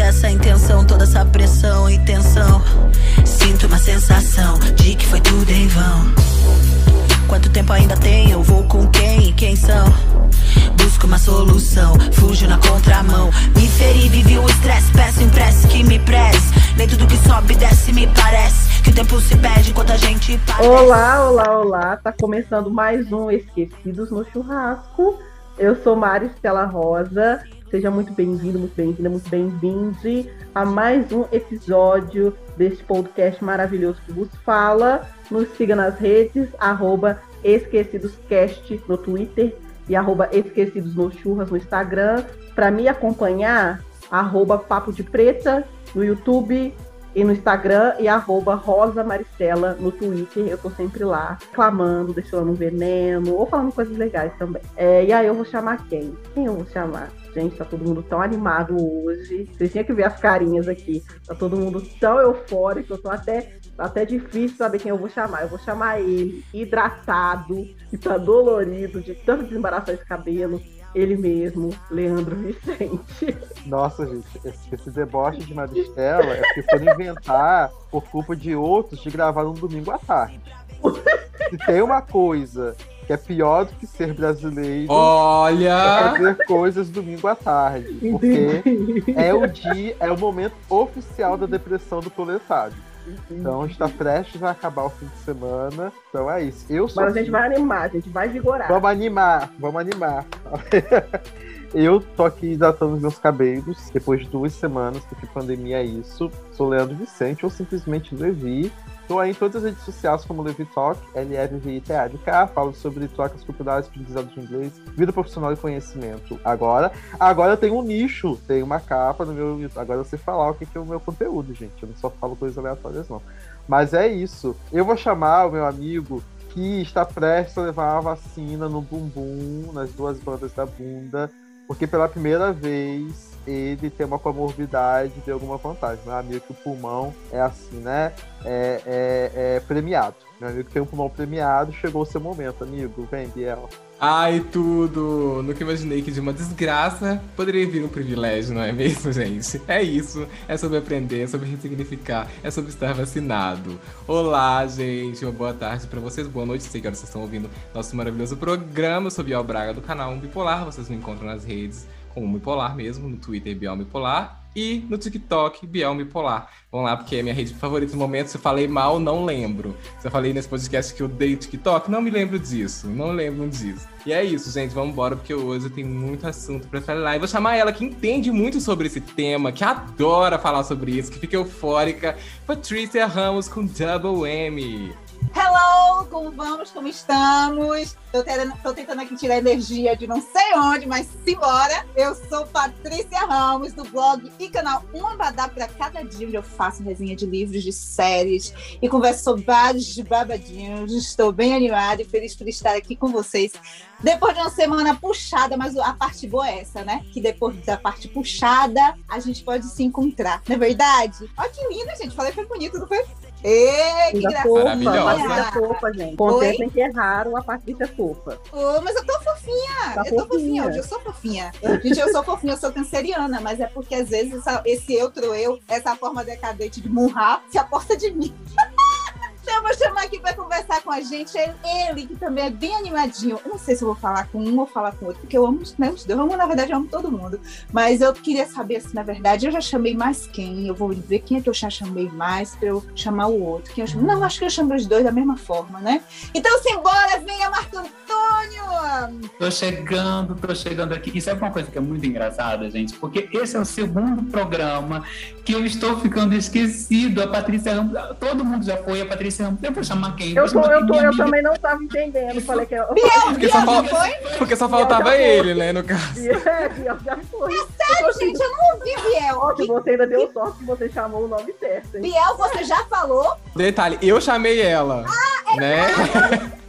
essa intenção, toda essa pressão e tensão. Sinto uma sensação de que foi tudo em vão. Quanto tempo ainda tem? Eu vou com quem e quem são? Busco uma solução, fujo na contramão. Me feri, vivi um estresse, peço impresso que me preze. Nem tudo que sobe desce me parece. Que o tempo se perde enquanto a gente parece. Olá, olá, olá. Tá começando mais um Esquecidos no Churrasco. Eu sou Mari Stella Rosa. Seja muito bem-vindo, muito bem-vinda, muito bem-vinde a mais um episódio deste podcast maravilhoso que vos fala. Nos siga nas redes, arroba EsquecidosCast no Twitter e arroba Esquecidos no Churras no Instagram. Para me acompanhar, arroba Papo de Preta no YouTube e no Instagram e arroba Rosa no Twitter. Eu tô sempre lá, clamando, deixando um veneno ou falando coisas legais também. É, e aí eu vou chamar quem? Quem eu vou chamar? Gente, tá todo mundo tão animado hoje. Vocês tinham que ver as carinhas aqui. Tá todo mundo tão eufórico. Eu tô até, até difícil saber quem eu vou chamar. Eu vou chamar ele, hidratado, que tá dolorido de tanto desembaraçar esse cabelo. Ele mesmo, Leandro Vicente. Nossa, gente, esse, esse deboche de Maristela é porque foram inventar por culpa de outros de gravar no domingo à tarde. Se tem uma coisa que é pior do que ser brasileiro. Olha! É fazer coisas domingo à tarde. Porque é o dia, é o momento oficial da depressão do proletário. Então está prestes a acabar o fim de semana. Então é isso. Eu sou Mas a gente vai animar, a gente vai vigorar. Vamos animar, vamos animar. Eu tô aqui hidratando meus cabelos depois de duas semanas, porque pandemia é isso. Sou Leandro Vicente, ou simplesmente Levi. Aí em todas as redes sociais como Levi Talk, LRVITADK, falo sobre trocas culturais, aprendizado de inglês, vida profissional e conhecimento. Agora, agora tem um nicho, tem uma capa no meu. Agora eu sei falar o que, que é o meu conteúdo, gente. Eu não só falo coisas aleatórias, não. Mas é isso. Eu vou chamar o meu amigo que está prestes a levar a vacina no bumbum, nas duas bandas da bunda, porque pela primeira vez ele tem uma comorbidade de alguma vantagem. Meu amigo que o pulmão é assim, né? É, é, é premiado. Meu amigo que tem um pulmão premiado, chegou o seu momento, amigo. Vem, Biel. Ai, tudo! Nunca imaginei que de uma desgraça poderia vir um privilégio, não é mesmo, gente? É isso. É sobre aprender, é sobre ressignificar, é sobre estar vacinado. Olá, gente. Uma boa tarde para vocês. Boa noite. Sei que vocês estão ouvindo nosso maravilhoso programa. Eu sou Biel Braga do canal Um Bipolar. Vocês me encontram nas redes como Bipolar mesmo, no Twitter Biel Bipolar e no TikTok Biel Bipolar. Vamos lá, porque é minha rede favorita no momento. Se eu falei mal, não lembro. Se eu falei nesse podcast que eu dei TikTok, não me lembro disso. Não lembro disso. E é isso, gente. Vamos embora, porque hoje tem muito assunto para falar. E vou chamar ela que entende muito sobre esse tema, que adora falar sobre isso, que fica eufórica. Patrícia Ramos com Double M. Hello, como vamos? Como estamos? Tô, tendo, tô, tentando aqui tirar energia de não sei onde, mas simbora! Eu sou Patrícia Ramos, do blog e canal Um Abadá para Cada Dia, onde eu faço resenha de livros, de séries e converso sobre vários babadinhos. Estou bem animada e feliz por estar aqui com vocês. Depois de uma semana puxada, mas a parte boa é essa, né? Que depois da parte puxada, a gente pode se encontrar, não é verdade? Olha que linda, gente. Falei foi bonito, não foi? Ei, que graça! Patrícia fofa, gente. Contemplem que erraram a Patrícia fofa. Oh, mas eu tô fofinha. Tá eu tô fofinha. fofinha. Hoje eu sou fofinha. Gente, eu sou fofinha, eu sou canceriana, mas é porque às vezes essa, esse outro eu, essa forma decadente de murrar, se aposta de mim. Então eu vou chamar aqui para conversar com a gente ele, que também é bem animadinho. Eu não sei se eu vou falar com um ou falar com outro, porque eu amo né, os dois. Eu amo, na verdade, eu amo todo mundo. Mas eu queria saber se, na verdade, eu já chamei mais quem. Eu vou ver quem é que eu já chamei mais para eu chamar o outro. Quem eu chamo... Não, acho que eu chamo os dois da mesma forma, né? Então, simbora, venha, Marco Antônio! Tô chegando, tô chegando aqui. E sabe uma coisa que é muito engraçada, gente? Porque esse é o segundo programa que eu estou ficando esquecido. A Patrícia Ramos, todo mundo já foi, a Patrícia Ramos. Eu vou chamar quem? Eu, tô, eu, tô, eu amiga. também não estava entendendo. Falei que eu. Biel, Porque Biel só, fal- foi? Porque só faltava ele, né, no caso. É, Biel, já foi. Sério, gente, eu não ouvi, Biel. Ótimo, você ainda deu sorte que você chamou o nome certo, hein? Biel, você já falou? Detalhe, eu chamei ela. né?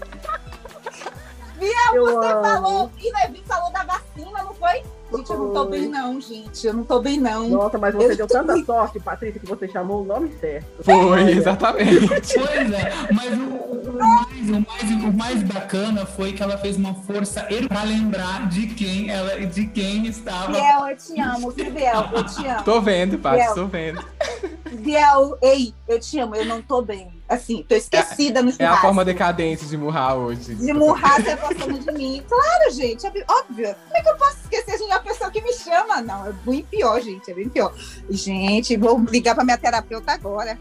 Biel, Eu você amo. falou. E Levi falou da vacina, não foi? Gente, eu não tô bem, não, gente. Eu não tô bem, não. Nossa, mas você Eu deu tanta muito- sorte, Patrícia, que você chamou o nome certo. Foi, exatamente. Pois é, mas o, o mais o mais, o mais bacana foi que ela fez uma força para lembrar de quem ela de quem estava. Biel, eu te amo, Biel, eu te amo. Tô vendo, Paty, tô vendo. Biel, ei, eu te amo, eu não tô bem. Assim, tô esquecida é, no churrasco. É a forma decadente de murrar hoje. De murrar, você passando de mim. Claro, gente, é óbvio. Como é que eu posso esquecer de uma pessoa que me chama? Não, é bem pior, gente, é bem pior. Gente, vou ligar pra minha terapeuta agora.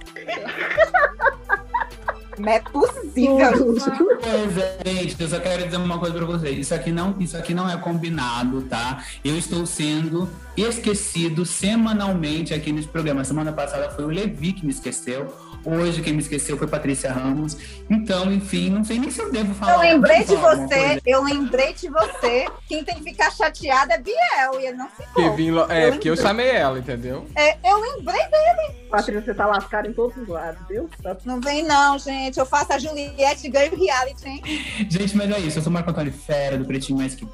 Não é possível. Pois é, gente, eu só quero dizer uma coisa pra vocês. Isso aqui não, isso aqui não é combinado, tá? Eu estou sendo esquecido semanalmente aqui nesse programa. Semana passada foi o Levi que me esqueceu. Hoje quem me esqueceu foi Patrícia Ramos. Então, enfim, não sei nem se eu devo falar. Eu lembrei de você, eu lembrei de você. Quem tem que ficar chateada é Biel, e ele não ficou. Vim, é, eu porque eu chamei ela, entendeu? É, eu lembrei dele. Patrícia, você tá lascada em todos os lados, viu? Tá... Não vem não, gente. Eu faço a Juliette e ganho reality, hein? Gente, mas é isso. Eu sou Marco Antônio Fera, do Pretinho Mais Que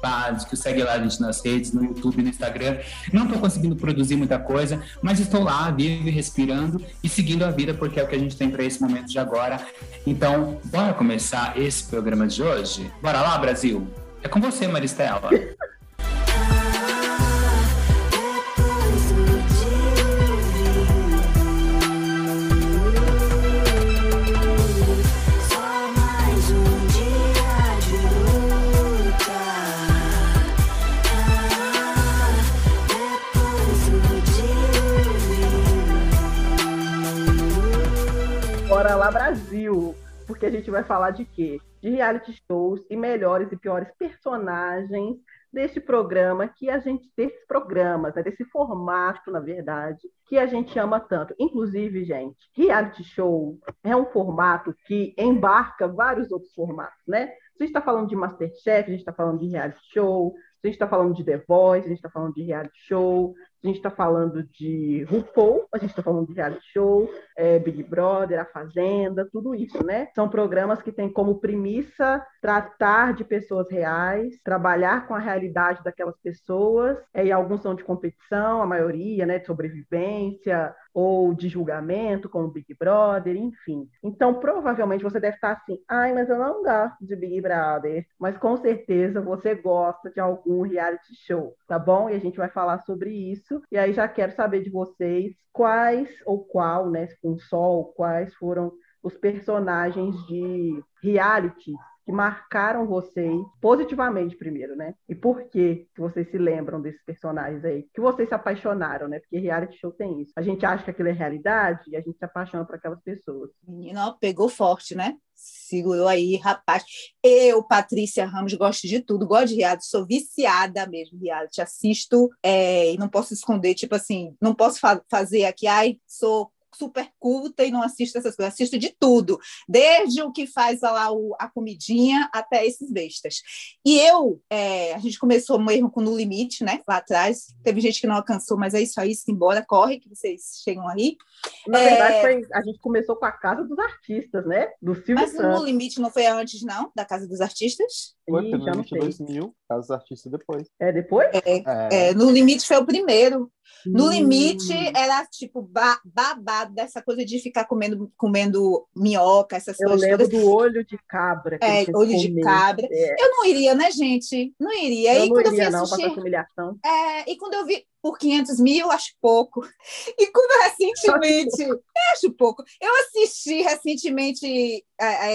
que segue lá a gente nas redes, no YouTube, no Instagram. Não tô conseguindo produzir muita coisa, mas estou lá, vivo e respirando e seguindo a vida, porque é o que a gente tem para esse momento de agora. Então, bora começar esse programa de hoje? Bora lá, Brasil? É com você, Maristela. Brasil, porque a gente vai falar de quê? De reality shows e melhores e piores personagens deste programa que a gente desses programas, né, desse formato, na verdade, que a gente ama tanto. Inclusive, gente, reality show é um formato que embarca vários outros formatos, né? A gente está falando de Masterchef, a gente está falando de reality show, a gente está falando de The Voice, a gente está falando de reality show, a gente está falando de RuPaul, a gente está falando de reality show, é, Big Brother, A Fazenda, tudo isso, né? São programas que têm como premissa tratar de pessoas reais, trabalhar com a realidade daquelas pessoas, é, e alguns são de competição, a maioria, né, de sobrevivência ou de julgamento, como Big Brother, enfim. Então, provavelmente você deve estar assim, ai, mas eu não gosto de Big Brother, mas com certeza você gosta de algum reality show, tá bom? E a gente vai falar sobre isso. E aí já quero saber de vocês quais ou qual, né, com sol, quais foram os personagens de reality que marcaram vocês positivamente primeiro, né? E por que vocês se lembram desses personagens aí? Que vocês se apaixonaram, né? Porque reality show tem isso. A gente acha que aquilo é realidade e a gente se apaixona por aquelas pessoas. Menino, pegou forte, né? Segurou aí, rapaz. Eu, Patrícia Ramos, gosto de tudo, gosto de reality, sou viciada mesmo reality, assisto é, e não posso esconder, tipo assim, não posso fa fazer aqui, ai, sou super culta e não assisto essas coisas, assisto de tudo, desde o que faz lá o, a comidinha até esses bestas. E eu, é, a gente começou mesmo com No Limite, né? Lá atrás, teve gente que não alcançou, mas é isso aí, embora, corre, que vocês chegam aí. Na é... verdade, foi, a gente começou com a Casa dos Artistas, né? Do Silvio Mas Santos. No Limite não foi antes, não? Da Casa dos Artistas? Foi, Ih, no Limite 2000, Casa dos Artistas depois. É depois? É, é. é, no Limite foi o primeiro. No hum. limite, era tipo ba babado dessa coisa de ficar comendo, comendo minhoca, essas eu coisas. Eu lembro do olho de cabra. É, olho comer. de cabra. É. Eu não iria, né, gente? Não iria. Eu e não iria, eu não, assistir, humilhação. É, e quando eu vi por 500 mil, acho pouco. E quando recentemente, eu acho pouco. Eu assisti recentemente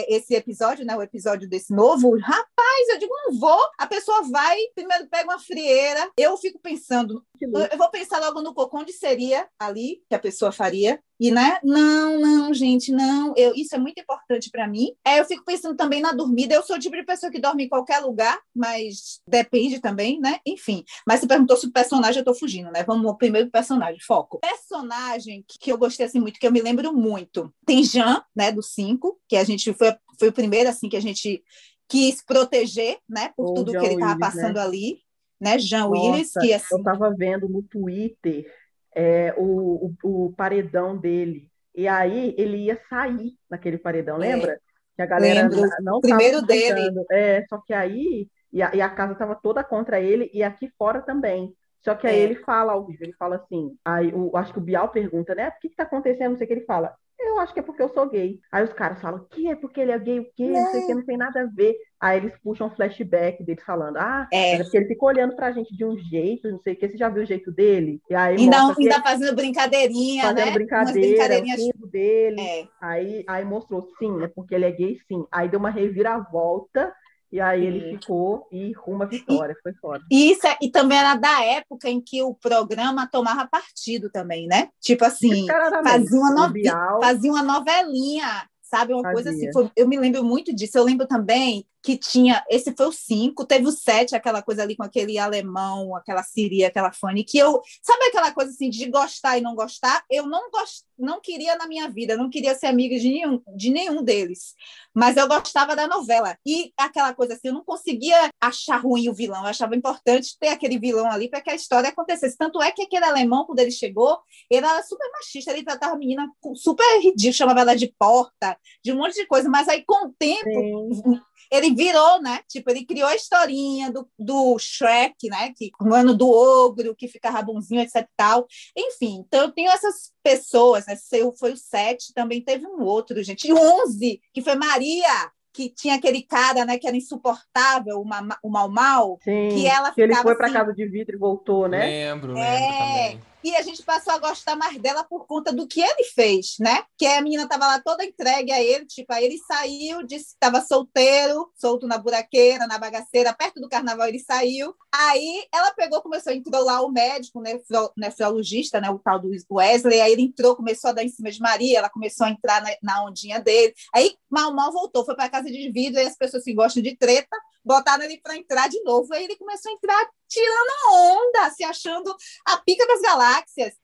esse episódio, né, o episódio desse novo. Rapaz, eu digo, não vou. A pessoa vai, primeiro pega uma frieira. Eu fico pensando, eu vou pensar logo no cocô, onde seria ali que a pessoa faria. E, né? Não, não, gente, não. Eu, isso é muito importante para mim. É, eu fico pensando também na dormida. Eu sou o tipo de pessoa que dorme em qualquer lugar, mas depende também, né? Enfim. Mas você perguntou sobre personagem, eu tô fugindo, né? Vamos primeiro personagem, foco. Personagem que eu gostei assim muito, que eu me lembro muito. Tem Jean, né, do 5, que a gente foi, foi o primeiro assim que a gente quis proteger, né, por o tudo John que ele estava passando né? ali, né, Jean Nossa, Willis, que assim, eu estava vendo no Twitter é, o, o, o, paredão dele. E aí ele ia sair naquele paredão, é. lembra? Que a galera Lembro. não Primeiro dele. É, só que aí e a, e a casa estava toda contra ele e aqui fora também. Só que aí É. ele fala ao vivo, ele fala assim, aí o, acho que o Bial pergunta, né? O que que tá acontecendo? Não sei o que ele fala. Eu acho que é porque eu sou gay. Aí os caras falam, que é porque ele é gay, o quê? Não sei o que, não tem nada a ver. Aí eles puxam um flashback dele falando, ah, É. é porque ele fica olhando pra gente de um jeito, não sei o que, você já viu o jeito dele? E aí Ainda, ainda fazendo brincadeirinha, fazendo né? Brincadeira, o dele. É. Aí, aí mostrou, sim, é porque ele é gay, sim. Aí deu uma reviravolta, e aí ele Sim. ficou e rumo à vitória, foi foda. E, isso é- e também era da época em que o programa tomava partido também, né? Tipo assim, fazia uma, O novi- Bial, fazia uma novelinha, sabe? Uma coisa Fazia. assim. foi- eu me lembro muito disso. Eu lembro também que tinha. Esse foi o 5, teve o 7, aquela coisa ali com aquele alemão, aquela Siria, aquela Fanny, que eu. Sabe aquela coisa assim de gostar e não gostar? Eu não gost, não queria na minha vida, não queria ser amiga de nenhum, de nenhum deles. Mas eu gostava da novela. E aquela coisa assim, eu não conseguia achar ruim o vilão. Eu achava importante ter aquele vilão ali para que a história acontecesse. Tanto é que aquele alemão, quando ele chegou, ele era super machista, ele tratava a menina super ridículo, chamava ela de porta, de um monte de coisa. Mas aí, com o tempo, sim. ele virou, né? Tipo, ele criou a historinha do, do Shrek, né? Que, no ano do ogro, que ficava bonzinho, etc e tal. Enfim, então eu tenho essas pessoas, né? Seu foi o 7, também teve um outro, gente. E o 11, que foi Maria, que tinha aquele cara, né? Que era insuportável, o, Ma- o Mal Mal. Sim, Que ela ele ficava foi pra assim- casa de vidro e voltou, né? Lembro, lembro É. também. E a gente passou a gostar mais dela por conta do que ele fez, né? Que a menina tava lá toda entregue a ele, tipo, aí ele saiu, disse que estava solteiro, solto na buraqueira, na bagaceira, perto do carnaval ele saiu. Aí ela pegou, começou, entrou lá o médico, né, nefro- nefrologista, né, o tal do Wesley, aí ele entrou, começou a dar em cima de Maria, ela começou a entrar na, na ondinha dele. Aí mal, mal voltou, foi para casa de vidro, aí as pessoas que gostam de treta, botaram ele para entrar de novo, aí ele começou a entrar tirando onda, se achando a pica das galáxias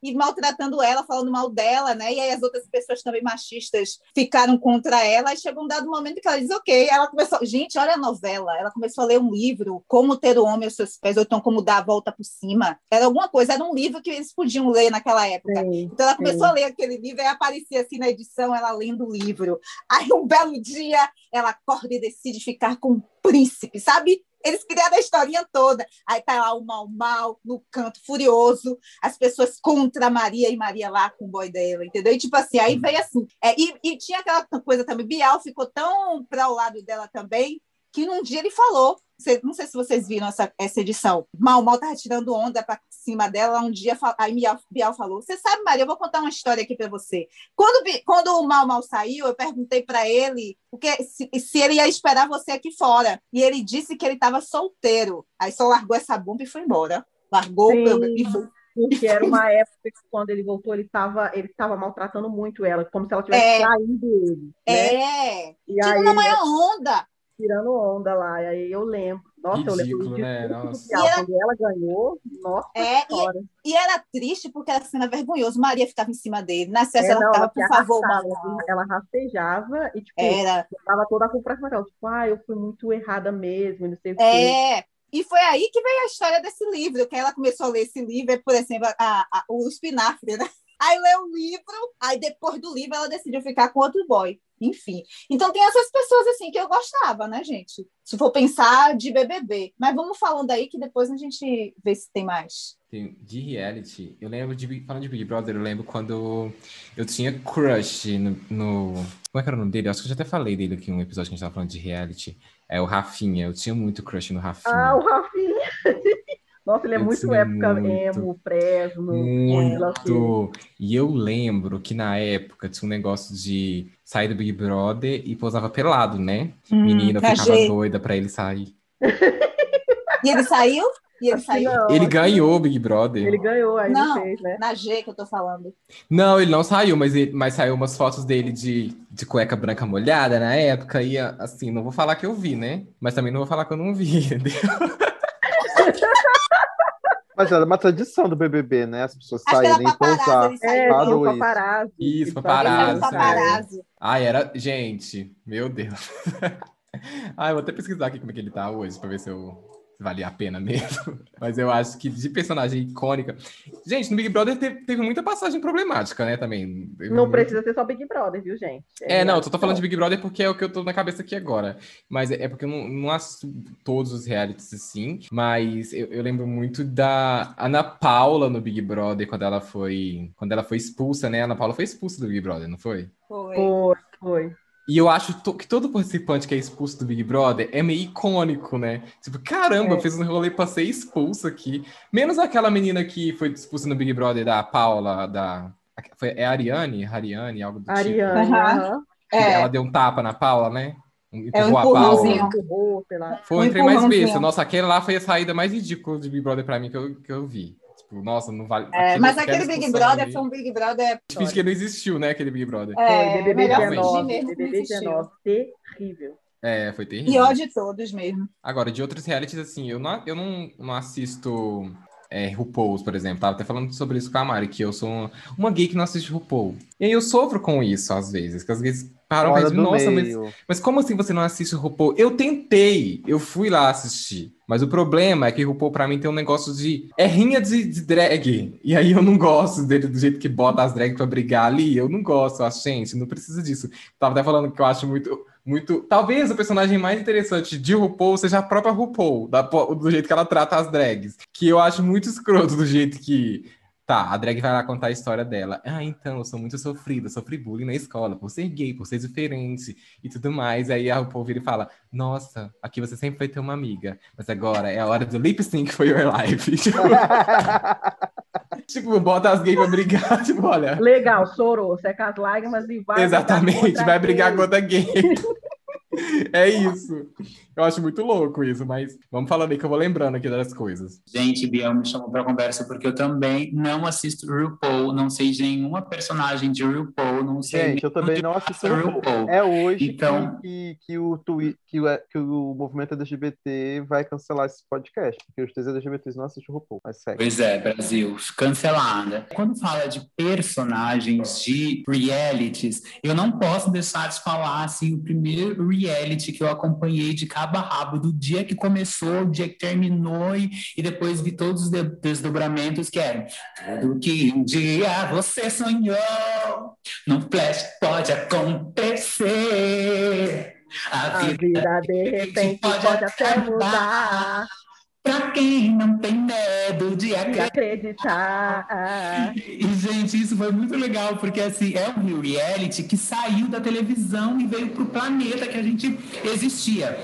e maltratando ela, falando mal dela, né? E aí as outras pessoas também machistas ficaram contra ela. E chegou um dado momento que ela diz, ok. Ela começou, gente, olha a novela. Ela começou a ler um livro, Como Ter o Homem aos Seus Pés, ou então Como Dar a Volta por Cima. Era alguma coisa, era um livro que eles podiam ler naquela época. Sim, Então ela começou sim. a ler aquele livro e aparecia assim na edição, ela lendo o livro. Aí um belo dia ela acorda e decide ficar com o príncipe, sabe? Eles criaram a historinha toda. Aí tá lá o mal mal no canto furioso, as pessoas contra a Maria e Maria lá com o boy dela, entendeu? E tipo assim, aí veio assim. É, e, e tinha aquela coisa também, Bial ficou tão para o lado dela também, que num dia ele falou. Não sei se vocês viram essa, essa edição. Mal Mal tava tirando onda para cima dela. Um dia, aí Bial, Bial falou: Você sabe, Maria, eu vou contar uma história aqui para você. Quando, quando o Mal Mal saiu, eu perguntei para ele o que, se, se ele ia esperar você aqui fora. E ele disse que ele estava solteiro. Aí só largou essa bomba e foi embora. Largou Sim. o e foi. Porque era uma época que quando ele voltou, ele estava ele tava maltratando muito ela, como se ela tivesse É. traído ele, né? É, E aí tirando a maior onda. Tirando onda lá, e aí eu lembro. Nossa, eu lembro Ridículo, né? Nossa. E era- quando ela ganhou, nossa É, e, senhora. e era triste porque era cena vergonhosa. Maria ficava em cima dele. Na É, festa ela não, ficava, ela por favor, ela rastejava e, tipo, Era. tava toda a culpa pra ela. Tipo, ah, eu fui muito errada mesmo, e não sei o quê. É. E foi aí que veio a história desse livro, que ela começou a ler esse livro, é, por exemplo, a, a- o espinafre, né? Aí leu o livro, aí depois do livro ela decidiu ficar com outro boy. Enfim. Então tem essas pessoas assim que eu gostava, né, gente? Se for pensar de BBB. Mas vamos falando aí que depois a gente vê se tem mais. Tem- De reality, eu lembro de falando de Big Brother, eu lembro quando eu tinha crush no, no- como é que era o nome dele? Eu acho que eu já até falei dele aqui em um episódio que a gente tava falando de reality. É o Rafinha, eu tinha muito crush no Rafinha. Ah, o Rafinha. Nossa, ele é muito época muito. emo, presno. Muito. E eu lembro que na época tinha um negócio de sair do Big Brother e pousava pelado, né? Menina, eu pra ficava doida pra ele sair. E ele saiu? E ele saiu? não, Ele ganhou o Big Brother. Ele ganhou, aí Não. não fez, né? Na G que eu tô falando. Não, ele não saiu, mas, ele- mas saiu umas fotos dele de, de cueca branca molhada na época. E assim, não vou falar que eu vi, né? Mas também não vou falar que eu não vi, entendeu? Mas era uma tradição do BBB, né? As pessoas Acho saírem pousar. É, o isso. é. paparazzo. Ai, era. Gente, meu Deus. Ai, eu vou até pesquisar aqui como é que ele tá hoje, pra ver se eu, valia a pena mesmo. Mas eu acho que de personagem icônica. Gente, no Big Brother teve, teve muita passagem problemática, né? Também. Não muito- precisa ser só Big Brother, viu, gente? É, não, eu só tô falando de Big Brother porque é o que eu tô na cabeça aqui agora. Mas é é porque eu não, não assisto todos os realities assim. Mas eu, eu lembro muito da Ana Paula no Big Brother quando ela foi. Quando ela foi expulsa, né? A Ana Paula foi expulsa do Big Brother, não foi? Foi. Foi, foi. E eu acho to- que todo participante que é expulso do Big Brother é meio icônico, né? Tipo, caramba, É. fez um rolê pra ser expulso aqui. Menos aquela menina que foi expulsa no Big Brother da Paula, da. Foi, é a Ariane? Ariane, algo do tipo. Ariane, Aham. aham. Que É, Ela deu um tapa na Paula, né? É um Empurrou a. Paula. Empurrou, lá. Foi Um entre mais vezes. Nossa, aquela lá foi a saída mais ridícula de Big Brother pra mim que eu, que eu vi. Tipo, nossa, não vale. é, mas aquele Big Brother ali, foi um Big Brother. Finge que não existiu, né? Aquele Big Brother. É, Foi BBB melhor realmente. fingir 19, mesmo que não BBB existiu. 19, terrível. É, foi terrível. Pior de todos mesmo. Agora, de outros realities, assim, eu não, eu não, não assisto é, RuPaul's, por exemplo. Tava até falando sobre isso com a Mari, que eu sou uma, uma gay que não assiste RuPaul. E aí eu sofro com isso, às vezes, que às vezes do nossa, mas, meio. mas como assim você não assiste RuPaul? Eu tentei, eu fui lá assistir. Mas o problema é que RuPaul, pra mim, tem um negócio de... É rinha de, de drag. E aí eu não gosto dele, do jeito que bota as drag pra brigar ali. Eu não gosto, eu acho, gente, não precisa disso. Tava até falando que eu acho muito... Muito. Talvez o personagem mais interessante de RuPaul seja a própria RuPaul, da do jeito que ela trata as drags. Que eu acho muito escroto do jeito que. Tá, a drag vai lá contar a história dela. Ah, então, eu sou muito sofrida, sofri bullying na escola, por ser gay, por ser diferente e tudo mais. Aí a RuPaul vira e fala: Nossa, aqui você sempre vai ter uma amiga, mas agora é a hora do lip sync for your life. tipo, bota as gays pra brigar, tipo, olha. Legal, chorou, seca as lágrimas e vai. Exatamente, vai brigar contra gay. é isso. Eu acho muito louco isso, mas vamos falando aí que eu vou lembrando aqui das coisas. Gente, Biel me chamou pra conversa porque eu também não assisto RuPaul, não sei de nenhuma personagem de RuPaul, não sei Gente, eu também não assisto RuPaul. É hoje Então- que, que, que, o twi que, que o movimento LGBT vai cancelar esse podcast, porque os três LGBTs não assistem RuPaul, mas segue. Pois é, Brasil, cancelada. Quando fala de personagens de realities, eu não posso deixar de falar assim, o primeiro reality que eu acompanhei de cabo a rabo, do dia que começou, o dia que terminou, e, e depois vi todos os de- desdobramentos que eram tudo que um dia você sonhou, no flash pode acontecer. A A vida vida de repente pode até mudar pra quem não tem medo de acreditar. acreditar. E, gente, isso foi muito legal, porque assim, é um reality que saiu da televisão e veio pro planeta que a gente existia.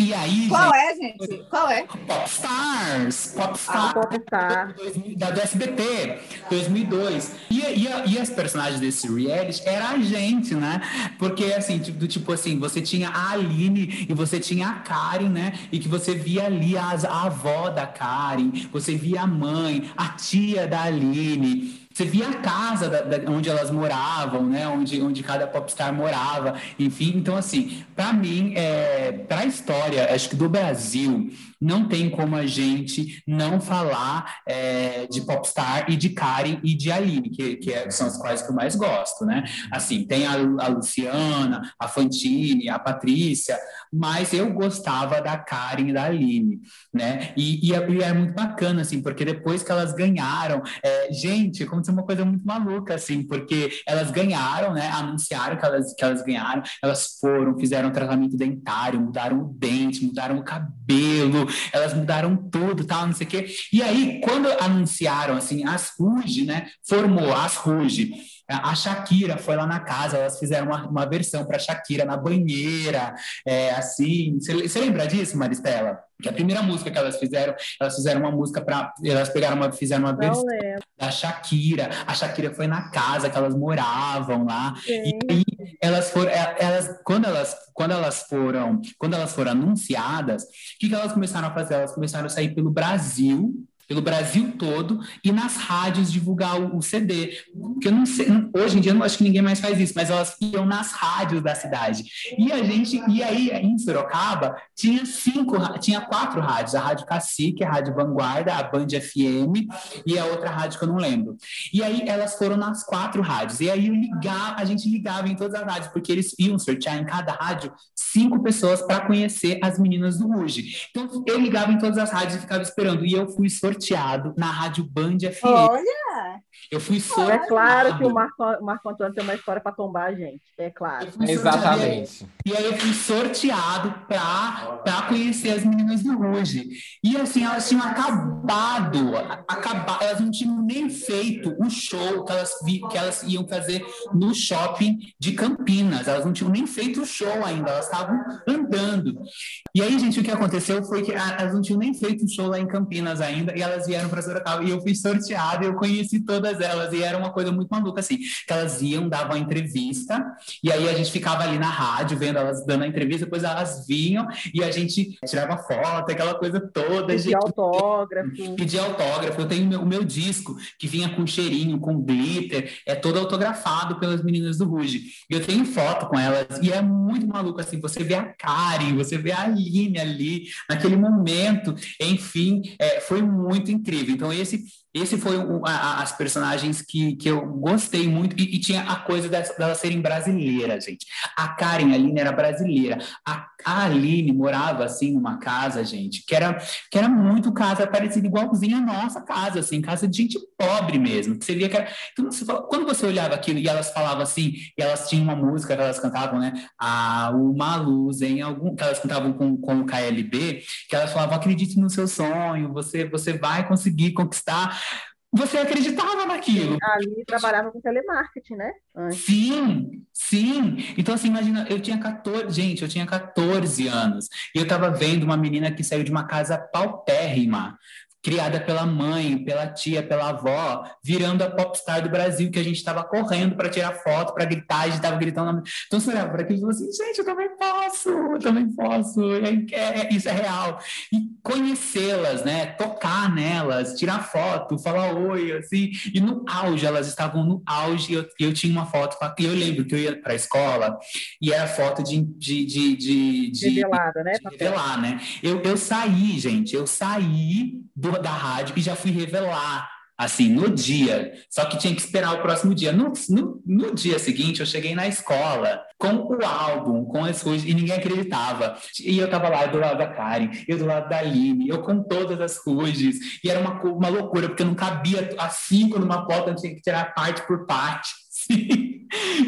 E aí, Qual gente, é, gente? Qual é? Popstars, Popstars Popstar. 2000 da do SBT, 2002. E, e, e as personagens desse reality era a gente, né? Porque, assim, tipo, do tipo assim, você tinha a Aline e você tinha a Karen, né? E que você via ali as, a avó da Karen, você via a mãe, a tia da Aline. Você via a casa da- da- onde elas moravam, né? Onde, onde cada popstar morava, enfim. Então, assim, para mim, é, para a história, acho que do Brasil, não tem como a gente não falar é, de Popstar e de Karen e de Aline, que, que é- são as quais que eu mais gosto, né? Assim, tem a, a Luciana, a Fantine, a Patrícia, mas eu gostava da Karen e da Aline, né? E, e, é, e é muito bacana, assim, porque depois que elas ganharam, é, gente, aconteceu uma coisa muito maluca, assim, porque elas ganharam, né? Anunciaram que elas, que elas ganharam, elas foram, fizeram tratamento dentário, mudaram o dente, mudaram o cabelo, elas mudaram tudo, tal, não sei o quê. E aí, quando anunciaram, assim, as Ruge, né? Formou as Ruge. A Shakira foi lá na casa, elas fizeram uma, uma versão para Shakira na banheira, é, assim. Você lembra disso, Maristela? Que a primeira música que elas fizeram, elas fizeram uma música para. Elas pegaram uma, fizeram uma Não versão lembro. da Shakira. A Shakira foi na casa que elas moravam lá. E Gente. aí elas foram, é, elas, quando elas, quando elas foram, quando elas foram anunciadas, o que, que elas começaram a fazer? Elas começaram a sair pelo Brasil pelo Brasil todo e nas rádios divulgar o, o CD. Porque eu não sei, hoje em dia eu não acho que ninguém mais faz isso, mas elas iam nas rádios da cidade. E a gente, e aí em Sorocaba tinha cinco, tinha quatro rádios, a Rádio Cacique, a Rádio Vanguarda, a Band FM e a outra rádio que eu não lembro. E aí elas foram nas quatro rádios. E aí eu ligava, a gente ligava em todas as rádios, porque eles iam sortear em cada rádio cinco pessoas para conhecer as meninas do Ruge. Então eu ligava em todas as rádios e ficava esperando. E eu fui sorteado na Rádio Band FM. Olha! Eu fui É sorteado. claro que o Marco, o Marco Antônio tem uma história para tombar a gente. É claro. Exatamente. E aí eu fui sorteado para conhecer as meninas do Ruge. E assim, elas tinham acabado, acaba, elas não tinham nem feito o show que elas, vi, que elas iam fazer no shopping de Campinas. Elas não tinham nem feito o show ainda, elas estavam andando. E aí, gente, o que aconteceu foi que elas não tinham nem feito o show lá em Campinas ainda, e elas vieram para Sorocaba. E eu fui sorteado e eu conheci todas elas. E era uma coisa muito maluca, assim, que elas iam, davam a entrevista, e aí a gente ficava ali na rádio, vendo elas dando a entrevista, depois elas vinham e a gente tirava foto, aquela coisa toda. Pedir gente, autógrafo. pedir autógrafo. Eu tenho o meu, o meu disco, que vinha com cheirinho, com glitter, é todo autografado pelas meninas do Ruge. E eu tenho foto com elas, e é muito maluco, assim, você vê a Karen, você vê a Aline ali, naquele momento, enfim, é, foi muito incrível. Então, esse esse foi o, a- a- as personagens que, que eu gostei muito e, e tinha a coisa delas, delas serem brasileiras, gente. A Karen, a Aline era brasileira. A, a Aline morava assim numa casa, gente, que era que era muito casa parecida igualzinha à nossa casa, assim, casa de gente pobre mesmo. Que você via que era... então, você fala- quando você olhava aquilo e elas falavam assim, e elas tinham uma música que elas cantavam, né? A uma luz em algum que elas cantavam com, com o KLB, que elas falavam acredite no seu sonho, você você vai conseguir conquistar. Você acreditava naquilo. Ali trabalhava com telemarketing, né? Antes. Sim, sim. Então, assim, imagina, eu tinha 14, gente, eu tinha 14 anos, e eu tava vendo uma menina que saiu de uma casa paupérrima, criada pela mãe, pela tia, pela avó, virando a popstar do Brasil, que a gente estava correndo para tirar foto, para gritar, a gente estava gritando. Então você olhava para aquilo e falou assim: gente, eu também posso, eu também posso, é, é- isso é real. E conhecê-las, né? Tocar nelas, tirar foto, falar oi, assim. E no auge, elas estavam no auge, e eu, eu tinha uma foto, e eu lembro que eu ia para a escola e era foto de. de, de, de, de Revelada, né? de revelar, né? Eu, eu saí, gente, eu saí do, da rádio e já fui revelar, assim, no dia. Só que tinha que esperar o próximo dia. No, no, no dia seguinte, eu cheguei na escola com o álbum, com as coisas, e ninguém acreditava. E eu tava lá do lado da Karen, eu do lado da Aline, eu com todas as coisas. E era uma, uma loucura, porque não cabia as cinco numa foto, eu tinha que tirar parte por parte. Sim.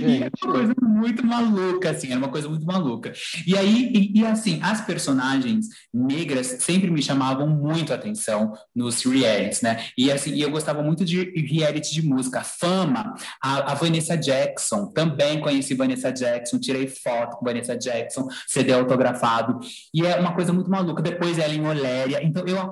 E era Gente. uma coisa muito maluca, assim, era uma coisa muito maluca. E aí, e, e, assim, as personagens negras sempre me chamavam muito a atenção nos realities, né? E assim, e eu gostava muito de reality de música. Fama, a, a Vanessa Jackson, também conheci Vanessa Jackson, tirei foto com Vanessa Jackson, CD autografado. E é uma coisa muito maluca. Depois Ellen Oléria. Então, eu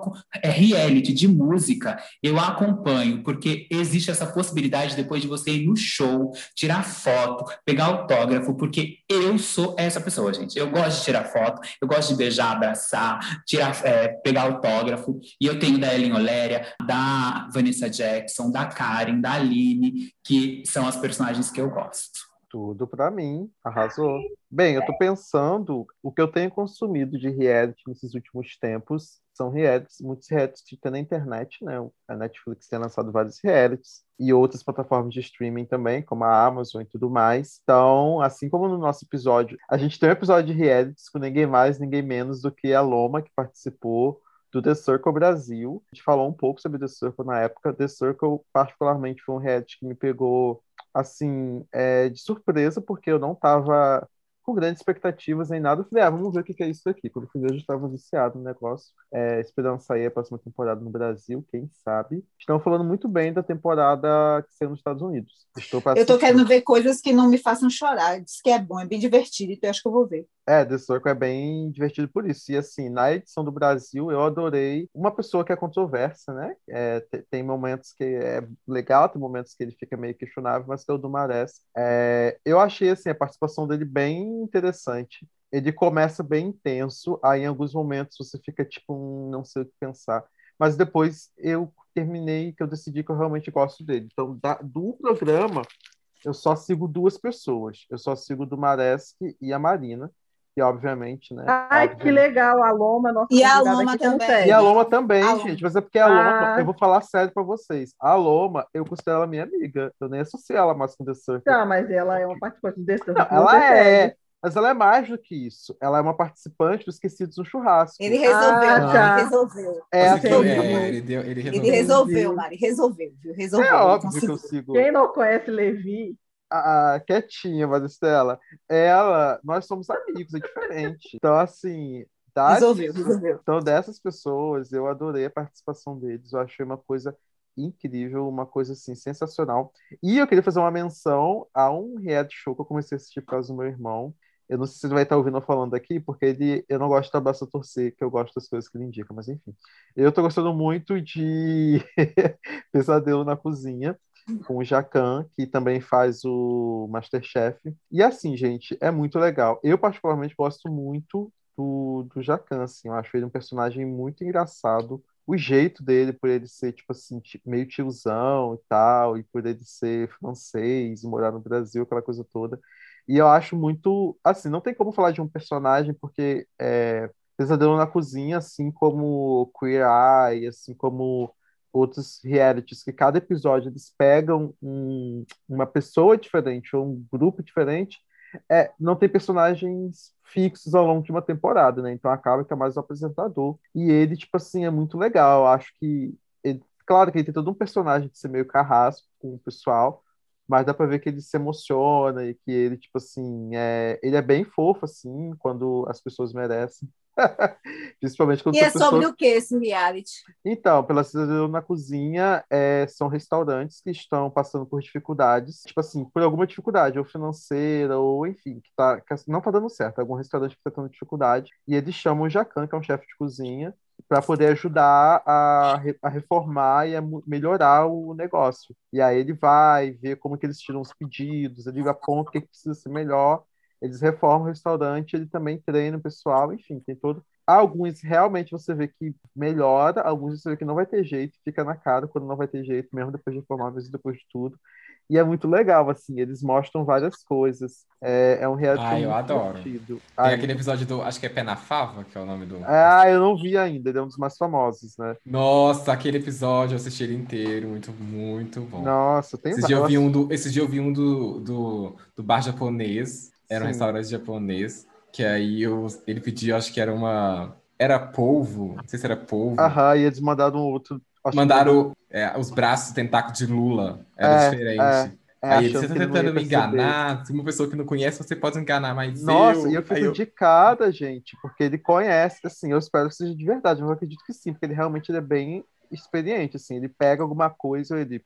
é reality de música, eu acompanho, porque existe essa possibilidade depois de você ir no show, tirar foto, pegar autógrafo, porque eu sou essa pessoa, gente. Eu gosto de tirar foto, eu gosto de beijar, abraçar, tirar, é, pegar autógrafo. E eu tenho da Ellen Oléria, da Vanessa Jackson, da Karen, da Aline, que são as personagens que eu gosto. Tudo pra mim, arrasou. Bem, eu tô pensando, o que eu tenho consumido de reality nesses últimos tempos são realities, muitos realities que tem na internet, né? A Netflix tem lançado vários realities e outras plataformas de streaming também, como a Amazon e tudo mais. Então, assim como no nosso episódio, a gente tem um episódio de realities com ninguém mais, ninguém menos do que a Loma, que participou do The Circle Brasil. A gente falou um pouco sobre The Circle na época. The Circle, particularmente, foi um reality que me pegou assim, é, de surpresa, porque eu não estava com grandes expectativas nem nada. Eu falei, ah, vamos ver o que é isso aqui. Quando eu fui ver, eu já estava viciado no negócio, é, esperando sair a próxima temporada no Brasil, quem sabe. Estão falando muito bem da temporada que saiu nos Estados Unidos. Estou Eu assistir. querendo ver coisas que não me façam chorar. Diz que é bom, é bem divertido, então eu acho que eu vou ver. É, The Circle é bem divertido por isso. E assim, na edição do Brasil, eu adorei uma pessoa que é controversa, né? É, te- tem momentos que é legal, tem momentos que ele fica meio questionável, mas que é o do Marés. É, eu achei assim, a participação dele bem interessante. Ele começa bem intenso, aí em alguns momentos você fica tipo, "Hum, não sei o que pensar. mas depois eu terminei que eu decidi que eu realmente gosto dele. Então, da, do programa, eu só sigo duas pessoas. Eu só sigo do Maresk e a Marina. E obviamente, né? Ai, obviamente... que legal, a Loma, nossa E a Loma também. E a Loma também, A gente. Mas é porque a Loma, Ah. eu vou falar sério pra vocês. A Loma, eu considero ela minha amiga. Eu nem associo ela mais com The Circle. Tá, mas ela é uma participante desse. Não, ela é, mas ela é mais do que isso. Ela é uma participante do Esquecidos no Churrasco. Ele resolveu, Ah, tá. ele resolveu. É é, ele, deu, ele resolveu. Ele resolveu, Mari, resolveu, viu? Resolveu. é óbvio que conseguiu. eu sigo Quem não conhece Levi, a, a quietinha, Maristela. Ela, nós somos amigos, é diferente. Então, assim, das, Resolveu, resolveu. então dessas pessoas, eu adorei a participação deles. Eu achei uma coisa incrível, uma coisa assim sensacional. E eu queria fazer uma menção a um reality show que eu comecei a assistir por causa do meu irmão. Eu não sei se ele vai estar ouvindo eu falando aqui, porque ele, eu não gosto da Basta Torcer, que eu gosto das coisas que ele indica, mas enfim. Eu tô gostando muito de Pesadelo na Cozinha, com o Jacan, que também faz o Masterchef. E assim, gente, é muito legal. Eu, particularmente, gosto muito do, do Jacan, assim. Eu acho ele um personagem muito engraçado. O jeito dele, por ele ser, tipo assim, meio tiozão e tal, e por ele ser francês morar no Brasil, aquela coisa toda. E eu acho muito, assim, não tem como falar de um personagem, porque é, Pesadelo na Cozinha, assim como Queer Eye, assim como outros realities, que cada episódio eles pegam um- uma pessoa diferente ou um grupo diferente, é, não tem personagens fixos ao longo de uma temporada, né? Então acaba que é mais o apresentador. E ele, tipo assim, é muito legal. Eu acho que, ele- claro que ele tem todo um personagem de ser meio carrasco com o pessoal, mas dá pra ver que ele se emociona e que ele, tipo assim, é, ele é bem fofo, assim, quando as pessoas merecem. Principalmente quando E é pessoas... sobre o que esse reality? Então, pela Cidadão na Cozinha, é, são restaurantes que estão passando por dificuldades, tipo assim, por alguma dificuldade, ou financeira, ou enfim, que, tá, que não tá dando certo, algum restaurante que está tendo dificuldade, e eles chamam o Jacan, que é um chefe de cozinha, para poder ajudar a, a reformar e a melhorar o negócio. E aí ele vai ver como que eles tiram os pedidos, ele aponta o que que precisa ser melhor, eles reformam o restaurante, ele também treina o pessoal, enfim, tem todo Alguns realmente você vê que melhora, alguns você vê que não vai ter jeito, fica na cara quando não vai ter jeito, mesmo depois de formar, mesmo depois de tudo. E é muito legal, assim, eles mostram várias coisas. É, é um reality Ah, eu adoro. divertido. Tem Ai, aquele episódio do. Acho que é Pé na Fava, que é o nome do. Ah, eu não vi ainda, ele é um dos mais famosos, né? Nossa, aquele episódio eu assisti ele inteiro, muito, muito bom. Nossa, tem Esse dia eu vi vários. um do, esse dia eu vi um do, do, do bar japonês, era um Sim. restaurante japonês, que aí eu, ele pedia, acho que era uma. Era polvo, não sei se era polvo. Aham, e eles mandaram um outro. Acho que Mandaram é, os braços tentáculos de Lula, era É, diferente. é, é, aí você tá que tentando me enganar, se uma pessoa que não conhece, você pode enganar, mas Nossa, eu... e eu fico eu- de cara, gente, porque ele conhece, assim, eu espero que seja de verdade, mas eu acredito que sim, porque ele realmente ele é bem experiente, assim, ele pega alguma coisa ele.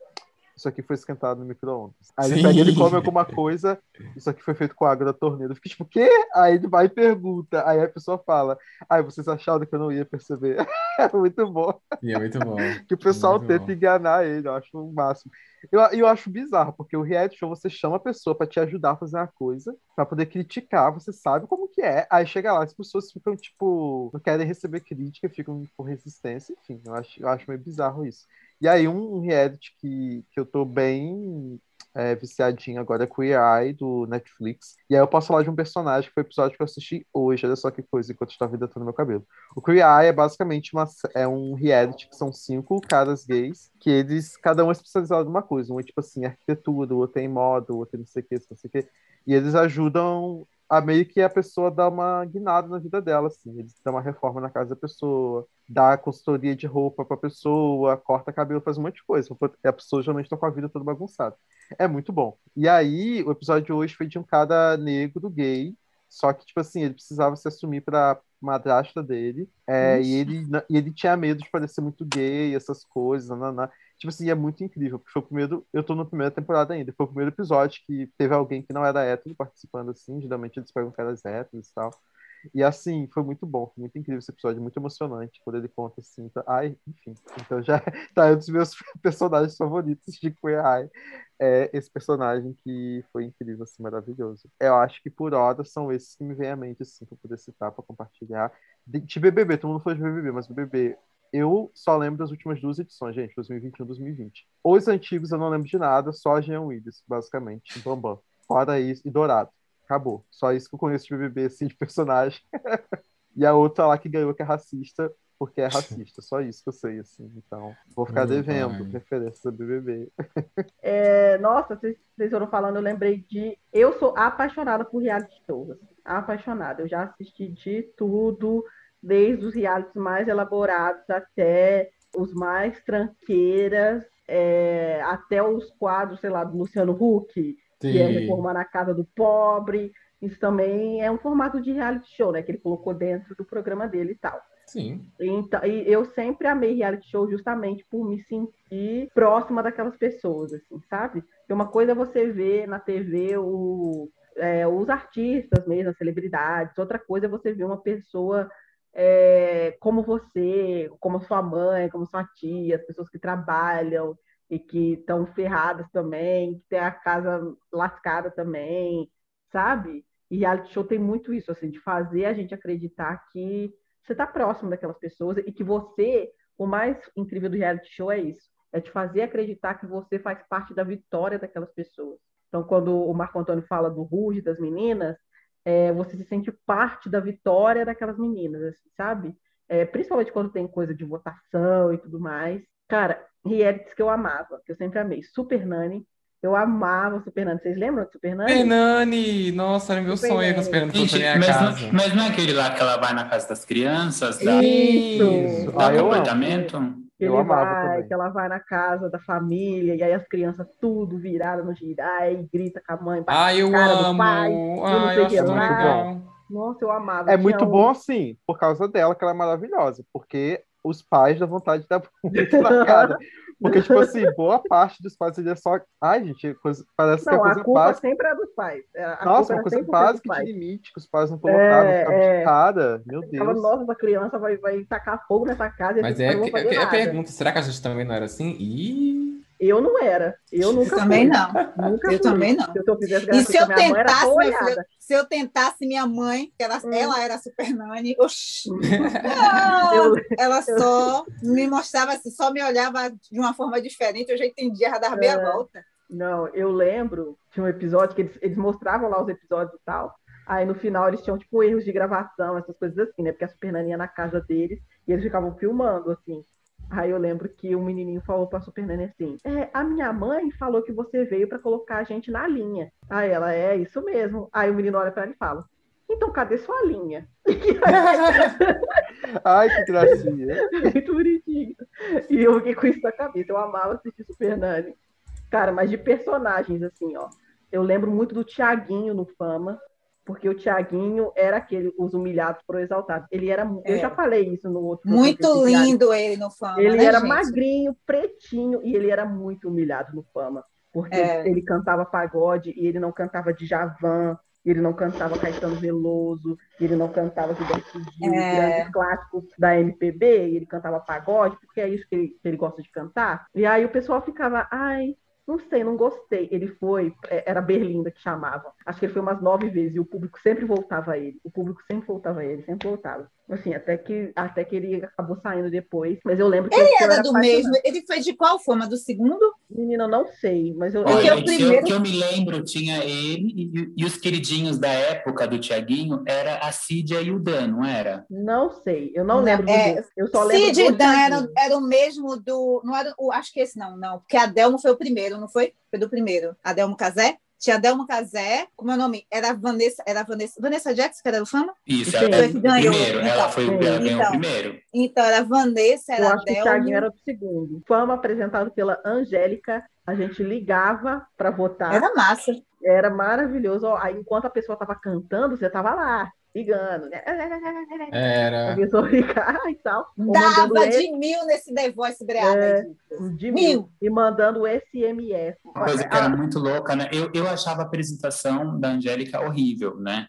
Isso aqui foi esquentado no micro-ondas. Aí ele pega, ele come alguma coisa, isso aqui foi feito com água da torneira. Eu fico tipo, o quê? Aí ele vai e pergunta. Aí a pessoa fala, ai, vocês acharam que eu não ia perceber? É muito bom. E é muito bom. Que o pessoal Muito tenta bom. enganar ele, eu acho o máximo. Eu, eu acho bizarro, porque o reality show você chama a pessoa pra te ajudar a fazer uma coisa, pra poder criticar, você sabe como que é. Aí chega lá, as pessoas ficam, tipo, não querem receber crítica, ficam com resistência, enfim, eu acho, eu acho meio bizarro isso. E aí, um, reality que, que eu tô bem é, viciadinho agora é Queer Eye, do Netflix. E aí eu posso falar de um personagem que foi o episódio que eu assisti hoje, olha só que coisa, enquanto estava hidratando meu cabelo. O Queer Eye é basicamente uma, é um reality que são cinco caras gays, que eles, cada um é especializado numa coisa. Um é tipo assim, arquitetura, o outro é em moda, o outro é não sei o que, não sei o que. E eles ajudam a meio que a pessoa dar uma guinada na vida dela, assim. Eles dão uma reforma na casa da pessoa, dá consultoria de roupa pra pessoa, corta cabelo, faz um monte de coisa. A pessoa geralmente tá com a vida toda bagunçada. É muito bom. E aí, o episódio de hoje foi de um cara negro, gay, só que, tipo assim, ele precisava se assumir pra madrasta dele, é, e, ele, e ele tinha medo de parecer muito gay, essas coisas, nananá. Tipo assim, é muito incrível, porque foi o primeiro, eu tô na primeira temporada ainda, foi o primeiro episódio que teve alguém que não era hétero participando, assim, geralmente eles pegam caras héteros e tal. E assim, foi muito bom, foi muito incrível esse episódio, muito emocionante, quando ele conta assim, tá- ai, enfim, então já tá um dos meus personagens favoritos de Queer Eye, é esse personagem que foi incrível, assim, maravilhoso. Eu acho que por hora são esses que me vêm à mente, assim, pra poder citar, pra compartilhar. De, de BBB, todo mundo foi de BBB, mas BBB, eu só lembro das últimas duas edições, gente, 2021 e 2020. Os antigos eu não lembro de nada, só Jean Willis, basicamente, Bambam. Fora isso, e Dourado. Acabou. Só isso que eu conheço de BBB, assim, de personagem. e a outra lá que ganhou, que é racista, porque é racista. Só isso que eu sei, assim. Então, vou ficar devendo referências do BBB. É, nossa, vocês, vocês foram falando, eu lembrei de. Eu sou apaixonada por reality shows. Assim, apaixonada. Eu já assisti de tudo, desde os realities mais elaborados até os mais tranqueiras, é, até os quadros, sei lá, do Luciano Huck, Sim. que é Reformar na Casa do Pobre. Isso também é um formato de reality show, né? Que ele colocou dentro do programa dele e tal. Sim. Então, e eu sempre amei reality show justamente por me sentir próxima daquelas pessoas, assim, sabe? Porque uma coisa é você ver na TV o, é, os artistas mesmo, as celebridades, outra coisa é você ver uma pessoa é, como você, como sua mãe, como sua tia, as pessoas que trabalham e que estão ferradas também, que tem a casa lascada também, sabe? E reality show tem muito isso, assim, de fazer a gente acreditar que você está próximo daquelas pessoas e que você, o mais incrível do reality show é isso, é te fazer acreditar que você faz parte da vitória daquelas pessoas. Então, quando o Marco Antônio fala do Ruge, das meninas, é, você se sente parte da vitória daquelas meninas, assim, sabe? É, principalmente quando tem coisa de votação e tudo mais. Cara, realities que eu amava, que eu sempre amei. Super Nani, eu amava o Super Nani. Vocês lembram do Super Nani? Super Nani! Nossa, era meu Super sonho com o Super Nani Gente, mas, casa. Não, mas não é aquele lá que ela vai na casa das crianças? Da... Isso! Dá ah, comportamento? Que ele vai, que ela vai na casa da família, e aí as crianças tudo viradas no girar, e grita com a mãe, ah, eu cara amo. do pai, ah, eu acho muito bom. Nossa, eu amava. É muito um... bom, assim, por causa dela, que ela é maravilhosa, porque os pais dão vontade de dar muito na cara. Porque, tipo assim, boa parte dos pais é só. Ai, gente, coisa... parece não, que é coisa a culpa básica. sempre é dos pais. A Nossa, uma coisa básica de limite que os pais não colocaram, é, ficava é... de cara. Meu Deus. Ficava, nossa, a criança vai, vai tacar fogo nessa casa. Mas é, que, é, a pergunta: será que a gente também não era assim? Ih. Eu não era. Eu nunca eu também não. Nunca eu fui. também não. Se eu e se eu tentasse, filha, se eu tentasse minha mãe, que ela, hum. ela era super nani, oxi, eu, ela só me mostrava assim, só me olhava de uma forma diferente, eu já entendia, já dava é. volta. Não, eu lembro de um episódio que eles, eles mostravam lá os episódios e tal. Aí no final eles tinham tipo erros de gravação, essas coisas assim, né? Porque a Super Nani ia na casa deles e eles ficavam filmando, assim. Aí eu lembro que o um menininho falou pra Super Nene assim: é, a minha mãe falou que você veio para colocar a gente na linha. Aí ela, é isso mesmo. Aí o menino olha para ela e fala: então cadê sua linha? Ai, que gracinha. Muito bonitinho. E eu fiquei com isso na cabeça. Eu amava assistir Super Nani. Cara, mas de personagens, assim, ó. Eu lembro muito do Tiaguinho no Fama porque o Tiaguinho era aquele, os humilhados pro exaltado. Ele era, é. eu já falei isso no outro. Muito lindo ele no Fama. Ele né, era gente? magrinho, pretinho e ele era muito humilhado no Fama, porque é. ele cantava pagode e ele não cantava de Javan, ele não cantava Caetano Veloso, ele não cantava Gilberto Gil, é. grandes clássicos da MPB, ele cantava pagode, porque é isso que ele, que ele gosta de cantar. E aí o pessoal ficava, ai, não sei, não gostei. Ele foi, é, era Berlinda que chamava. Acho que ele foi umas nove vezes e o público sempre voltava a ele. O público sempre voltava a ele, sempre voltava. Assim, até que, até que ele acabou saindo depois. Mas eu lembro que ele era, era do mesmo. Ele foi de qual forma? Do segundo? Menina, não sei, mas eu. Olha, eu, primeiro... que eu me lembro, tinha ele e, e, os queridinhos da época do Tiaguinho era a Cídia e o Dan, não era? Não sei, eu não, não lembro. É, eu só lembro. Cid e Dan era, era o mesmo do. Não era o, acho que esse não, não. Porque a Delmo foi o primeiro, não foi? Foi do primeiro. Adelmo Casé? Tinha Delmo Casé, como é o nome? Era Vanessa, era Vanessa, Vanessa Jackson, que era do Fama? Isso, ela foi ganhou. Primeiro, então, ela foi ela ganhou então, primeiro. Então, era Vanessa, era Eu acho Delmo. que o Thiaguinho era do segundo. Fama apresentado pela Angélica, a gente ligava para votar. Era massa. Era maravilhoso. Aí, enquanto a pessoa estava cantando, você estava lá ligando, né? Era. A pessoa ficar e tal. Dava de mil nesse The Voice breada. É, de mil. mil. E mandando SMS. Uma coisa que era muito louca, né? Eu, eu achava a apresentação da Angélica horrível, né?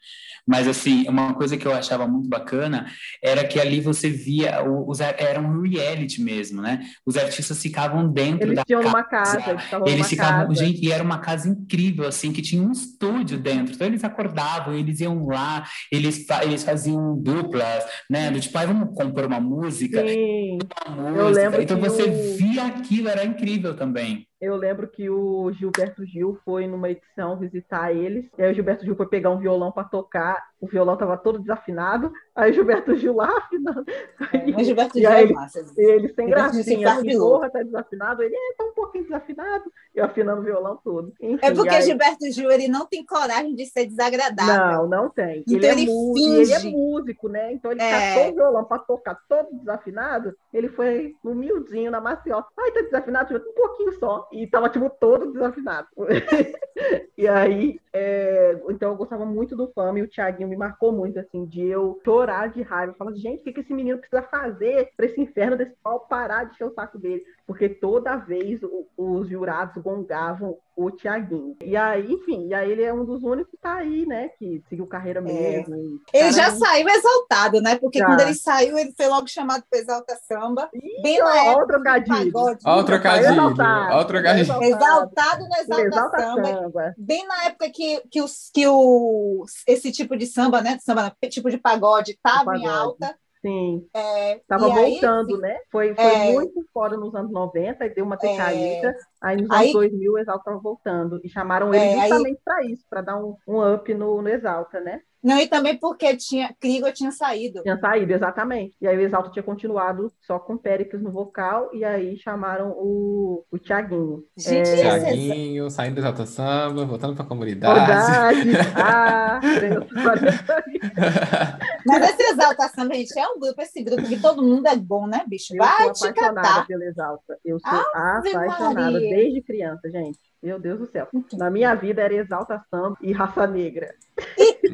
Mas, assim, uma coisa que eu achava muito bacana era que ali você via, os, era um reality mesmo, né? Os artistas ficavam dentro eles da tinham casa. Uma casa eles, eles ficavam, casa. gente, e era uma casa incrível, assim, que tinha um estúdio dentro. Então, eles acordavam, eles iam lá, eles eles, eles faziam duplas, né? Do tipo, ah, vamos compor uma música. Sim. Uma música. Eu lembro então você via aquilo, era incrível também. Eu lembro que o Gilberto Gil foi numa edição visitar eles. E aí o Gilberto Gil foi pegar um violão para tocar. O violão tava todo desafinado. Aí o Gilberto Gil lá afinando. É, mas Gilberto E Gil aí é massa. Ele sem Gilberto Gil se gracinha, assim, porra, tá desafinado. Ele é, tá um pouquinho desafinado. E eu afinando o violão todo. Enfim, É porque aí- Gilberto Gil ele não tem coragem de ser desagradável. Não, não tem. Então ele, é ele e ele é músico, né? Então ele É. catou o violão para tocar todo desafinado. Ele foi humildinho na maciota. Ai, tá desafinado, um pouquinho só. E tava, tipo, todo desafinado. e aí, é, então eu gostava muito do Fama e o Thiaguinho me marcou muito, assim, de eu chorar de raiva. Eu falava, gente, o que, que esse menino precisa fazer pra esse inferno desse pau parar de encher o saco dele? Porque toda vez os jurados gongavam o Thiaguinho. E aí, enfim, e aí ele é um dos únicos que tá aí, né? Que seguiu carreira mesmo. e- É. Ele já saiu exaltado, né? Porque Já. quando ele saiu, ele foi logo chamado para Exalta Samba. Bem na Ó, época o trocadilho. Ó o trocadilho, exaltado, ó o trocadilho. Exaltado no Exalta, Exalta Samba. samba. Bem na época que, que, os, que o, esse tipo de samba, né? Samba, tipo de pagode estava em pagode. alta. Sim. É, Tava e aí, voltando, né? Foi, foi É. muito fora nos anos 90, e deu uma É. decaída. Aí nos Aí- anos 2000 o Exalta tava voltando. E chamaram ele É, justamente para isso, para dar um, um up no, no Exalta, né? Não, e também porque tinha, Krieger tinha saído. Tinha saído, exatamente. E aí o Exalta tinha continuado só com Péricles no vocal, e aí chamaram o, o Thiaguinho. Gente, É. essa- Tiaguinho, saindo do Exalta Samba, voltando pra comunidade. Verdade! ah, Mas esse Exalta Samba, gente, é um grupo, esse grupo que todo mundo é bom, né, bicho? Eu Vai sou te apaixonada catar. pelo Exalta. Eu sou Ave apaixonada Maria. desde criança, gente. Meu Deus do céu. Na minha vida era Exalta Samba e Raça Negra.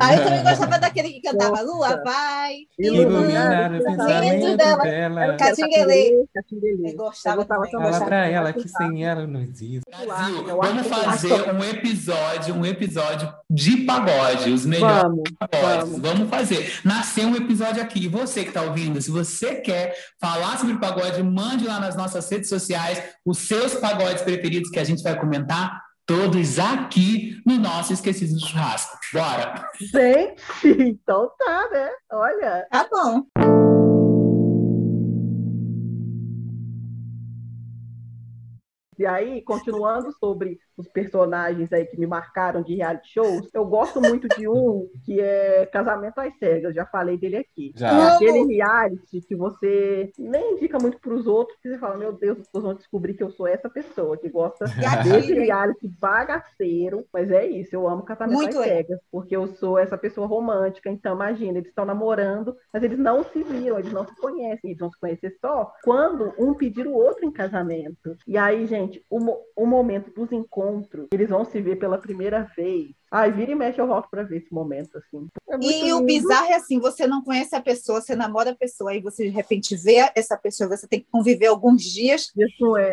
Aí eu também gostava daquele que cantava. Lua vai, Iluminar o pensamento dela. dela. Catinguelê. Catinguelê. Eu gostava Eu gostava também. Fala pra ela que sem ela não existe. Brasil, vamos fazer um episódio, um episódio de pagode, os melhores Vamos, pagodes. vamos. Vamos fazer. Nasceu um episódio aqui. E você que está ouvindo, se você quer falar sobre pagode, mande lá nas nossas redes sociais os seus pagodes preferidos que a gente vai comentar todos aqui no nosso Esquecidos do Churrasco. Bora! Gente, então tá, né? Olha. Tá bom. E aí, continuando sobre os personagens aí que me marcaram de reality shows, eu gosto muito de um que é Casamento às Cegas, já falei dele aqui. Já. É aquele reality que você nem indica muito para os outros, que você fala, meu Deus, as pessoas vão descobrir que eu sou essa pessoa que gosta desse reality bagaceiro. Mas é isso, eu amo Casamento Muito às legal. Cegas, porque eu sou essa pessoa romântica. Então, imagina, eles estão namorando, mas eles não se viram, eles não se conhecem, eles vão se conhecer só quando um pedir o outro em casamento. E aí, gente, o, mo- o momento dos encontros, eles vão se ver pela primeira vez. Ai, vira e mexe, eu volto pra ver esse momento, assim. É E o lindo. bizarro é assim, você não conhece a pessoa, você namora a pessoa, aí você de repente vê essa pessoa, você tem que conviver alguns dias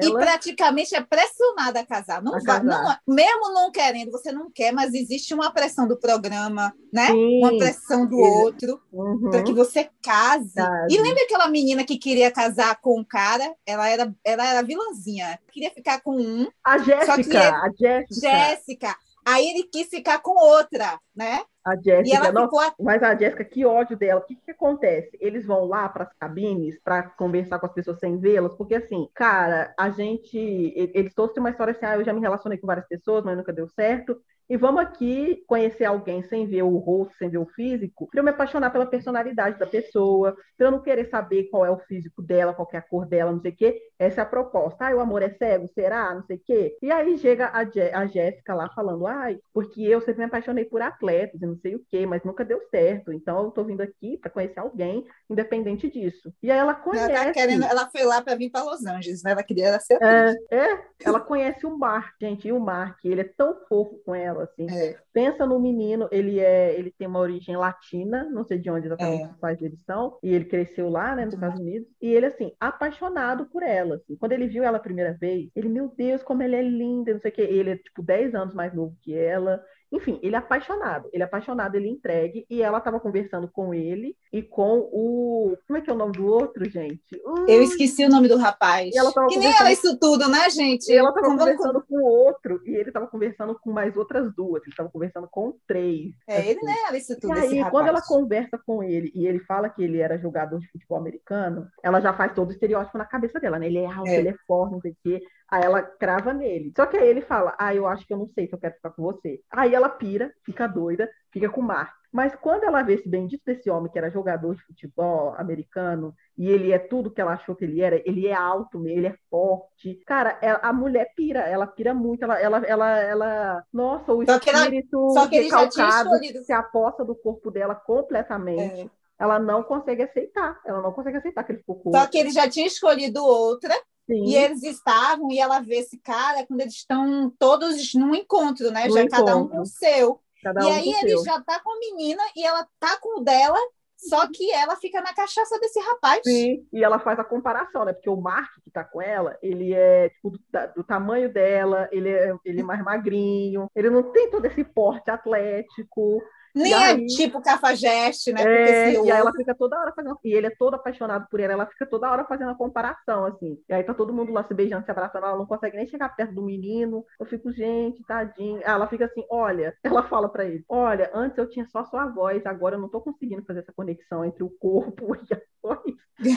e praticamente é pressionada a casar. Não A vai, casar. não, mesmo não querendo, você não quer, mas existe uma pressão do programa, né? Sim. Uma pressão do outro Uhum. para que você case. Case. E lembra aquela menina que queria casar com um cara? Ela era, ela era vilãzinha. Queria ficar com um, A Jéssica, que- a Jéssica, Jéssica. Aí ele quis ficar com outra, né? A Jéssica, ficou Mas a Jéssica, que ódio dela. O que, que acontece? Eles vão lá para as cabines para conversar com as pessoas sem vê-las, porque assim, cara, a gente. Eles todos têm uma história assim, ah, eu já me relacionei com várias pessoas, mas nunca deu certo. E vamos aqui conhecer alguém sem ver o rosto, sem ver o físico, para eu me apaixonar pela personalidade da pessoa, para eu não querer saber qual é o físico dela, qual é a cor dela, não sei o quê. Essa é a proposta. Ah, o amor é cego, será? Não sei o quê. E aí chega a, Jé- a Jéssica lá falando, ai, porque eu sempre me apaixonei por atletas não sei o quê, mas nunca deu certo. Então eu tô vindo aqui para conhecer alguém, independente disso. E aí ela conhece. Ela, tá querendo, ela foi lá para vir para Los Angeles, né? Ela queria ser. É, é, ela conhece o Mark, gente, e o Mark, ele é tão fofo com ela, assim. É. Pensa no menino, ele é, ele tem uma origem latina, não sei de onde exatamente É. os pais dele são, e ele cresceu lá, né, nos Estados Unidos, e ele, assim, apaixonado por ela, assim. Quando ele viu ela a primeira vez, ele, meu Deus, como ela é linda, não sei o quê. Ele é, tipo, 10 anos mais novo que ela, Enfim, ele é apaixonado. Ele é apaixonado, ele entregue. E ela tava conversando com ele e com o. Como é que é o nome do outro, gente? Eu esqueci o nome do rapaz. E que nem conversando- ela isso tudo, né, gente? E ela tava Vamos- conversando com o outro, e ele tava conversando com mais outras duas. Ele tava conversando com três. É, ele assim. nem ela isso E tudo, esse aí, rapaz. quando ela conversa com ele e ele fala que ele era jogador de futebol americano, ela já faz todo o estereótipo na cabeça dela, né? Ele é alto, É. ele é forte, não sei o quê. Aí ela crava nele. Só que aí ele fala: Ah, eu acho que eu não sei se eu quero ficar com você. Aí ela pira, fica doida, fica com o Mark. Mas quando ela vê esse bendito desse homem que era jogador de futebol americano, e ele é tudo que ela achou que ele era, ele é alto mesmo, ele é forte. Cara, ela- a mulher pira, ela pira muito, ela, ela, ela, ela nossa, o Só que espírito só que ele já tinha recalcado escolhido. se aposta do corpo dela completamente. É. Ela não consegue aceitar, ela não consegue aceitar que ele ficou com Só que ele já tinha escolhido outra, Sim, e eles estavam, e ela vê esse cara quando eles estão todos num encontro, né? No já cada um encontro. com o seu. cada e um aí ele seu. já tá com a menina e ela tá com o dela, só que ela fica na cachaça desse rapaz. Sim, e ela faz a comparação, né? Porque o Mark que tá com ela, ele é tipo, do, do tamanho dela, ele é, ele é mais magrinho, ele não tem todo esse porte atlético. Nem é tipo cafajeste, né? É, e aí ela fica toda hora fazendo. E ele é todo apaixonado por ela, ela fica toda hora fazendo a comparação, assim. E aí tá todo mundo lá se beijando, se abraçando, ela não consegue nem chegar perto do menino. Eu fico, gente, tadinho. Ela fica assim, olha, ela fala pra ele: olha, antes eu tinha só sua voz, agora eu não tô conseguindo fazer essa conexão entre o corpo e a voz.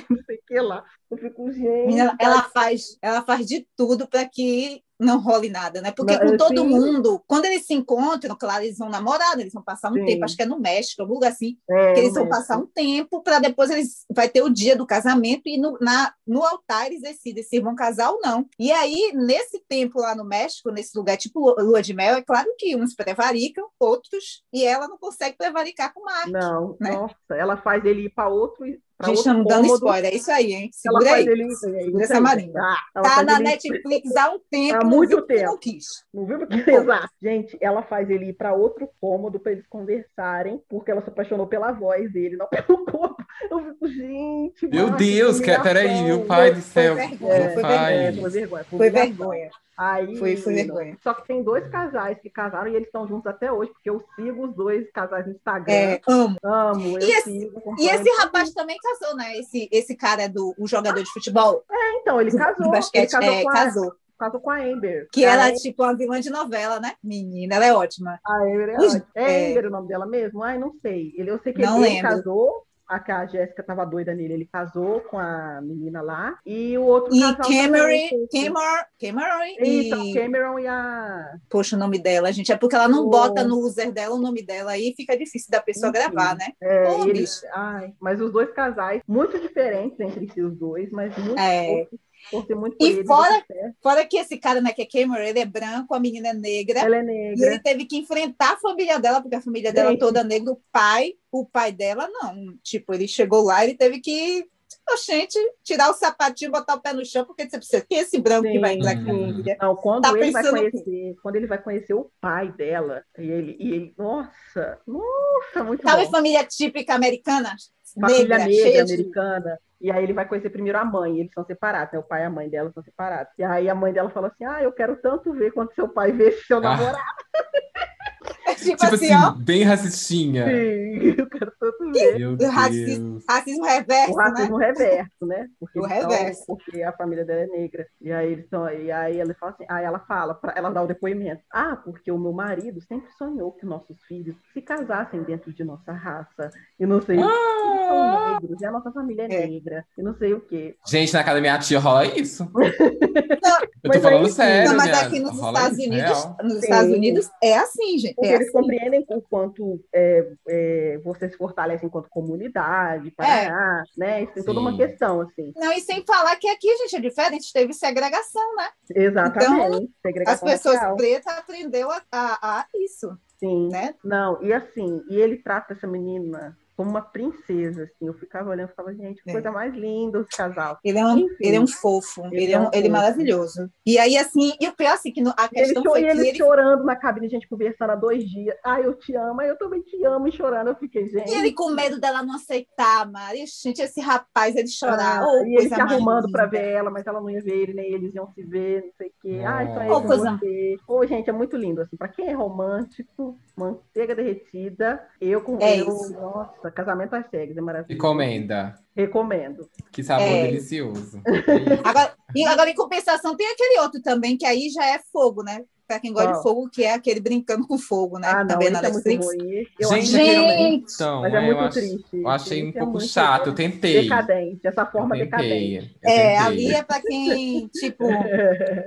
Não sei o que lá. Eu fico, gente. Menina, ela faz, ela faz de tudo para que não role nada, né? Porque Não, com todo sim. mundo, quando eles se encontram, claro, eles vão namorar, né? eles vão passar um Sim. tempo, acho que é no México, algum lugar assim, É, que eles vão México. passar um tempo para depois eles vai ter o dia do casamento e no, na, no altar eles decidem se vão casar ou não. E aí, nesse tempo lá no México, nesse lugar tipo lu- lua de mel, é claro que uns prevaricam, outros, e ela não consegue prevaricar com o Mark. Não, né? nossa, ela faz ele ir pra outro. Pra Gente, outro estamos dando cômodo. spoiler, é isso aí, hein? Ela Segura faz aí. ele. Segura isso essa aí. marinha. Ah, Tá na ele- Netflix há um tempo, Há não muito porque tempo. não quis. Não viu? Não. exato. Gente, ela faz ele ir para outro cômodo para eles conversarem, porque ela se apaixonou pela voz dele, não pelo corpo. Eu fico, gente. Meu Deus, que, peraí, meu pai do céu. vergonha, foi. É, foi vergonha. Foi vergonha. Aí, Foi- foi vergonha. Só que tem dois casais que casaram e eles estão juntos até hoje, porque eu sigo os dois casais no Instagram. É, amo. Amo, eu E esse- sigo. E esse rapaz também casou, né? Esse, esse cara do o jogador de futebol Então, ele de casou. Ele basquete, casou, é, com a, casou. casou com a Amber. Que a ela é tipo uma vilã de novela, né? Menina, ela é ótima. A Amber é, Os- é é. Amber o nome dela mesmo? Ai, não sei. Ele, eu sei que Não ele, lembro. casou, a que a Jéssica tava doida nele, ele casou com a menina lá. E o outro E casal Cameron, Cameron, Cameron Então, e... Cameron e a... Poxa, o nome dela, gente. É porque ela não O- bota no user dela o nome dela aí fica difícil da pessoa Enfim. gravar, né? É, Ô, eles, ai, mas os dois casais, muito diferentes entre si os dois, mas muito É. torcer muito por E eles, fora-. Fora que esse cara, né, que é Cameron, ele é branco, a menina é negra. Ela é E negra. ele teve que enfrentar a família dela, porque a família dela Gente. toda negra, o pai, o pai dela não. Tipo, ele chegou lá, ele teve que, gente, tirar o sapatinho, botar o pé no chão, porque você precisa que esse branco que vai entrar Sim. família. Não, quando Tá ele vai conhecer, quando ele vai conhecer o pai dela, e ele, e ele nossa, nossa, muito Sabe bom. família típica americana? Família Negra, negra, cheia de... americana. E aí ele vai conhecer primeiro a mãe, eles são separados, né? O pai e a mãe dela são separados. E aí a mãe dela fala assim: Ah, eu quero tanto ver quando seu pai vê seu Ah. namorado. tipo, Tipo assim, assim, ó, bem racistinha. Sim, eu quero tanto ver. Meu o racismo, racismo reverso, O né? racismo reverso, né? Porque O eles são- reverso. porque a família dela é negra. E aí eles são, e aí ela fala assim, aí ela fala, pra, ela dá o depoimento. Ah, porque o meu marido sempre sonhou que nossos filhos se casassem dentro de nossa raça. E não sei o que. Eles são Ah! negros, e a nossa família é, É. negra. E não sei o quê. Gente, na casa da minha tia rola isso. Eu tô mas falando aí, sério, Não, mas minha- aqui nos Estados Unidos, real. nos Sim. Estados Unidos é assim, gente. É eles assim. compreendem o quanto é, é, você se fortalece enquanto comunidade, parará, né? Isso tem toda uma Sim. questão, assim. Não, e sem falar que aqui, gente, é diferente, teve segregação, né? Exatamente. As segregação pessoas racial. pretas aprendeu a, a- a isso, Sim. né? Não, e assim, e ele trata essa menina como uma princesa, assim. Eu ficava olhando e falava, gente, que É. coisa mais linda esse casal. Ele é um, Enfim. ele é um fofo, Ele ele, é é, um ele é maravilhoso. E aí, assim, e o pior, assim, que no- a ele, questão cho- foi e que ele ele chorando na cabine, a gente conversando há dois dias. Ai, eu te amo, eu também te amo, e chorando. Eu fiquei, gente. E ele com medo dela não aceitar, Mari. Gente, esse rapaz, ele chorar. Ah, oh, e ele se arrumando linda. ver ela, mas ela não ia ver ele, nem eles iam se ver, não sei o quê. Ai, só Oh, eu com coisa- você. Pô, gente, é muito lindo, assim. Pra quem é romântico, manteiga derretida, eu com É eu, isso. Nossa, casamento às cegas, é maravilhoso. Recomenda. Recomendo. Que sabor É. delicioso. É. Agora, agora, em compensação, tem aquele outro também, que aí já é fogo, né? Pra quem gosta Qual? de fogo, que é aquele brincando com fogo, né? Ah, não, também esse na é muito Netflix. ruim. Eu Gente, Gente! Então, Mas é eu muito acho- triste. Eu achei um é pouco muito chato, eu tentei. Decadente, essa forma eu tentei. decadente. eu É, tentei. ali é pra quem, tipo,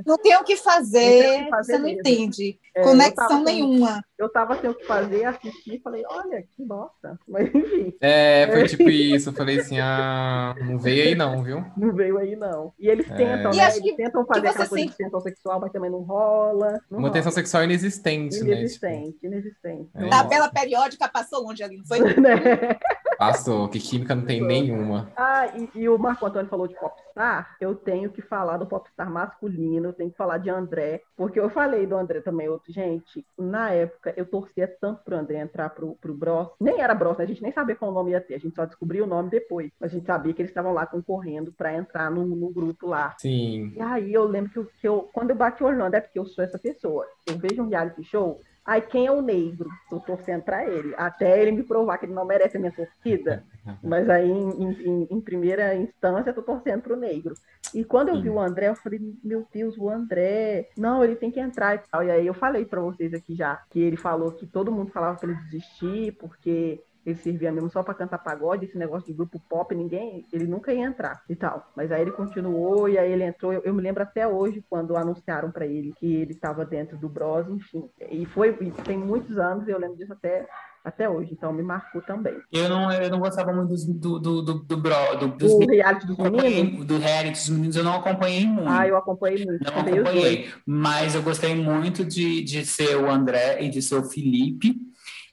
não tem o que Não fazer, o que fazer você não mesmo. entende. É, eu Conexão tava nenhuma. Eu tava sem o que fazer, assisti e falei, olha, que bosta. Mas enfim, É, foi tipo isso. Eu falei assim, ah, não veio aí não, viu? não veio aí não. E eles É. tentam, E né? Eles que- tentam fazer que aquela coisa sente- de tensão sexual, mas também não rola. Não Uma tensão rola. sexual inexistente, né? Tipo, Inexistente, inexistente. É. Tabela periódica passou longe ali, não foi? Passou, que química não tem nenhuma. Ah, e, e o Marco Antônio falou de popstar, eu tenho que falar do popstar masculino, eu tenho que falar de André, porque eu falei do André também, outro, gente, na época eu torcia tanto pro André entrar pro, pro Bros, nem era Bros, né? a gente nem sabia qual nome ia ter, a gente só descobriu o nome depois, a gente sabia que eles estavam lá concorrendo para entrar no, no grupo lá. Sim. E aí eu lembro que eu, que eu- quando eu bati o olho no André, porque eu sou essa pessoa, eu vejo um reality show, aí quem é o negro? Tô torcendo pra ele, até ele me provar que ele não merece a minha torcida, mas aí, em, em- em primeira instância, tô torcendo pro negro. E quando eu vi o André, eu falei, meu Deus, o André, não, ele tem que entrar e tal. E aí eu falei pra vocês aqui já, que ele falou que todo mundo falava pra ele desistir, porque ele servia mesmo só pra cantar pagode, esse negócio de grupo pop, ninguém, ele nunca ia entrar e tal. Mas aí ele continuou, e aí ele entrou, eu, eu me lembro até hoje, quando anunciaram pra ele que ele tava dentro do Bros, enfim. E foi, e tem muitos anos, eu lembro disso até, até hoje, então me marcou também. Eu não, eu não gostava muito dos- do, do, do, do, bro, do, dos O meninos. reality dos meninos, Do reality dos meninos eu não acompanhei muito. ah, eu acompanhei muito. Não acompanhei, mas eu gostei muito de, de ser o André e de ser o Felipe.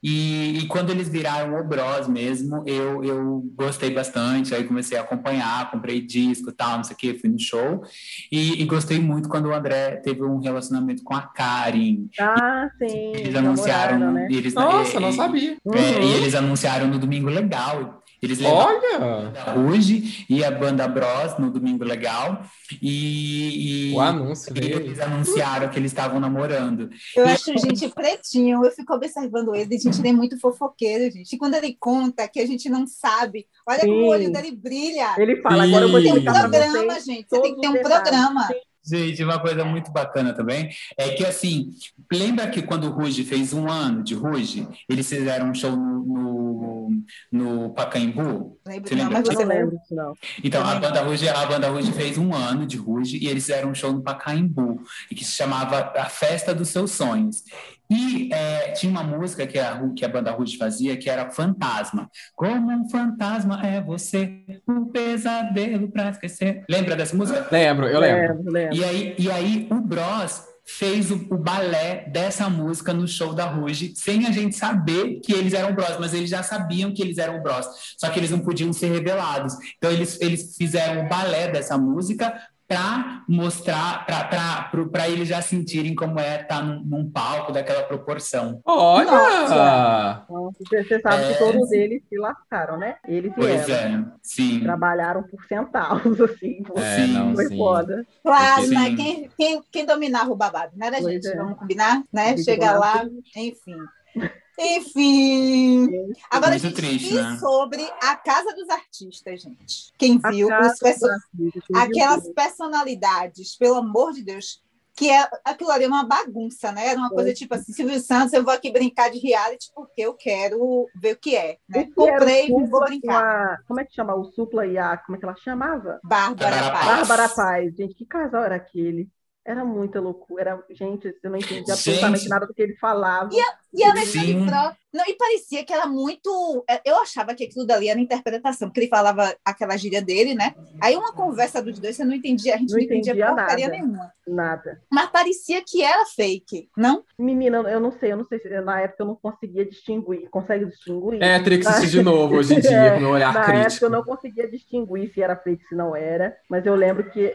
E, e quando eles viraram o Bros mesmo, eu, eu gostei bastante. Aí comecei a acompanhar, comprei disco e tal, não sei o que, fui no show. E, e gostei muito quando o André teve um relacionamento com a Karen. Ah, sim. Eles anunciaram, né? eles, Nossa, e- não e- sabia. Uhum. é, e eles anunciaram no Domingo Legal. Eles Olha! a Ruge e a banda Bros no Domingo Legal. E, e- O anúncio e eles anunciaram que eles estavam namorando. Eu acho gente pretinho, eu fico observando ele, gente, ele é muito fofoqueiro, gente. E quando ele conta que a gente não sabe, olha como o olho Sim. dele brilha. Ele fala, agora eu vou Sim. Tem um programa, gente. Você tem que ter um os detalhes. Gente, uma coisa muito bacana também é que, assim, lembra que quando o Ruge fez um ano de Ruge, eles fizeram um show no, no, no Pacaembu? Lembro, Você não, lembra mas Eu você não lembra. lembro disso, não. Então, a banda Ruge, a banda Ruge fez um ano de Ruge e eles fizeram um show no Pacaembu, e que se chamava A Festa dos Seus Sonhos. E é, tinha uma música que a, que a banda Ruge fazia, que era Fantasma. Como um fantasma é você, um pesadelo pra esquecer. Lembra dessa música? Lembro, eu lembro. Lembro, lembro. E aí, e aí o Bros fez o, o balé dessa música no show da Ruge, sem a gente saber que eles eram Bros, mas eles já sabiam que eles eram Bros, só que eles não podiam ser revelados. Então eles, eles fizeram o balé dessa música para mostrar, para eles já sentirem como é estar num, num palco daquela proporção. Olha! Nossa, Você, sabe É. que todos eles se lascaram, né? Eles e Pois ela. é, sim. Trabalharam por centavos, assim. É, Sim. não, Foi sim. foda. Claro, Sim. né? Quem, quem, quem dominava o babado, né, da Pois gente? é. Vamos combinar, né? Chega lá, enfim. Enfim. Agora, Muito gente, triste, e né? sobre a Casa dos Artistas, gente? Quem A viu perso- viu aquelas tudo. personalidades, pelo amor de Deus, que é aquilo ali é uma bagunça, né? Era uma coisa Foi. tipo assim, Silvio Santos, eu vou aqui brincar de reality porque eu quero ver o que é. Né? Que Comprei, vou Supla com brincar. a- Como é que chama? O Supla e a. Como é que ela chamava? Bárbara Bárbara Paz. Bárbara Paz. Gente, que casal era aquele? Era muita loucura. Era, gente, eu não entendia absolutamente nada do que ele falava. E a, e a. Não, e parecia que era muito. É, eu achava que aquilo dali era interpretação, porque ele falava aquela gíria dele, né? Aí uma conversa dos dois, você não entendia, a gente não, não entendia, entendia porcaria nada, nenhuma. Nada. Mas parecia que era fake, não? Menina, eu não sei, eu não sei se na época eu não conseguia distinguir. Consegue distinguir? É, teria que assistir de novo hoje em dia, é, com meu olhar na crítico. Na época eu não conseguia distinguir se era fake, se não era, mas eu lembro que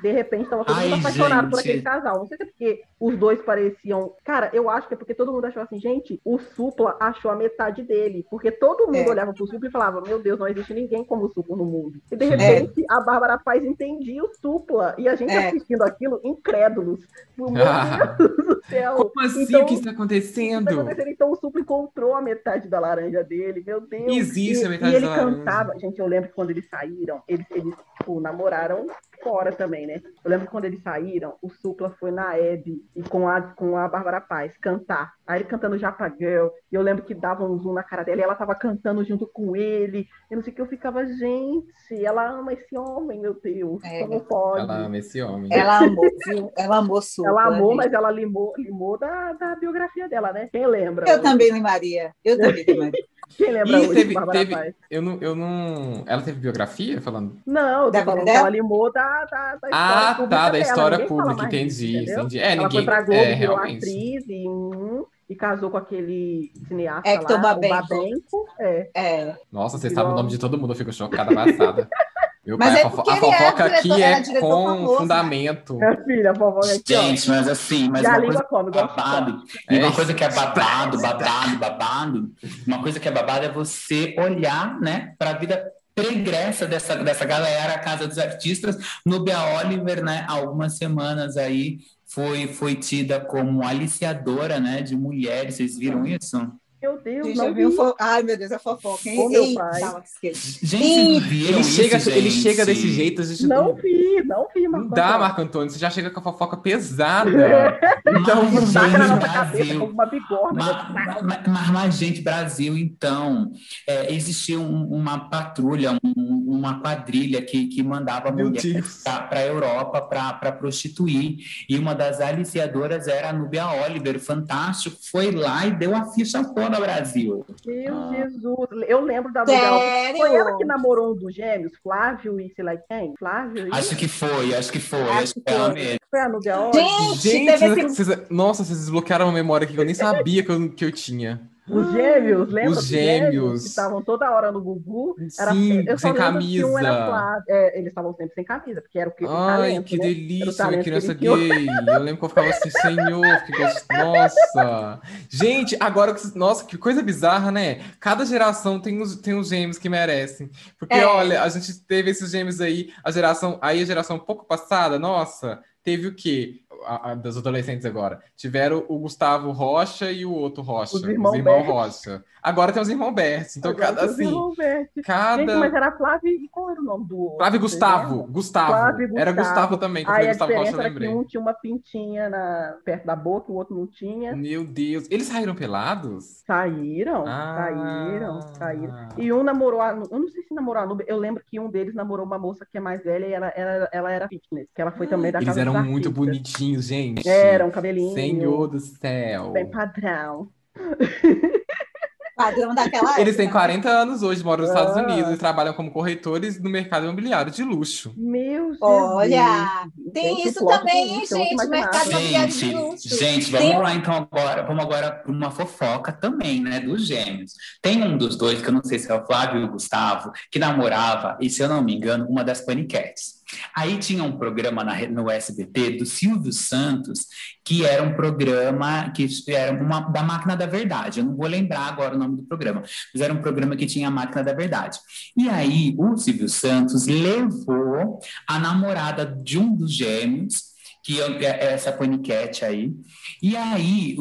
de repente estava todo mundo apaixonado gente. por aquele casal. Não sei se é porque os dois pareciam. Cara, eu acho que é porque todo mundo achou assim, gente, o Supla achou a metade dele. Porque todo mundo é. olhava pro Supla e falava, meu Deus, não existe ninguém como o Supla no mundo. E de repente é. a Bárbara Paz entendia o Supla. E a gente é. assistindo aquilo, incrédulos. Meu ah. Deus do céu. Como assim? Então, o que está acontecendo? Está acontecendo? Então o Supla encontrou a metade da laranja dele. Meu Deus. Existe e, a metade e ele da cantava. laranja. Gente, eu lembro que quando eles saíram, eles, eles tipo, namoraram fora também, né? Eu lembro que quando eles saíram, o Supla foi na Hebe e com a, com a Bárbara Paz cantar. Aí ele cantando Japa Girl, e eu lembro que dava um zoom na cara dela e ela tava cantando junto com ele. Eu não sei o que, eu ficava, gente, ela ama esse homem, meu Deus, é, como pode? Ela ama esse homem. Ela amou, viu? Ela amou Supla. Ela amou, gente. mas ela limou, limou da, da biografia dela, né? Quem lembra? Eu também limaria. Eu também limaria. Quem lembra e teve, teve, eu não, eu não. Ela teve biografia falando? Não, da falando que ela limou da, da, da ah, história Ah, tá, da dela. história ninguém pública, entendi, entendi. É, ela ninguém. foi pra Globo, é, virou realmente. atriz e, hum, e casou com aquele cineasta Hector lá, Babenco. o Babenco. É. É. Nossa, você Virou- sabe o nome de todo mundo, eu fico chocada, passada. Meu Mas pai, é a, fofo- fofoca diretor- aqui é com famoso, né? fundamento. Minha filha, a fofoca aqui. Gente, mas assim, mas uma coisa come, é babado, e É. uma coisa que é babado, babado, babado, uma coisa que é babado é você olhar, né, para a vida pregressa dessa, dessa galera, a Casa dos Artistas, Nubia Oliver, né, há algumas semanas aí foi, foi tida como aliciadora, né, de mulheres, vocês viram isso? Meu Deus, Gente, não eu vi fo... Ai, meu Deus, a fofoca, hein? Ô, meu Eita, pai. Gente, não viram Ele isso, chega, ele gente? chega desse jeito, gente Não vi, não vi, Não Marco dá, Antônio. Marco Antônio, você já chega com a fofoca pesada. Então, Mas, taca na gente, nossa cabeça Brasil. como uma bigorna. Mas, mas, mas, mas, gente, Brasil, então, é, existia um- uma patrulha, um- uma quadrilha que, que mandava mulheres para a Europa para prostituir. E uma das aliciadoras era a Nubia Oliver, fantástico, foi lá e deu a ficha toda, Brasil. Meu Jesus. Eu lembro da Sério? Foi ela que namorou um dos gêmeos, Flávio e sei lá quem? Flávio e... Acho que foi, acho que foi, Acho acho que que foi ela mesmo. Foi a Oliver? Gente, esse... vocês- nossa, vocês desbloquearam uma memória aqui que eu nem sabia que eu, que eu tinha. Os gêmeos, lembra? Os gêmeos. Que estavam toda hora no Gugu. Sim, eu sem um era camisa. Flávio. É, eles estavam sempre sem camisa, porque era o que? Ai, talento, que né? Era delícia, que criança gay. Eu lembro que eu ficava assim, senhor, que gostoso. Nossa. Gente, agora, nossa, que coisa bizarra, né? Cada geração tem os, tem os gêmeos que merecem. Porque, É. olha, a gente teve esses gêmeos aí, a geração, aí a geração um pouco passada, nossa, teve o quê? A, a- das adolescentes agora. Tiveram o Gustavo Rocha e o outro Rocha. Os irmãos Berti. Rocha. Agora tem os irmãos Berti. Então, Agora cada assim, irmãos Berti. Gente, cada. mas era Flávio e qual era o nome do outro? Flávio Gustavo. Gustavo. Flávio Era Gustavo. Também, que eu Aí falei a Gustavo Rocha, eu era que lembrei. um tinha uma pintinha na, perto da boca, o outro não tinha. Meu Deus. Eles saíram pelados? Saíram, Ah. saíram, saíram. E um namorou a eu não sei se namorou a Nubia, eu lembro que um deles namorou uma moça que é mais velha e ela, ela, ela era fitness, que ela foi também da Eles Casa eram muito Artistas. Bonitinhos, gente. Era um cabelinho. Senhor do céu. Bem padrão. Padrão daquela época. Eles têm 40 anos hoje, moram nos Estados Ah. Unidos e trabalham como corretores no mercado imobiliário de luxo. Meu Jesus. Olha, tem Gente, isso o também, hein, gente? imaginava. Mercado imobiliário de Gente, luxo. gente, Tem vamos um- lá então agora, vamos agora para uma fofoca também, né, dos gêmeos. Tem um dos dois, que eu não sei se é o Flávio ou o Gustavo, que namorava, e se eu não me engano, uma das Paniquetes. Aí tinha um programa na no SBT do Silvio Santos, que era um programa que era uma, da Máquina da Verdade. Eu não vou lembrar agora o nome do programa, mas era um programa que tinha a Máquina da Verdade. E aí o Silvio Santos levou a namorada de um dos gêmeos, que é é essa paniquete aí. E aí,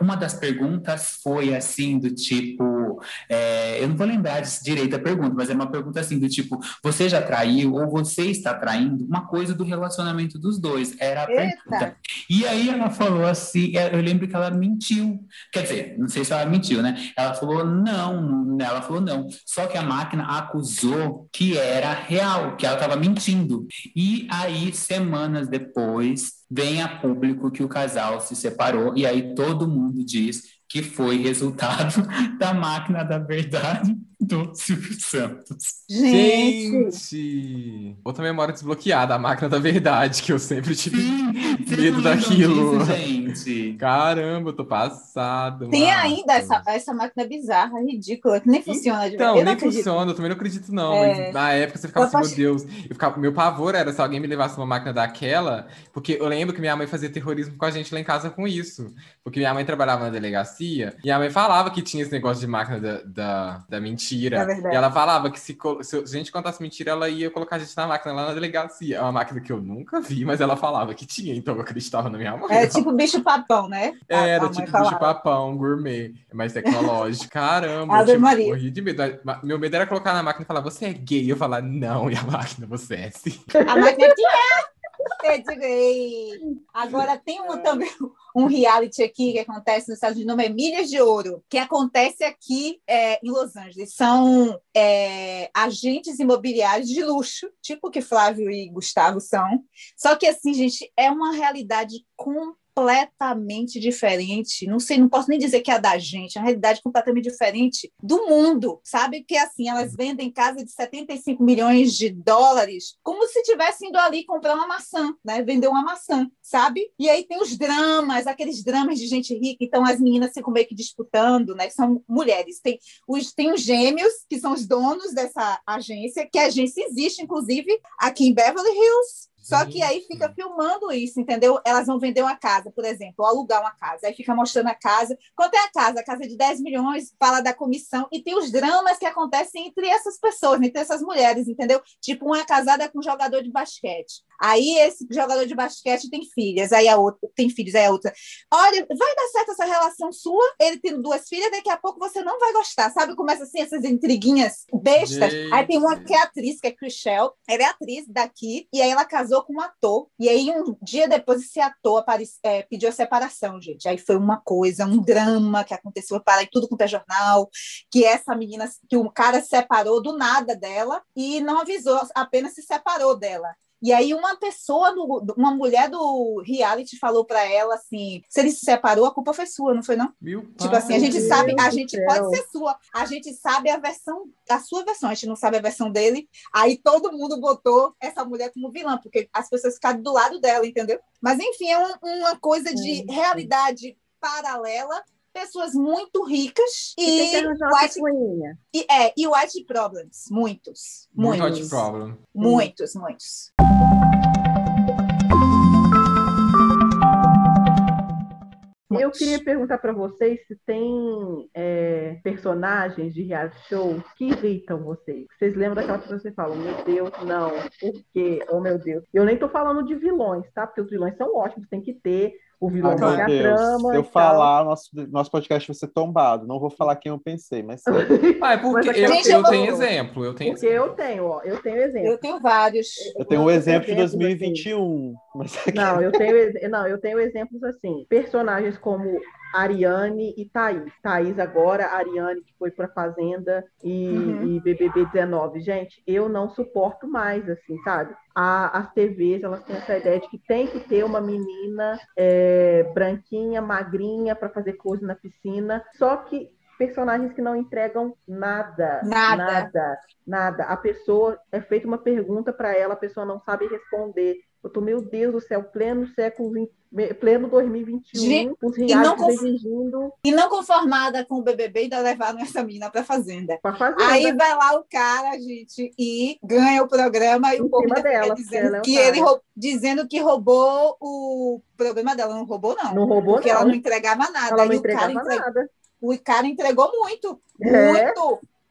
uma das perguntas foi assim, do tipo, é, eu não vou lembrar direito a pergunta, mas era uma pergunta assim, do tipo, você já traiu ou você está traindo? Uma coisa do relacionamento dos dois, era a Eita. pergunta. E aí ela falou assim, é, eu lembro que ela mentiu, quer dizer, não sei se ela mentiu, né? Ela falou não- ela falou não, só que a máquina acusou que era real, que ela estava mentindo. E aí, semanas depois, vem a público que o casal se separou e aí todo mundo diz que foi resultado da máquina da verdade do Silvio Santos. Gente, Gente! Outra memória desbloqueada, a máquina da verdade, que eu sempre tive Sim, medo daquilo. disso, gente. Caramba, eu tô passado. tem ainda essa, essa máquina bizarra, ridícula, que nem funciona de Então, verdade. Não nem acredito. funciona, eu também não acredito, não. É. Mas na época você ficava Eu assim, meu Deus. Eu ficava, meu pavor era se alguém me levasse uma máquina daquela, porque eu lembro que minha mãe fazia terrorismo com a gente lá em casa com isso. Porque minha mãe trabalhava na delegacia e a mãe falava que tinha esse negócio de máquina da, da, da mentira. Da verdade. e ela falava que se, se a gente contasse mentira, ela ia colocar a gente na máquina lá na delegacia. É uma máquina que eu nunca vi, mas ela falava que tinha, então eu acreditava na minha mãe. É tipo bicho papão, né? A- a Era tipo falava. bicho papão, gourmet, mais tecnológico. Caramba, eu tipo, morri de medo. Meu medo era colocar na máquina e falar, você é gay? Eu falar, não, e a máquina, você é sim. A máquina que é. Eu digo, ei. Agora tem um, também um reality aqui que acontece nos Estados Unidos, nome é Milhas de Ouro, que acontece aqui é, em Los Angeles. São é, agentes imobiliários de luxo, tipo que Flávio e Gustavo são. Só que assim, gente, é uma realidade completamente diferente. Não sei, não posso nem dizer que é a da gente, é uma realidade completamente diferente do mundo, sabe? Que assim, elas vendem casa de 75 milhões de dólares como se tivessem indo ali comprar uma maçã, né? Vender uma maçã, sabe? E aí tem os dramas, aqueles dramas de gente rica, então as meninas ficam meio que disputando, né? São mulheres. Tem os, tem os gêmeos, que são os donos dessa agência, que a agência existe, inclusive, aqui em Beverly Hills. Só que aí fica filmando isso, entendeu? Elas vão vender uma casa, por exemplo, ou alugar uma casa. Aí fica mostrando a casa. Quanto é a casa? A casa é de 10 milhões, fala da comissão. E tem os dramas que acontecem entre essas pessoas, entre essas mulheres, entendeu? Tipo, uma é casada com um jogador de basquete. Aí esse jogador de basquete tem filhas, aí a outra tem filhos, aí a outra. Olha, vai dar certo essa relação sua? Ele tendo duas filhas, daqui a pouco você não vai gostar, sabe? Começa assim essas intriguinhas bestas. Gente. Aí tem uma que é atriz, que é Chriselle, ela é atriz daqui, e aí ela casou com um ator. E aí um dia depois esse ator apare- é, pediu a separação, gente. Aí foi uma coisa, um drama que aconteceu para tudo quanto é jornal, que essa menina, que o cara se separou do nada dela e não avisou, apenas se separou dela. E aí uma pessoa, do, uma mulher do reality falou para ela assim, se ele se separou, a culpa foi sua, não foi não? Meu Tipo pai. assim, a gente Deus sabe, a gente céu. pode ser sua, a gente sabe a versão, a sua versão, a gente não sabe a versão dele. Aí todo mundo botou essa mulher como vilã, porque as pessoas ficaram do lado dela, entendeu? Mas enfim, é um- uma coisa de Sim. realidade paralela, pessoas muito ricas E e, white, e, é, e white problems, muitos, Muito muitos, hot problem. muitos, muitos. Eu queria perguntar para vocês se tem é, personagens de reality show que irritam vocês. Vocês lembram daquela pessoa que você fala, meu Deus, não, por quê? Oh, meu Deus. Eu nem tô falando de vilões, tá? Porque os vilões são ótimos, tem que ter. O vilão Ai, tem meu a Deus. trama. Se eu e tal. falar, nosso, nosso podcast vai ser tombado. Não vou falar quem eu pensei, mas Ah, é porque Mas eu, Gente, eu eu tenho exemplo, eu tenho Porque eu tenho, ó, eu tenho exemplo. Eu tenho vários. eu tenho um exemplo de exemplos, assim. 2021. Mas Não, eu tenho, não, eu tenho exemplos assim. Personagens como Ariane e Thaís. Thaís agora, Ariane que foi pra Fazenda e, Uhum. e BBB 19. Gente, eu não suporto mais, assim, sabe? A- as TVs, elas têm essa ideia de que tem que ter uma menina é, branquinha, magrinha, pra fazer coisa na piscina. Só que personagens que não entregam nada, Nada. nada, nada. A pessoa é feita uma pergunta para ela, a pessoa não sabe responder. Eu tô, meu Deus do céu, pleno século XX, pleno 2021, Gente, os e conf- exigindo E não conformada com o BBB, ainda levaram essa menina pra fazenda. pra fazer. Aí vai lá o cara, gente, e ganha o programa e Em o povo dela, dizendo é que cara. ele roubou, dizendo que roubou o programa dela. Não roubou, não. Não roubou, porque não. ela não entregava nada. Ela não o, cara entregava entre- nada. o cara entregou muito. É.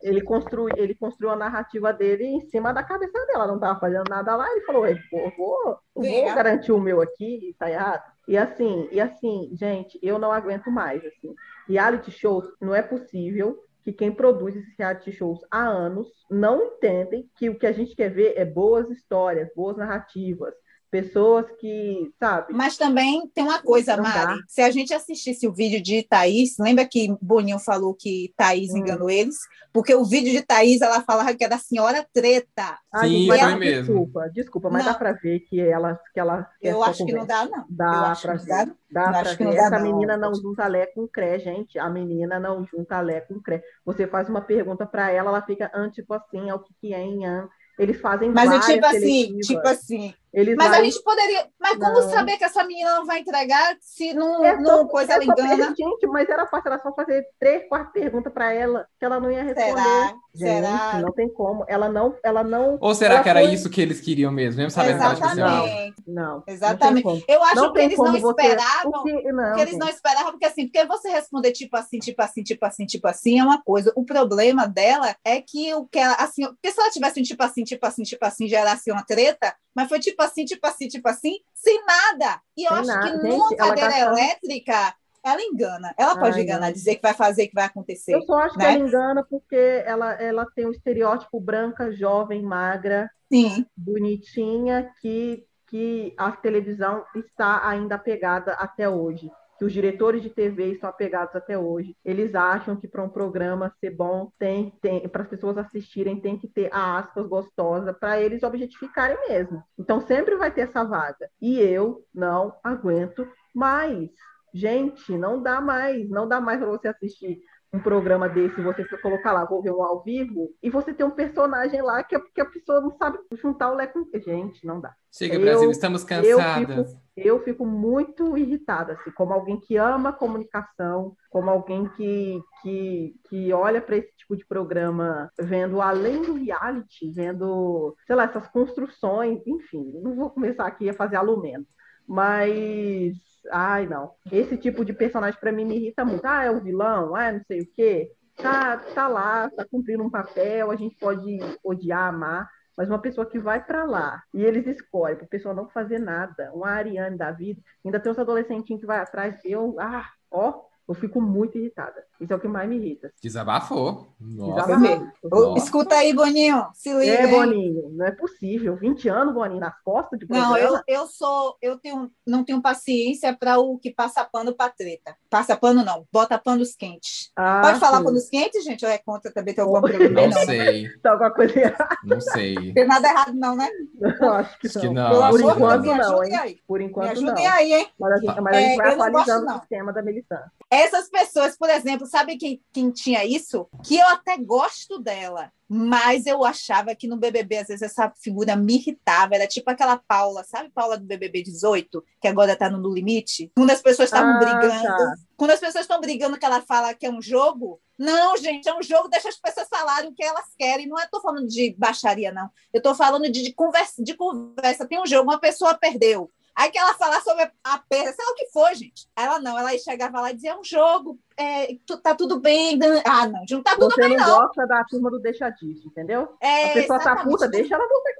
Ele construiu, ele construiu a narrativa dele em cima da cabeça dela, não estava fazendo nada lá. Ele falou: "Eu vou, vou, vou garantir o meu aqui, tá errado. E assim, e assim, gente, eu não aguento mais. Assim. Reality shows, não é possível que quem produz esses reality shows há anos não entendem que o que a gente quer ver é boas histórias, boas narrativas, Pessoas que, sabe? Mas também tem uma coisa, dá. Mari. Se a gente assistisse o vídeo de Thaís, lembra que Boninho falou que Thaís Hum. enganou eles? Porque o vídeo de Thaís, ela falava que era a senhora treta. Ah, Sim, foi dá- mesmo. Desculpa, desculpa, mas Não. dá pra ver que ela, que ela Eu acho que não conversa. dá, não. Eu Dá que não dá. ver. Dá Eu pra acho que não ver. dá, Essa não. menina não junta Lé com Cré, gente. A menina não junta Lé com Cré. Você faz uma pergunta pra ela, ela fica, ah, tipo assim, é o que que é, hein, ah. Eles fazem Mas é tipo assim, tipo assim. Eles Mas a vai- gente poderia. Mas como Não. saber que essa menina não vai entregar se não, É só- não coisa é ela só- engana? Gente, mas era fácil, era só fazer três, quatro perguntas pra ela, que ela não ia responder. Será? Gente, Será? não tem como. Ela não, ela não, Ou será Ela que era foi- isso que eles queriam mesmo? Mesmo sabendo que ela Exatamente. não. Exatamente. Não como. Eu acho Não que eles não como você- esperavam. Porque, não, Porque eles gente. não esperavam, porque assim, porque você responder tipo assim, tipo assim, tipo assim, tipo assim, é uma coisa. O problema dela é que o que ela, assim, porque se ela tivesse um tipo assim, tipo assim, tipo assim, gerasse uma treta, mas foi tipo assim, tipo assim, tipo assim, sem nada. E eu Sem acho nada. que Gente, numa ela cadeira elétrica, ela engana. Ela pode Ai, enganar, dizer que vai fazer, que vai acontecer. Eu só acho né? que ela engana porque ela, ela tem um estereótipo branca, jovem, magra, Sim, bonitinha, que, que a televisão está ainda apegada até hoje. Que os diretores de TV estão apegados até hoje. Eles acham que para um programa ser bom, tem, tem para as pessoas assistirem, tem que ter a aspas gostosa para eles objetificarem mesmo. Então sempre vai ter essa vaga. E eu não aguento mais. Gente, não dá mais, não dá mais para você assistir um programa desse, você colocar lá, vou ver um ao vivo, e você tem um personagem lá que a, que a pessoa não sabe juntar o Lé com. Gente, não dá. chega Eu- Brasil, estamos cansadas. Eu fico muito irritada, assim, como alguém que ama comunicação, como alguém que, que, que olha para esse tipo de programa, vendo além do reality, vendo, sei lá, essas construções, enfim, não vou começar aqui a fazer alumento, mas, ai, não. Esse tipo de personagem para mim me irrita muito. Ah, é o vilão, ah, não sei o quê. Tá, tá lá, tá cumprindo um papel, a gente pode odiar, amar, mas uma pessoa que vai para lá e eles escolhem para pessoa não fazer nada, uma Ariane da vida, ainda tem uns adolescentinhos que vai atrás, eu, ah, ó, eu fico muito irritada. Isso é o que mais me irrita. Desabafou. Nossa. Desabafou. Nossa. Escuta aí, Boninho. Se liga. É, hein? Boninho, não é possível. 20 anos, Boninho, nas costas de Não, eu, eu sou, eu tenho, não tenho paciência para o que passa pano para treta. Passa pano não, bota panos quentes. Ah, Pode falar sim. panos quentes, gente? Ou é contra também tem algum problema? Não Não, não sei, Tá alguma coisa errada? não sei. tem nada errado não, né? Não, acho que Acho que não. não. Acho Por Deus, enquanto me não, ajudem hein? aí. Por Me enquanto não. ajudem aí, hein? Mas a gente, mas a É, gente vai não atualizando não. o sistema da Melissandre. Essas pessoas, por exemplo, sabe quem, quem tinha isso? Que eu até gosto dela, mas eu achava que no BBB, às vezes, essa figura me irritava. Era tipo aquela Paula, sabe Paula do BBB 18, que agora tá no No Limite? Quando as pessoas estavam Ah, brigando. tá. Quando as pessoas estão brigando que ela fala que é um jogo, não, gente, é um jogo, deixa as pessoas falarem o que elas querem. Não é tô falando de baixaria, não. Eu tô falando de, de conversa, de conversa. Tem um jogo, uma pessoa perdeu. Aí que ela fala sobre a perda, sei lá o que foi, gente. Ela não, ela chegava lá e dizia, é um jogo, é, tu- tá tudo bem. Ah, não, não tá tudo Você bem, não não. gosta da turma do deixa disso, entendeu? É, a pessoa tá exatamente. puta, deixa ela voltar.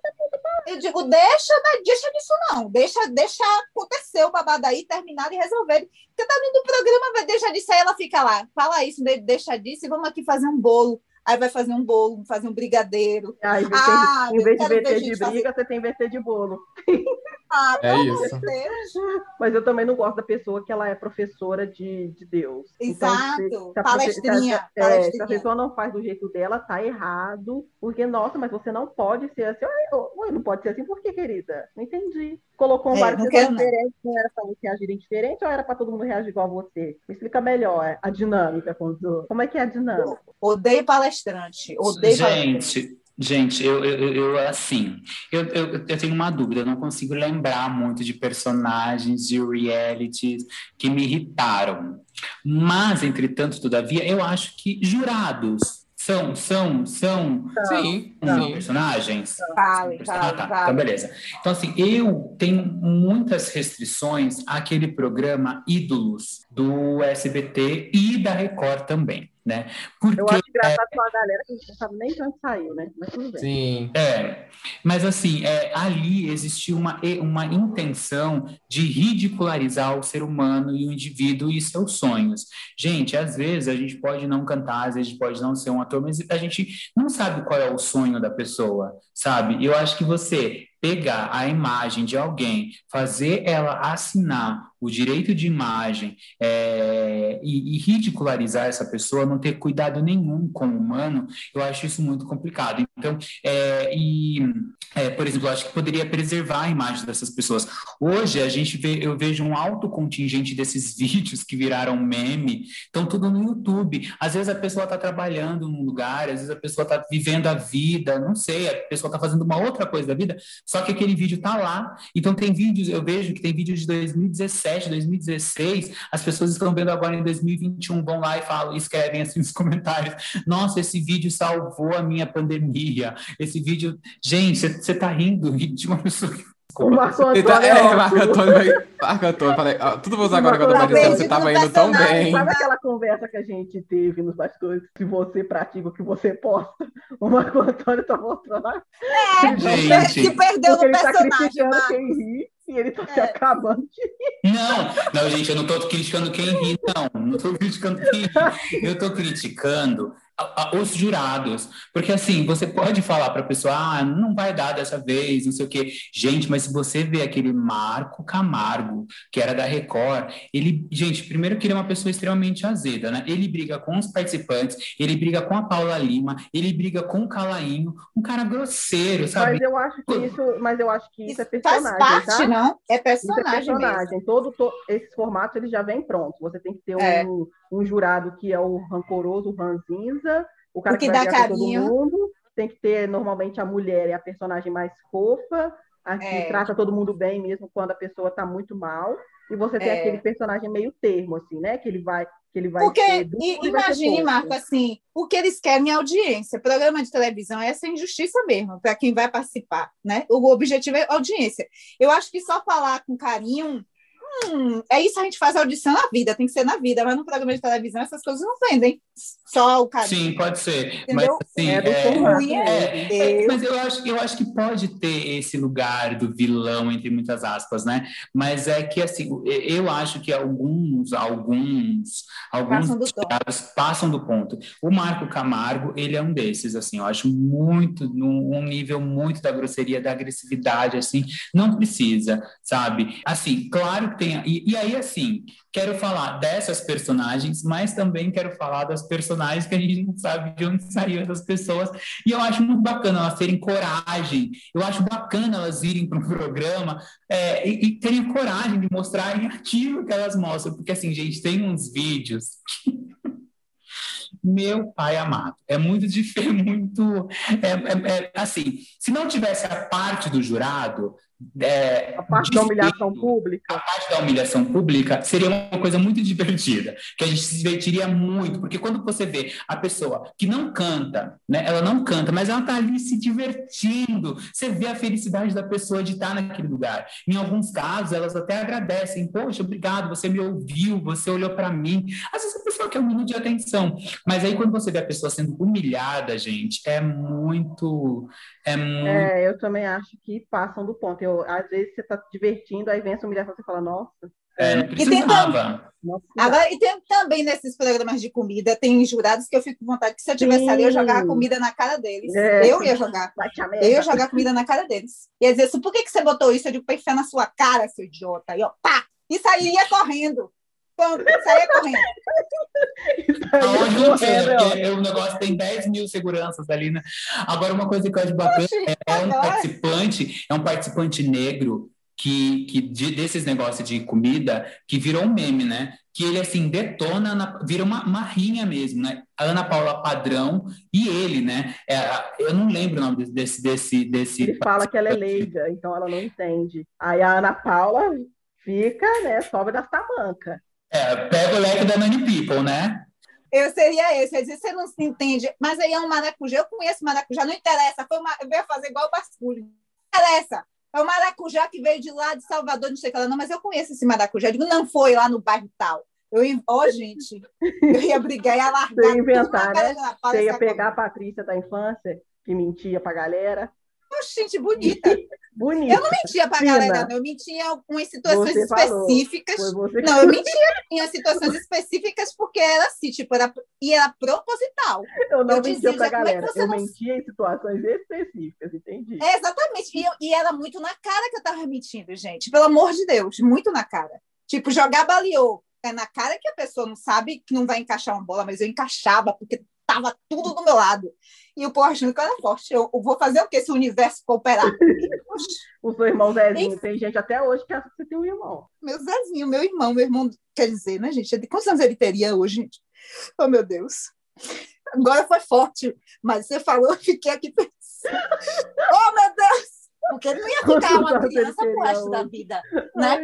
Eu digo, deixa, né, deixa disso não. Deixa, deixa acontecer o babado aí, terminar e resolver. Porque tá dentro do programa, vai deixar disso, aí ela fica lá. Fala isso, de- deixa disso e vamos aqui fazer um bolo. Aí vai fazer um bolo, fazer um brigadeiro. Aí, em vez, Ah, de, em vez de VT de briga, você tem VT de bolo. Ah, É isso. Deus. Mas eu também não gosto da pessoa que ela é professora de, de Deus. Então, Exato. se- se a Palestrinha, se a- é, se a pessoa não faz do jeito dela, tá errado. Porque, nossa, mas você não pode ser assim. Ué, não pode ser assim, por quê, querida? Não entendi. Colocou um É, vários diferentes, não era pra você agirem diferente ou era pra todo mundo reagir igual a você? Me explica melhor a dinâmica. Quando... Como é que é a dinâmica? Odeio palestrante. Odeio palestrante. Gente, eu, eu, eu assim, eu, eu, eu tenho uma dúvida, eu não consigo lembrar muito de personagens de realities que me irritaram. Mas, entretanto, todavia, eu acho que jurados são, são, são, Sim, são sim. personagens. Fale, Ah, fale, tá. fale. Então, beleza. Então, assim, eu tenho muitas restrições àquele programa Ídolos do SBT e da Record também, né? Porque Eu acho engraçado com a galera que não sabe nem de onde saiu, né? Mas tudo bem. Sim. É, mas assim, é, ali existiu uma, uma intenção de ridicularizar o ser humano e o indivíduo e seus sonhos. Gente, às vezes a gente pode não cantar, às vezes a gente pode não ser um ator, mas a gente não sabe qual é o sonho da pessoa, sabe? Eu acho que você pegar a imagem de alguém, fazer ela assinar o direito de imagem é, e, e, ridicularizar essa pessoa, não ter cuidado nenhum com o humano, eu acho isso muito complicado. Então, é, e, é, por exemplo, eu acho que poderia preservar a imagem dessas pessoas. Hoje, a gente vê, eu vejo um alto contingente desses vídeos que viraram meme, estão tudo no YouTube. Às vezes a pessoa está trabalhando num lugar, às vezes a pessoa está vivendo a vida, não sei, a pessoa está fazendo uma outra coisa da vida, só que aquele vídeo está lá. Então, tem vídeos, eu vejo que tem vídeos de 2017 2017, 2016, as pessoas estão vendo agora em 2021, vão lá e falam, escrevem assim nos comentários: Nossa, esse vídeo salvou a minha pandemia. Esse vídeo. Gente, você está rindo de uma pessoa que o Marco Antônio. Tá, é, Marco Antônio vai. Marco Antônio, falei, ó, tudo vou usar agora quando eu dizendo, você tava indo tão bem. Sabe aquela conversa que a gente teve nos bastidores que você pratica o que você posta? O Marco Antônio tá mostrando. É, gente. que perdeu no tá personagem. Tá quem ri e ele tá é. se acabando de rir. Não, não, gente, eu não tô criticando quem ri, não. Não tô criticando quem ri. Eu tô criticando os jurados. Porque assim, você pode falar para a pessoa, ah, não vai dar dessa vez, não sei o quê. Gente, mas se você vê aquele Marco Camargo, que era da Record, ele, gente, primeiro que ele é uma pessoa extremamente azeda, né? Ele briga com os participantes, ele briga com a Paula Lima, ele briga com o Calainho, um cara grosseiro, sabe? Mas eu acho que isso, mas eu acho que isso, isso é personagem, faz parte, tá? não? É personagem, isso é personagem. Mesmo. Todo, todo esses formatos eles já vêm prontos. Você tem que ter é. um um jurado que é o rancoroso, o ranzinza, o cara o que, que dá carinho. todo mundo. Tem que ter, normalmente, a mulher é a personagem mais fofa, a que é. trata todo mundo bem, mesmo quando a pessoa está muito mal. E você tem é. aquele personagem meio termo, assim, né? Que ele vai. Que ele vai Porque, imagine, Marco, assim, o que eles querem é audiência. Programa de televisão é essa injustiça mesmo, para quem vai participar, né? O objetivo é audiência. Eu acho que só falar com carinho hum, é isso a gente faz audição na vida, tem que ser na vida, mas no programa de televisão essas coisas não vendem. Só o carinho. Sim, pode ser. Entendeu? Mas, assim, é, é, é, é, mas eu acho, eu acho que pode ter esse lugar do vilão, entre muitas aspas, né? Mas é que assim, eu acho que alguns, alguns, alguns passam do, passam do ponto. O Marco Camargo, ele é um desses, assim, eu acho muito, num nível muito da grosseria, da agressividade, assim, não precisa, sabe? Assim, claro que E, e aí, assim, quero falar dessas personagens, mas também quero falar das personagens que a gente não sabe de onde saiu essas pessoas. E eu acho muito bacana elas terem coragem. Eu acho bacana elas irem para um programa é, e, e, terem coragem de mostrar em ativo que elas mostram. Porque, assim, gente, tem uns vídeos. Meu pai amado, é muito difícil, muito. É, é, é, assim, se não tivesse a parte do jurado, é, a parte da humilhação pública. A parte da humilhação pública seria uma coisa muito divertida, que a gente se divertiria muito, porque quando você vê a pessoa que não canta, né, ela não canta, mas ela está ali se divertindo, você vê a felicidade da pessoa de estar naquele lugar. Em alguns casos, elas até agradecem, poxa, obrigado, você me ouviu, você olhou para mim. Às vezes a pessoa quer um minuto de atenção, mas aí quando você vê a pessoa sendo humilhada, gente, é muito. É, muito... é eu também acho que passam do ponto. Eu às vezes você está divertindo, aí vem essa humilhação e você fala, nossa. É, não precisava. Agora, e tem também nesses programas de comida, tem jurados que eu fico com vontade que se eu tivesse Sim. ali, eu jogava comida na cara deles. É. Eu ia jogar. Eu ia jogar comida na cara deles. Ia dizer assim, por que, que você botou isso? Eu digo, pra enfiar na sua cara, seu idiota. E ó, pá! E sairia correndo. Pronto, saia correndo. Aonde não sei, porque o negócio tem 10 mil seguranças ali, né? Agora, uma coisa que eu acho bacana Oxi, é, um participante, é um participante negro que, que de, desses negócios de comida que virou um meme, né? Que ele assim detona, na, vira uma, uma rinha mesmo, né? A Ana Paula Padrão e ele, né? É, eu não lembro o nome desse desse desse. Ele fala que ela é leiga, então ela não entende. Aí a Ana Paula fica, né? Sobe das tamancas. É, pega o leque da Many People, né? Eu seria esse, eu dizer, você não se entende, mas aí é um maracujá, eu conheço maracujá, não interessa, foi uma, eu ia fazer igual o basculho, não interessa, é o maracujá que veio de lá de Salvador, não sei o que lá, não, mas eu conheço esse maracujá, eu digo, não foi lá no bairro tal, eu, ó, oh, gente, eu ia brigar, ia largar. Você ia inventar, né? Você ia pegar a Patrícia da infância, que mentia pra galera. Gente, bonita. Bonita. Eu não mentia pra Fina. galera, não. Eu mentia em situações você específicas. Não, eu mentia em situações específicas porque era assim, tipo, era E era proposital. Eu não Eu mentia pra como é galera. você Eu não- mentia em situações específicas, entendi. É, exatamente. E, eu- e era muito na cara que eu tava mentindo, gente. Pelo amor de Deus, muito na cara. Tipo, jogar baleou. É na cara que a pessoa não sabe que não vai encaixar uma bola, mas eu encaixava, porque tava tudo do meu lado. E o povo achando que eu era forte. Eu, eu vou fazer o que se o universo cooperar? O seu irmão Zezinho, tem gente até hoje que acha que você tem um irmão. meu Zezinho, meu irmão, meu irmão, quer dizer, né, gente? Quantos anos ele teria hoje, gente? Oh, meu Deus. Agora foi forte, mas você falou, eu fiquei aqui pensando. Oh, meu Deus! Porque ele não ia ficar uma criança pro resto da vida, né?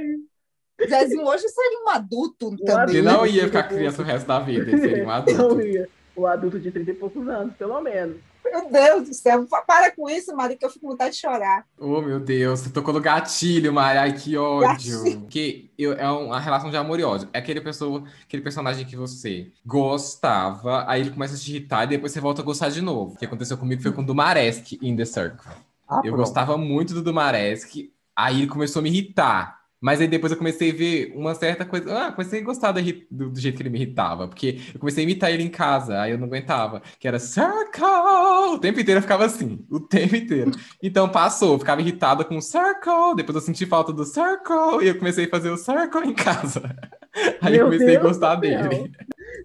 Zezinho hoje seria um adulto também. Ele não ia ficar criança o resto da vida, ele seria um Não adulto. ia. O adulto de 30 e poucos anos, pelo menos. Meu Deus do céu, para com isso, Mari, que eu fico com vontade de chorar. Oh, meu Deus, você tocou no gatilho, Mari. Ai, que ódio. Gatilho. Porque eu, é uma relação de amor e ódio. É aquele, pessoa, aquele personagem que você gostava, aí ele começa a te irritar e depois você volta a gostar de novo. O que aconteceu comigo foi com o Dumaresk in The Circle. Ah, Eu pronto. gostava muito do Dumaresk, aí ele começou a me irritar. Mas aí depois eu comecei a ver uma certa coisa. Ah, comecei a gostar irri- do, do jeito que ele me irritava. Porque eu comecei a imitar ele em casa, aí eu não aguentava. Que era Circle! O tempo inteiro eu ficava assim, o tempo inteiro. Então passou, eu ficava irritada com o Circle, depois eu senti falta do Circle, e eu comecei a fazer o Circle em casa. Aí eu Meu comecei Deus a gostar do dele.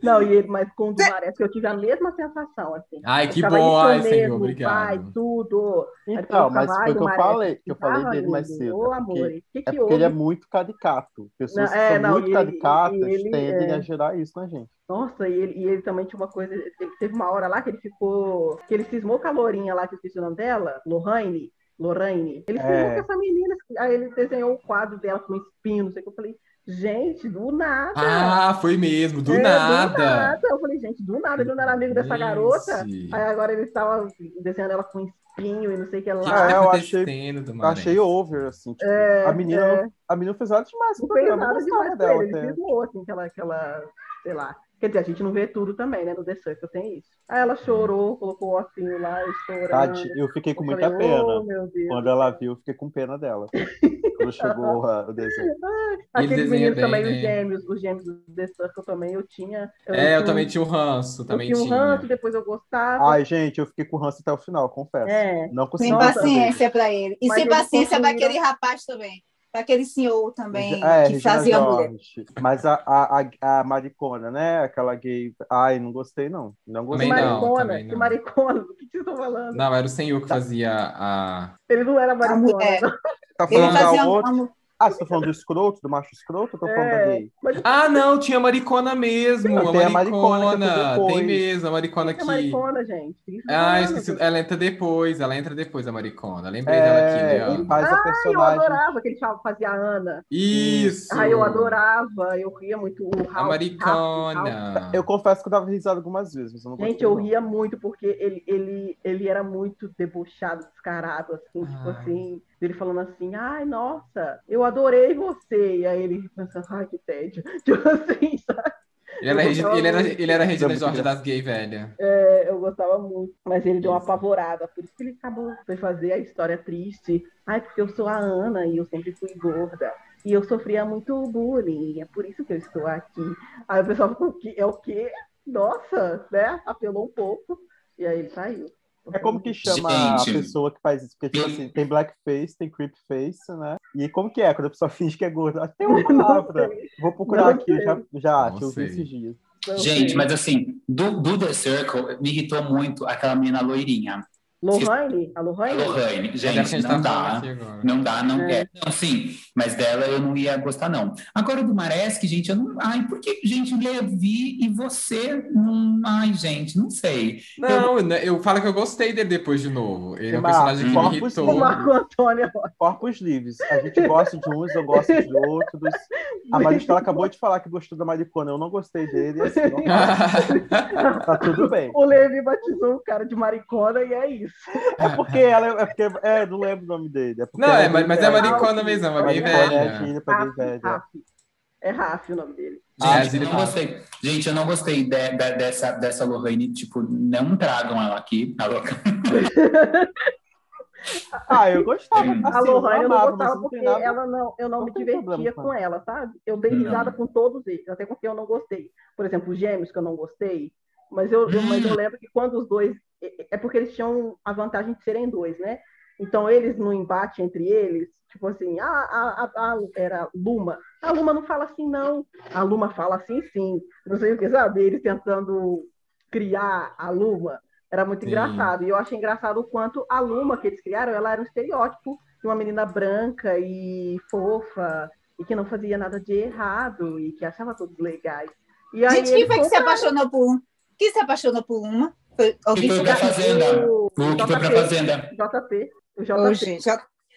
Não, e ele, mas com o que eu tive a mesma sensação, assim. Ai, que bom, ai, Senhor, mesmo, obrigado. Vai, tudo. Então, mas foi o que eu falei, que eu falei dele mais cedo. Ô, é amor, porque, o que é que porque ele é muito caricato. Pessoas Não, que é, são não, muito ele- caricatas ele, tendem é. a gerar isso na gente. Nossa, e ele, e ele também tinha uma coisa. Teve uma hora lá que ele ficou. Que ele cismou com a Lourinha lá, que eu esqueci o nome dela, Lorraine. Lorraine. Ele cismou É. com essa menina. Aí ele desenhou o quadro dela com espinho, não sei o que. Eu falei, gente, do nada. Ah, foi mesmo, do É, nada. Do nada. Eu falei, gente, do nada, ele não era amigo dessa garota. Gente. Aí agora ele estava desenhando ela com espinho e não sei o que lá. Ah, eu achei- Eu achei over, assim. Tipo, É, a, menina, é. a menina não fez nada demais Não fez nada demais dela ele. Cismou, assim, aquela, aquela, sei lá. Quer dizer, a gente não vê tudo também, né? No The Circle tem isso. Aí ela chorou, colocou o ossinho lá, chorando. Tadinha, eu fiquei com Eu muita falei, pena. Oh, meu Deus. Quando ela viu, eu fiquei com pena dela. Quando chegou a- o desenho. Aqueles desenha meninos bem, também, né? os gêmeos, os gêmeos do The Circle também, eu tinha. É, eu tinha também um- tinha o ranço, Eu também tinha um tinha. ranço, depois eu gostava. Ai, gente, eu fiquei com ranço até o final, confesso. É. Não consegui Sem paciência para ele. E Mas sem paciência para construíram- aquele rapaz também. Para aquele senhor também, É, que Regina fazia a mulher. Mas a, a, a, a maricona, né? Aquela gay. Ai, não gostei, não. Não Que gostei. Também não, maricona, também que não. maricona, do que vocês estão falando? Não, era o senhor que fazia a. Ele não era maricona. Tá Ele falando da outra? Ah, você tá falando do escroto, do macho escroto, ou tô falando da É, gay? mas Ah, não, tinha a maricona mesmo. Não, a tem a maricona. maricona entra depois. Tem mesmo, a maricona que é que. maricona, gente. Ah, é, esqueci. Ela entra depois, ela entra depois, a maricona. Lembrei dela aqui, É, ele faz a Ah, eu personagem. adorava que ele fazia a Ana. Isso! Ah, eu adorava, eu ria muito. O Ralph, A maricona. Ralph. Eu confesso que eu dava risada algumas vezes, mas eu não Gente, eu não. ria muito porque ele, ele, ele era muito debochado, descarado, assim, tipo Ah. assim, ele falando assim, ai, nossa, eu adorei você. E aí ele pensando, ai, que tédio. Tipo assim, sabe? Ele era, Eu Regi- gostava ele era, ele era Regina Jorge das gay velha. É, eu gostava muito. Mas ele deu uma apavorada, por isso que ele acabou, foi fazer a história triste. Ai, porque eu sou a Ana e eu sempre fui gorda. E eu sofria muito bullying, é por isso que eu estou aqui. Aí o pessoal ficou, "O quê? é o quê? Nossa, né? Apelou um pouco. E aí ele saiu. É como que chama Gente. a pessoa que faz isso? Porque, tipo assim, tem blackface, tem creepface, né? E como que é quando a pessoa finge que é gorda? Tem uma palavra. Vou procurar Não aqui, sei. já, já que eu vi esses dias. Não Gente, sei. mas assim, do, do The Circle, me irritou muito aquela menina loirinha. Lohane? A A Lohane? Lohane. É Gente, tá não falando dá. Não dá, não É. é. Não, sim, mas dela eu não ia gostar, não. Agora do Maresk, gente, eu não. Ai, por que, gente, Levi e você? Não... Ai, gente, não sei. Não, né, eu falo que eu gostei dele depois de novo. Ele é um personagem que me irritou. Marco Antônio. Corpos livres. A gente gosta de uns, eu gosto de outros. A Maristela acabou de falar que gostou da Maricona, eu não gostei dele. e Assim, não, tá tudo bem. O Levi batizou o cara de maricona e é isso. É porque ela é porque é, não lembro o nome dele. É Não, é, mas, mas é velha. maricona mesmo, é uma Maricona é velha. É Raf o nome dele. Ah, Gente, eu não gostei. Gente, eu não gostei de- de- dessa, dessa Lohane. Tipo, não tragam ela aqui, tá louca? Ah, eu gostava. Assim, A Lohane eu não amava, gostava porque nada- ela não, eu não, não me divertia problema com com ela, sabe? Eu dei Não. risada com todos eles, até porque eu não gostei. Por exemplo, os gêmeos que eu não gostei, Mas eu, eu, mas eu lembro que quando os dois. É porque eles tinham a vantagem de serem dois, né? Então, eles no embate entre eles, tipo assim, a, a, a, a era Luma. A Luma não fala assim, não. A Luma fala assim, sim. Não sei o que, sabe? Eles tentando criar a Luma. Era muito Sim. engraçado. E eu achei engraçado o quanto a Luma que eles criaram, ela era um estereótipo de uma menina branca e fofa, e que não fazia nada de errado, e que achava todos legais. E aí Gente, quem foi que se apaixonou por um? Quem se apaixonou por uma? Foi alguém foi que pra Fazenda. o O que foi Fazenda. JP. O JP Ô, gente,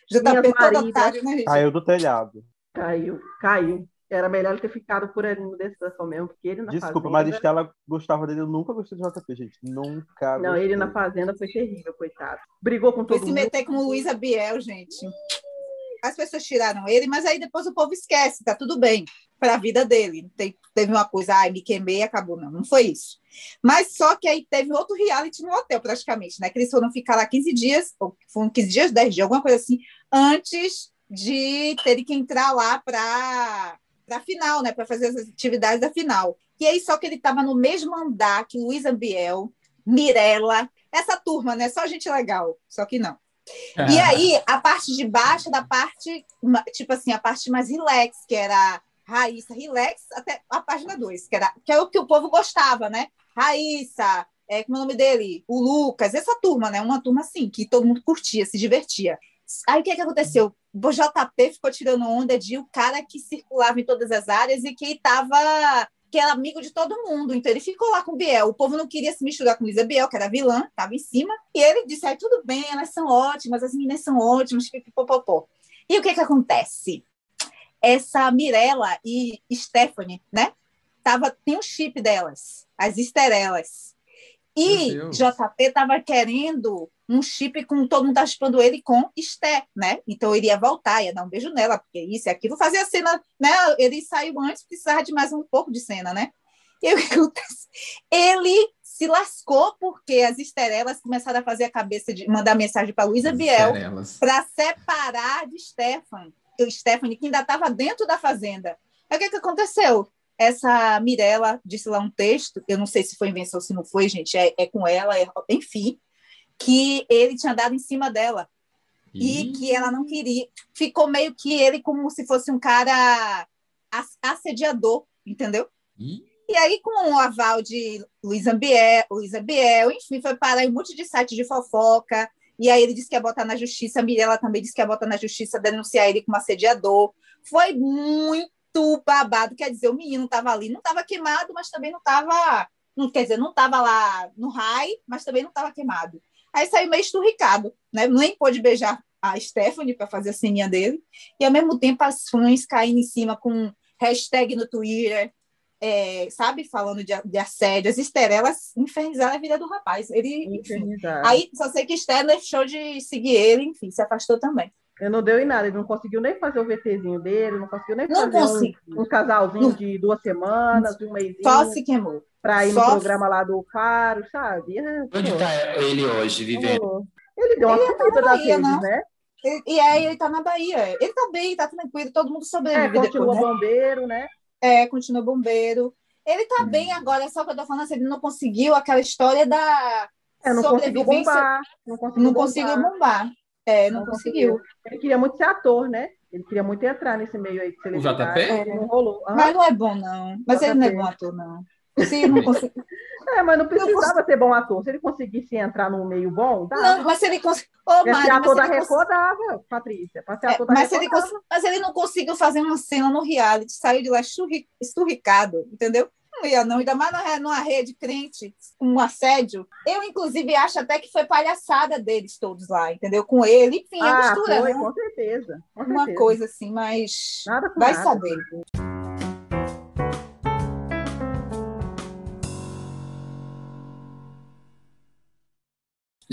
JP todo otário, né, gente? Caiu do telhado. caiu, caiu. Era melhor ele ter ficado por ali no Decepção mesmo, porque ele na Desculpa, fazenda... Maristela gostava dele. Eu nunca gostei de JP, gente. Nunca. Não, gostei. ele na fazenda foi terrível, coitado. Brigou com Foi todo se mundo. meter com o Luísa Biel, gente. As pessoas tiraram ele, mas aí depois o povo esquece, tá tudo bem para a vida dele. Tem- teve uma coisa, ai, me queimei e acabou. Não, não foi isso. Mas só que aí teve outro reality no hotel, praticamente, né? Que eles foram ficar lá 15 dias, ou foram 15 dias, 10 dias, alguma coisa assim, antes de terem que entrar lá para a final, né? Para fazer as atividades da final. E aí, só que ele estava no mesmo andar que Luísa Biel, Mirella, essa turma, né? Só gente legal, só que não. E aí, a parte de baixo da parte, tipo assim, a parte mais relax, que era Raíssa Relax, até a página 2, que, era, que é o que o povo gostava, né? Raíssa, é, como é o nome dele? O Lucas, essa turma, né? Uma turma assim, que todo mundo curtia, se divertia. Aí o que, que aconteceu? O JP ficou tirando onda de o cara que circulava em todas as áreas e que estava que era amigo de todo mundo. Então ele ficou lá com o Biel. O povo não queria se misturar com Luísa Biel, que era vilã, estava em cima. E ele disse: "Ai, tudo bem, elas são ótimas, as meninas são ótimas, pipipopopó. E o que que acontece? Essa Mirella e Stephanie, né? Tava, tem um chip delas, as esterelas. E. JP tava querendo um chip com todo mundo tá chipando ele com Esté, né? Então ele ia voltar, ia dar um beijo nela, porque isso e aquilo, fazer a cena, né? Ele saiu antes, precisava de mais um pouco de cena, né? E o que acontece? Ele se lascou porque as esterelas começaram a fazer a cabeça de mandar mensagem para Luísa Biel para separar de Stefan, Stephanie, que ainda estava dentro da fazenda. Aí o que, que aconteceu? Essa Mirella disse lá um texto, eu não sei se foi invenção ou se não foi, gente, é, é com ela, é- enfim, que ele tinha dado em cima dela e que ela não queria. Ficou meio que ele como se fosse um cara as- assediador, entendeu? Ih, E aí, com o aval de Luísa Biel, Luísa Biel, enfim, foi parar em um monte de site de fofoca. E aí ele disse que ia botar na justiça, a Mirella também disse que ia botar na justiça denunciar ele como assediador. Foi muito babado. Quer dizer, o menino estava ali, não estava queimado, mas também não estava. Não, quer dizer, não estava lá no raio, mas também não estava queimado. Aí saiu meio esturricado, né? Nem pôde beijar a Stephanie para fazer a ceninha dele. E ao mesmo tempo as fãs caindo em cima com hashtag no Twitter, é, sabe, falando de, de assédio, as esterelas infernizaram a vida do rapaz. Ele, enfim. Aí só sei que Esther deixou de seguir ele, enfim, se afastou também. Ele não deu em nada, ele não conseguiu nem fazer o VTzinho dele, não conseguiu nem Não fazer um- consegui. um, casalzinho Não. de duas semanas, de um mêsinho, Só se queimou. pra ir só- no programa lá do Faro, sabe? É, Onde está ele hoje, vivendo? Ele deu uma Ele tá Bahia, redes, não? né? E, e aí ele tá na Bahia. Ele tá bem, tá tranquilo, todo mundo É, sobrevive continua depois, né? bombeiro, né? É, continua bombeiro. Ele tá bem agora, só que eu tô falando assim, ele não conseguiu aquela história da É, não conseguiu sobrevivência. bombar. Não conseguiu Não bombar. conseguiu bombar. É, não, Não conseguiu. Ele queria muito ser ator, né? Ele queria muito entrar nesse meio aí de celebridade. JP? Não rolou. Mas não é bom, não. Mas ele não é JP. bom ator, não. Se não. É, mas não precisava ser bom ator. Se ele conseguisse entrar num meio bom, dava. Não, mas se ele conseguiu. Ator se da ele cons- Record, dava, Patrícia. É, ator da mas, se Record, ele cons- mas ele não conseguiu fazer uma cena no reality, saiu de lá esturri- esturricado, entendeu? Não ia, não, ainda mais numa, numa rede crente, com um assédio. Eu, inclusive, acho até que foi palhaçada deles todos lá, entendeu? Com ele, enfim, a Ah, mistura, foi, né? com certeza. com Uma certeza. coisa assim, mas. Nada com Vai nada. saber.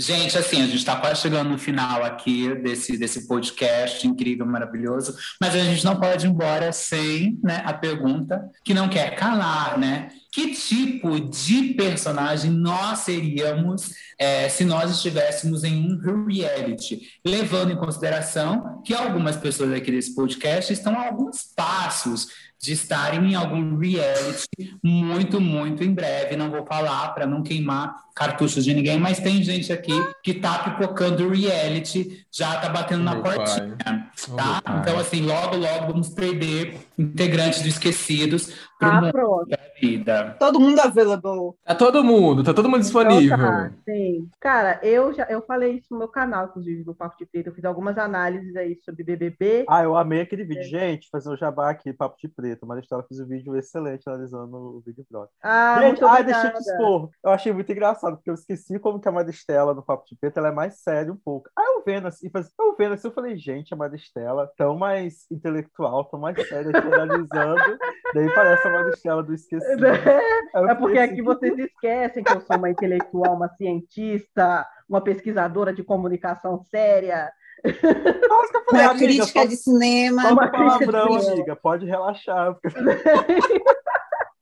Gente, assim, a gente está quase chegando no final aqui desse, desse podcast incrível, maravilhoso, mas a gente não pode ir embora sem né, a pergunta que não quer calar, né? Que tipo de personagem nós seríamos é, se nós estivéssemos em um reality, levando em consideração que algumas pessoas aqui desse podcast estão a alguns passos de estarem em algum reality muito, muito em breve. Não vou falar para não queimar cartuchos de ninguém, mas tem gente aqui que tá pipocando reality, já tá batendo na portinha, tá? Então, assim, logo, logo vamos perder integrantes do Esquecidos pro ah, mundo da vida. Todo mundo available. Tá todo mundo, tá todo mundo disponível. Então, tá, sim. Cara, eu já eu falei isso no meu canal, inclusive, do Papo de Preto. Eu fiz algumas análises aí sobre BBB. Ah, eu amei aquele vídeo. É. Gente, fazer o um jabá aqui, Papo de Preto. Mas eu fiz um vídeo excelente analisando o Big Brother. Ah, Gente, ah, deixa eu expor. Eu achei muito engraçado, porque eu esqueci como que a Maristela no Papo de Preto ela é mais séria um pouco. Aí eu vendo assim, eu vendo assim, eu falei, gente, a Maristela tão mais intelectual, tão mais séria, analisando. daí parece a Maristela do esquecido. É, é porque aqui vocês esquecem que eu sou uma intelectual, uma cientista, uma pesquisadora de comunicação séria. Nossa, falei, uma amiga, crítica de cinema. Uma palavrão, amiga, pode relaxar.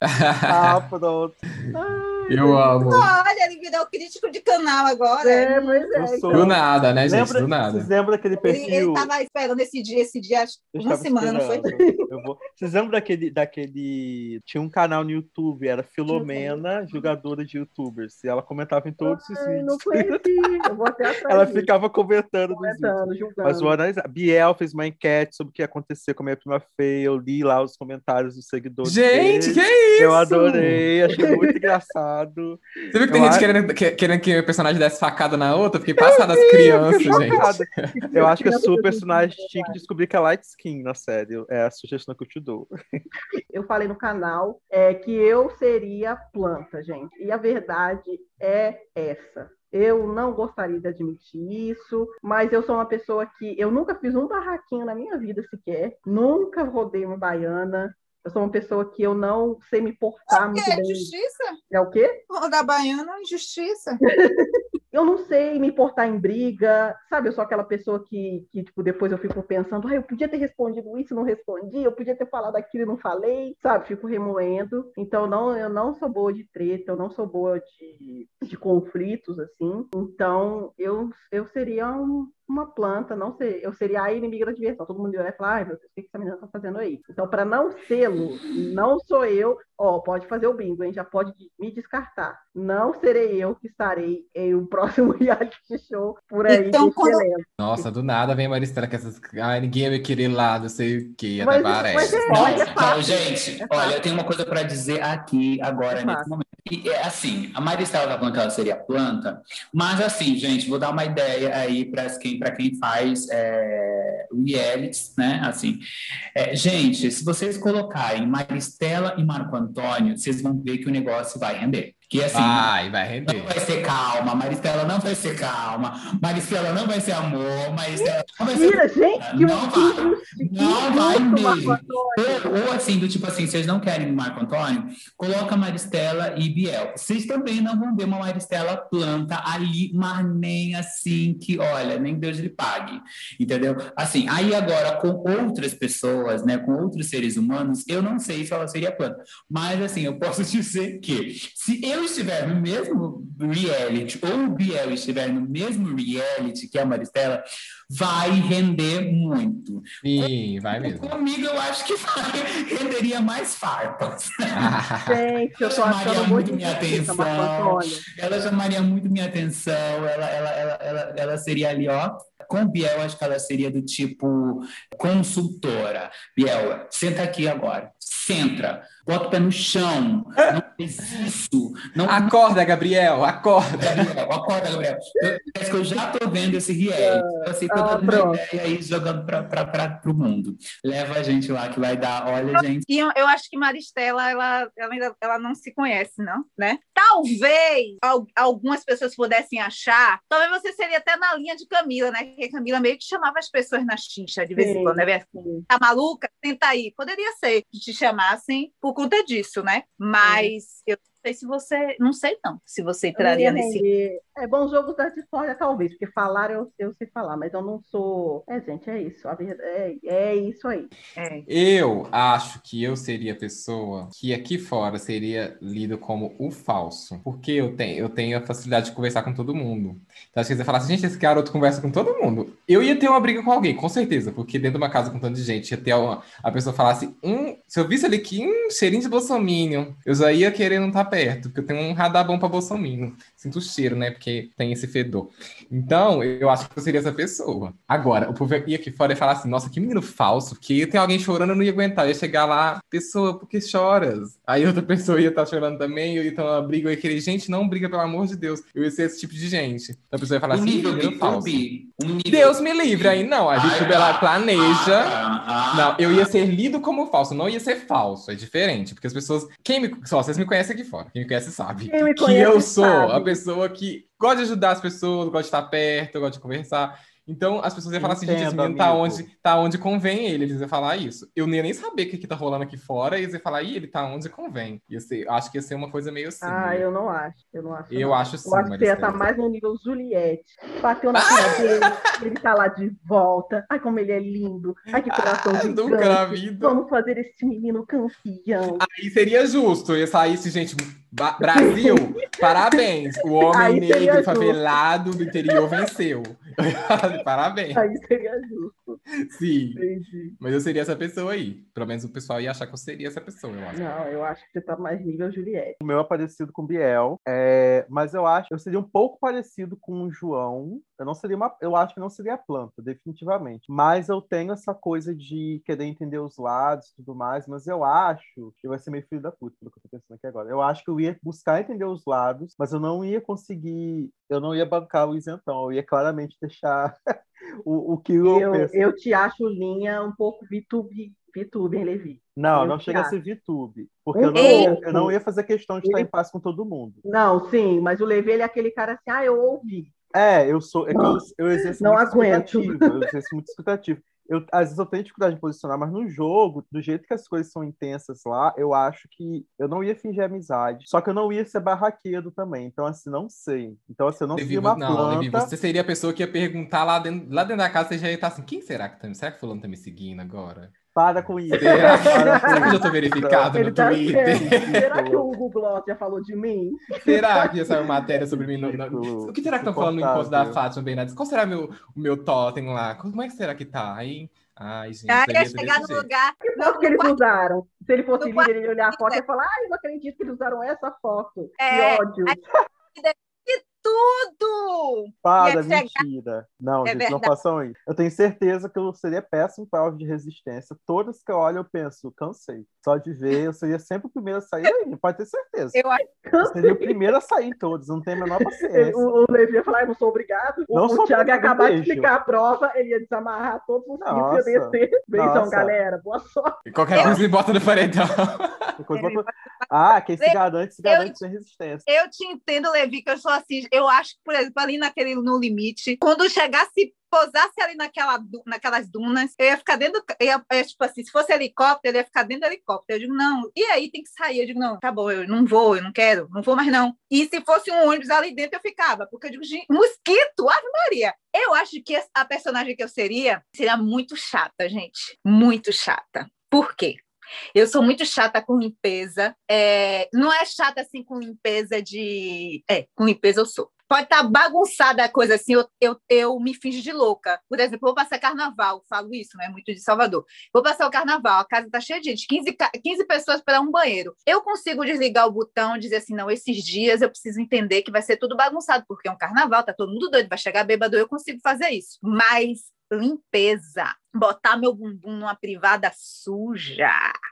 ah, pronto. Eu amo. Olha, ele virou crítico de canal agora. É, mas é. Do nada, né, gente? Lembra, do nada. Vocês lembram daquele perfil? Ele, ele tava esperando esse dia, esse dia, acho uma semana, não foi? Eu vou... Vocês lembram daquele, daquele. Tinha um canal no YouTube, era Filomena, jogadora de youtubers. E ela comentava em todos os vídeos. Não conheci. Eu vou até atrás. Ela ficava comentando, comentando julgando. Mas o Ana Biel fez uma enquete sobre o que ia acontecer com a minha prima feia. Eu li lá os comentários dos seguidores. Gente, dele. que isso? Eu adorei, achei muito engraçado. Você viu que tem eu gente acho... querendo, que, querendo que o personagem desse facada na outra? Fiquei passada as crianças, gente. Eu acho que a sua personagem tinha que descobrir que é light skin na série. É a sugestão que eu te dou. Eu falei no canal é, que eu seria planta, gente. E a verdade é essa. Eu não gostaria de admitir isso, mas eu sou uma pessoa que eu nunca fiz um barraquinho na minha vida sequer, nunca rodei uma baiana, eu sou uma pessoa que eu não sei me portar muito é bem. Justiça? É o quê? Da baiana, injustiça. eu não sei me portar em briga, sabe? Eu sou aquela pessoa que, que tipo, depois eu fico pensando, ah, eu podia ter respondido isso, não respondi, eu podia ter falado aquilo e não falei, sabe? Fico remoendo. Então, não, eu não sou boa de treta, eu não sou boa de, de conflitos, assim. Então, eu, eu seria um, uma planta, não ser, eu seria a inimiga da diversão. Todo mundo ia falar, ai meu Deus, o que essa menina está fazendo aí? Então, para não sê-lo, não sou eu, ó, pode fazer o bingo, hein? Já pode me descartar. Não serei eu que estarei em um próximo reality show por aí. Então, quando... Nossa, do nada vem a Maristela com essas. Ai, ninguém vai querer lá, não sei o que, até parece. É, não, é não, gente, é olha, eu tenho uma coisa para dizer aqui agora, é nesse momento. E, é assim, a Maristela tá falando que ela seria planta, mas assim, gente, vou dar uma ideia aí para quem, quem faz é, realities, né? Assim, é, gente, se vocês colocarem Maristela e Marco Antônio, vocês vão ver que o negócio vai render. Que assim, vai, vai render. não vai ser calma, Maristela não vai ser calma, Maristela não vai ser amor, Maristela não vai Mentira, ser. gente, não vai, não vai mesmo. Ou, ou, assim, do tipo assim, vocês não querem Marco Antônio, coloca Maristela e Biel. Vocês também não vão ver uma Maristela planta ali, mas nem assim que, olha, nem Deus lhe pague. Entendeu? Assim, aí agora com outras pessoas, né, com outros seres humanos, eu não sei se ela seria planta. Mas assim, eu posso dizer que se eu eu estiver no mesmo reality ou o Biel estiver no mesmo reality que a Maristela, vai render muito. Sim, vai mesmo. Comigo eu acho que vai, renderia mais farpas. Gente, eu tô chamaria muito minha atenção. Ela chamaria muito minha atenção. Ela, ela, ela, ela, ela seria ali, ó. Com Biel, acho que ela seria do tipo consultora. Biel, senta aqui agora. Centra bota o pé no chão, não fez isso. Não, acorda, Gabriel, acorda. Gabriel, acorda, Gabriel. Eu, que eu já tô vendo esse reality. Eu sei, tô ah, dando uma ideia aí, jogando para o mundo. Leva a gente lá, que vai dar, olha, gente. E eu, eu acho que Maristela, ela, ela, ainda, ela não se conhece, não, né? Talvez algumas pessoas pudessem achar, talvez você seria até na linha de Camila, né? Porque Camila meio que chamava as pessoas na xixa de vez em quando, né? Tá maluca? Tenta aí. Poderia ser que te chamassem por conta disso, né? Mas eu sei se você. Não sei, não. Se você entraria Eu nesse. É bom jogo da discórdia, talvez, porque falar eu, eu sei falar, mas eu não sou. É, gente, é isso. A verdade, é, é isso aí. É. Eu acho que eu seria a pessoa que aqui fora seria lido como o falso. Porque eu tenho, eu tenho a facilidade de conversar com todo mundo. Então, acho que você falar assim, gente, esse garoto conversa com todo mundo. Eu ia ter uma briga com alguém, com certeza. Porque dentro de uma casa com tanta gente, ia ter uma, a pessoa falasse, hum, se eu visse ali que um cheirinho de bolsominion, eu já ia querer não estar perto. Porque eu tenho um radar bom pra bolsominion. Sinto o cheiro, né? Porque tem esse fedor. Então, eu acho que eu seria essa pessoa. Agora, o povo ia aqui fora e falar assim, nossa, que menino falso, que tem alguém chorando, eu não ia aguentar. Eu ia chegar lá, pessoa, por que choras? Aí outra pessoa ia estar chorando também, eu ia estar numa briga, eu ia querer, gente, não briga, pelo amor de Deus. Eu ia ser esse tipo de gente. Então a pessoa ia falar Um assim, nível menino falso. Um nível... Deus me livre, aí não. A VTube, ela planeja. Ah, ah, Não, eu ia ser lido como falso, não ia ser falso, é diferente, porque as pessoas. Quem me. Só vocês me conhecem aqui fora, quem me conhece sabe. Quem me que conhece eu sou sabe. a pessoa que gosta de ajudar as pessoas, gosta de estar perto, gosta de conversar. Então as pessoas iam falar assim, gente, esse Entendo, menino tá onde, tá onde convém ele. Eles iam falar isso. Eu não ia nem saber o que, que tá rolando aqui fora, e eles iam falar, ih, ele tá onde convém. Ia ser, acho que ia ser uma coisa meio assim. Ah, eu não acho. Eu não acho. Eu não. acho sim, Eu acho que você ia estar Maristela. mais no nível Juliette. Bateu na cara dele, ele tá lá de volta. Ai, como ele é lindo. Ai, que coração Ah, gigante. nunca na vida. Vamos fazer esse menino campeão. Aí seria justo, ia sair esse, gente, Ba- Brasil, parabéns. O homem Aí negro favelado do interior venceu. parabéns. Aí seria justo. Sim. Entendi. Mas eu seria essa pessoa aí. Pelo menos o pessoal ia achar que eu seria essa pessoa, eu acho. Não, eu acho que você tá mais nível Juliette. O meu é parecido com o Biel, é, mas eu acho eu seria um pouco parecido com o João. Eu não seria uma, eu acho que não seria planta, definitivamente. Mas eu tenho essa coisa de querer entender os lados e tudo mais, mas eu acho que vai ser meio filho da puta, pelo que eu tô pensando aqui agora. Eu acho que eu ia buscar entender os lados, mas eu não ia conseguir, eu não ia bancar o isentão, eu ia claramente deixar o, o que eu, Eu, penso. eu te acho linha um pouco VTube, VTube, hein, Levi? Não, eu não chega a acho. ser VTube, porque Um eu não, ia, eu não ia fazer questão de estar Ele- em paz com todo mundo. Não, sim, mas o Levi ele é aquele cara assim, ah, eu ouvi. É, eu sou. É eu, Não, eu exerço não muito aguento. escutativo, Eu exerço muito escutativo. Eu, às vezes eu tenho dificuldade de posicionar, mas no jogo, do jeito que as coisas são intensas lá, eu acho que eu não ia fingir amizade. Só que eu não ia ser barraqueiro também. Então, assim, não sei. Então, assim, eu não Levi, uma não, planta. Levi, você seria a pessoa que ia perguntar lá dentro, lá dentro da casa, você já ia estar assim, quem será que tá, será que fulano tá me seguindo agora? Para com isso. Será que, Para com que eu já isso. tô verificado Ele no tá Twitter? certo. Será que o Hugo Gloss já falou de mim? Será que já saiu matéria sobre mim? No, no- Ridículo, O que será que estão falando no encontro da. Fátima Bernardes? Qual será meu, o meu totem lá? Como é que será que tá? Aí, ai, gente, Ah, ia chegar no jeito. lugar. Que foto que eles usaram? Se ele fosse No líder, ele ia olhar a foto e ia falar, ai, eu não acredito que eles usaram essa foto. É, que ódio. Tudo! Para, Ia chegar- mentira. Não, É gente, não façam isso. Eu tenho certeza que eu seria péssimo para prova de resistência. Todas que eu olho, eu penso, cansei. Só de ver, eu seria sempre o primeiro a sair aí, pode ter certeza. Eu acho Eu seria o primeiro a sair em todos, não tem a menor paciência. o, o Levi ia falar, eu não sou obrigado. O, Não o sou Thiago ia acabar de beijo. explicar a prova, ele ia desamarrar todos os fios e ia descer. Beijão, Nossa. galera. Boa sorte. E Qualquer Eu- coisa me bota no paredão. Ah, quem se Eu- garante, se eu- garante sem resistência. Eu te entendo, Levi, que eu sou assim. Eu acho que, por exemplo, ali naquele no limite, quando chegasse, pousasse ali naquela, naquelas dunas, eu ia ficar dentro. ia, ia, tipo assim, se fosse helicóptero, eu ia ficar dentro do helicóptero. Eu digo, não. E aí tem que sair. Eu digo, não, tá bom, eu não vou, eu não quero, não vou mais não. E se fosse um ônibus ali dentro, eu ficava. Porque eu digo, mosquito, Ave Maria. Eu acho que a personagem que eu seria seria muito chata, gente. Muito chata. Por quê? Eu sou muito chata com limpeza. É, não é chata assim com limpeza de. É, com limpeza eu sou. Pode estar bagunçada a coisa assim, eu, eu, eu me finjo de louca. Por exemplo, vou passar carnaval, falo isso, não é muito de Salvador. Vou passar o carnaval, a casa está cheia de gente, 15, ca- 15 pessoas para um banheiro. Eu consigo desligar o botão e dizer assim: não, esses dias eu preciso entender que vai ser tudo bagunçado, porque é um carnaval, tá todo mundo doido, vai chegar bêbado, eu consigo fazer isso. Mas limpeza, botar meu bumbum numa privada suja,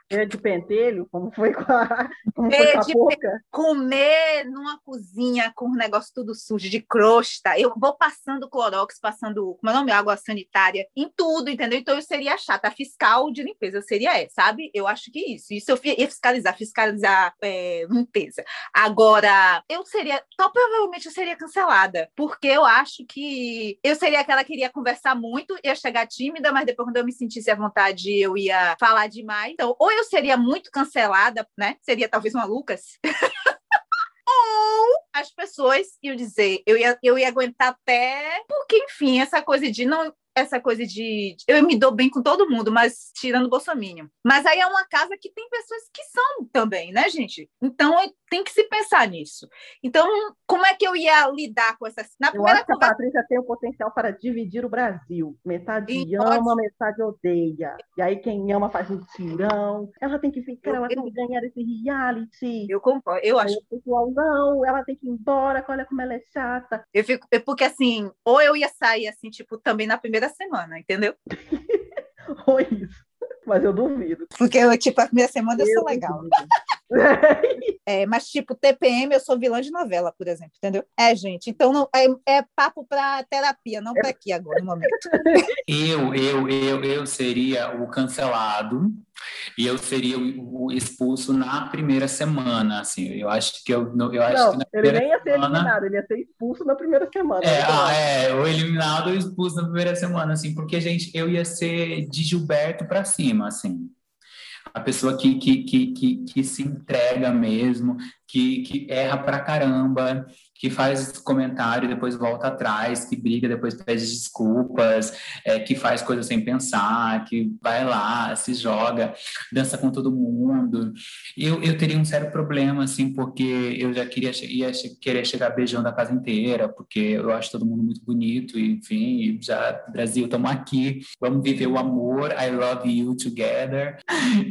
É de pentelho, como foi com a, como É foi com a boca. comer numa cozinha com o negócio tudo sujo, de crosta. Eu vou passando clorox, passando, como é o nome? Água sanitária, em tudo, entendeu? Então eu seria chata. A fiscal de limpeza eu seria essa, sabe? Eu acho que isso. Isso eu ia fiscalizar, fiscalizar é, limpeza. Agora, eu seria, então, provavelmente eu seria cancelada, porque eu acho que eu seria aquela que iria conversar muito, ia chegar tímida, mas depois quando eu me sentisse à vontade, eu ia falar demais. Então, ou eu seria muito cancelada, né? Seria talvez uma Lucas. ou as pessoas iam dizer, eu ia, eu ia aguentar até, porque, enfim, essa coisa de não essa coisa de. Eu me dou bem com todo mundo, mas tirando o Bolsonaro. Mas aí é uma casa que tem pessoas que são também, né, gente? Então tem que se pensar nisso. Então, como é que eu ia lidar com essas. Na eu acho que a Patrícia tem o potencial para dividir o Brasil. Metade e ama, pode... metade odeia. E aí quem ama faz um tirão. Ela tem que ficar, eu, ela eu... tem que ganhar esse reality. Eu concordo, eu acho. O pessoal, não, ela tem que ir embora, olha como ela é chata. Eu fico, porque assim, ou eu ia sair assim, tipo, também na primeira semana, entendeu? ou isso. Mas eu duvido. Porque, tipo, a primeira semana eu, eu sou legal. É, mas, tipo, TPM, eu sou vilã de novela, por exemplo, entendeu? É, gente. Então, não, é, é papo para terapia, não para aqui agora, no momento. Eu, eu, eu, eu seria o cancelado e eu seria o, expulso na primeira semana, assim. Eu acho que eu, eu acho não, que na ele nem ia ser semana... eliminado, ele ia ser expulso na primeira semana. É, ah, é, o eliminado ou expulso na primeira semana, assim, porque gente, eu ia ser de Gilberto para cima, assim a pessoa que, que, que, que, que se entrega mesmo, que, que erra pra caramba, que faz comentário e depois volta atrás, que briga, depois pede desculpas, é, que faz coisas sem pensar, que vai lá, se joga, dança com todo mundo. Eu, eu teria um sério problema, assim, porque eu já queria ia querer chegar beijando a casa inteira, porque eu acho todo mundo muito bonito, e, enfim, já, Brasil, estamos aqui, vamos viver o amor, I love you together.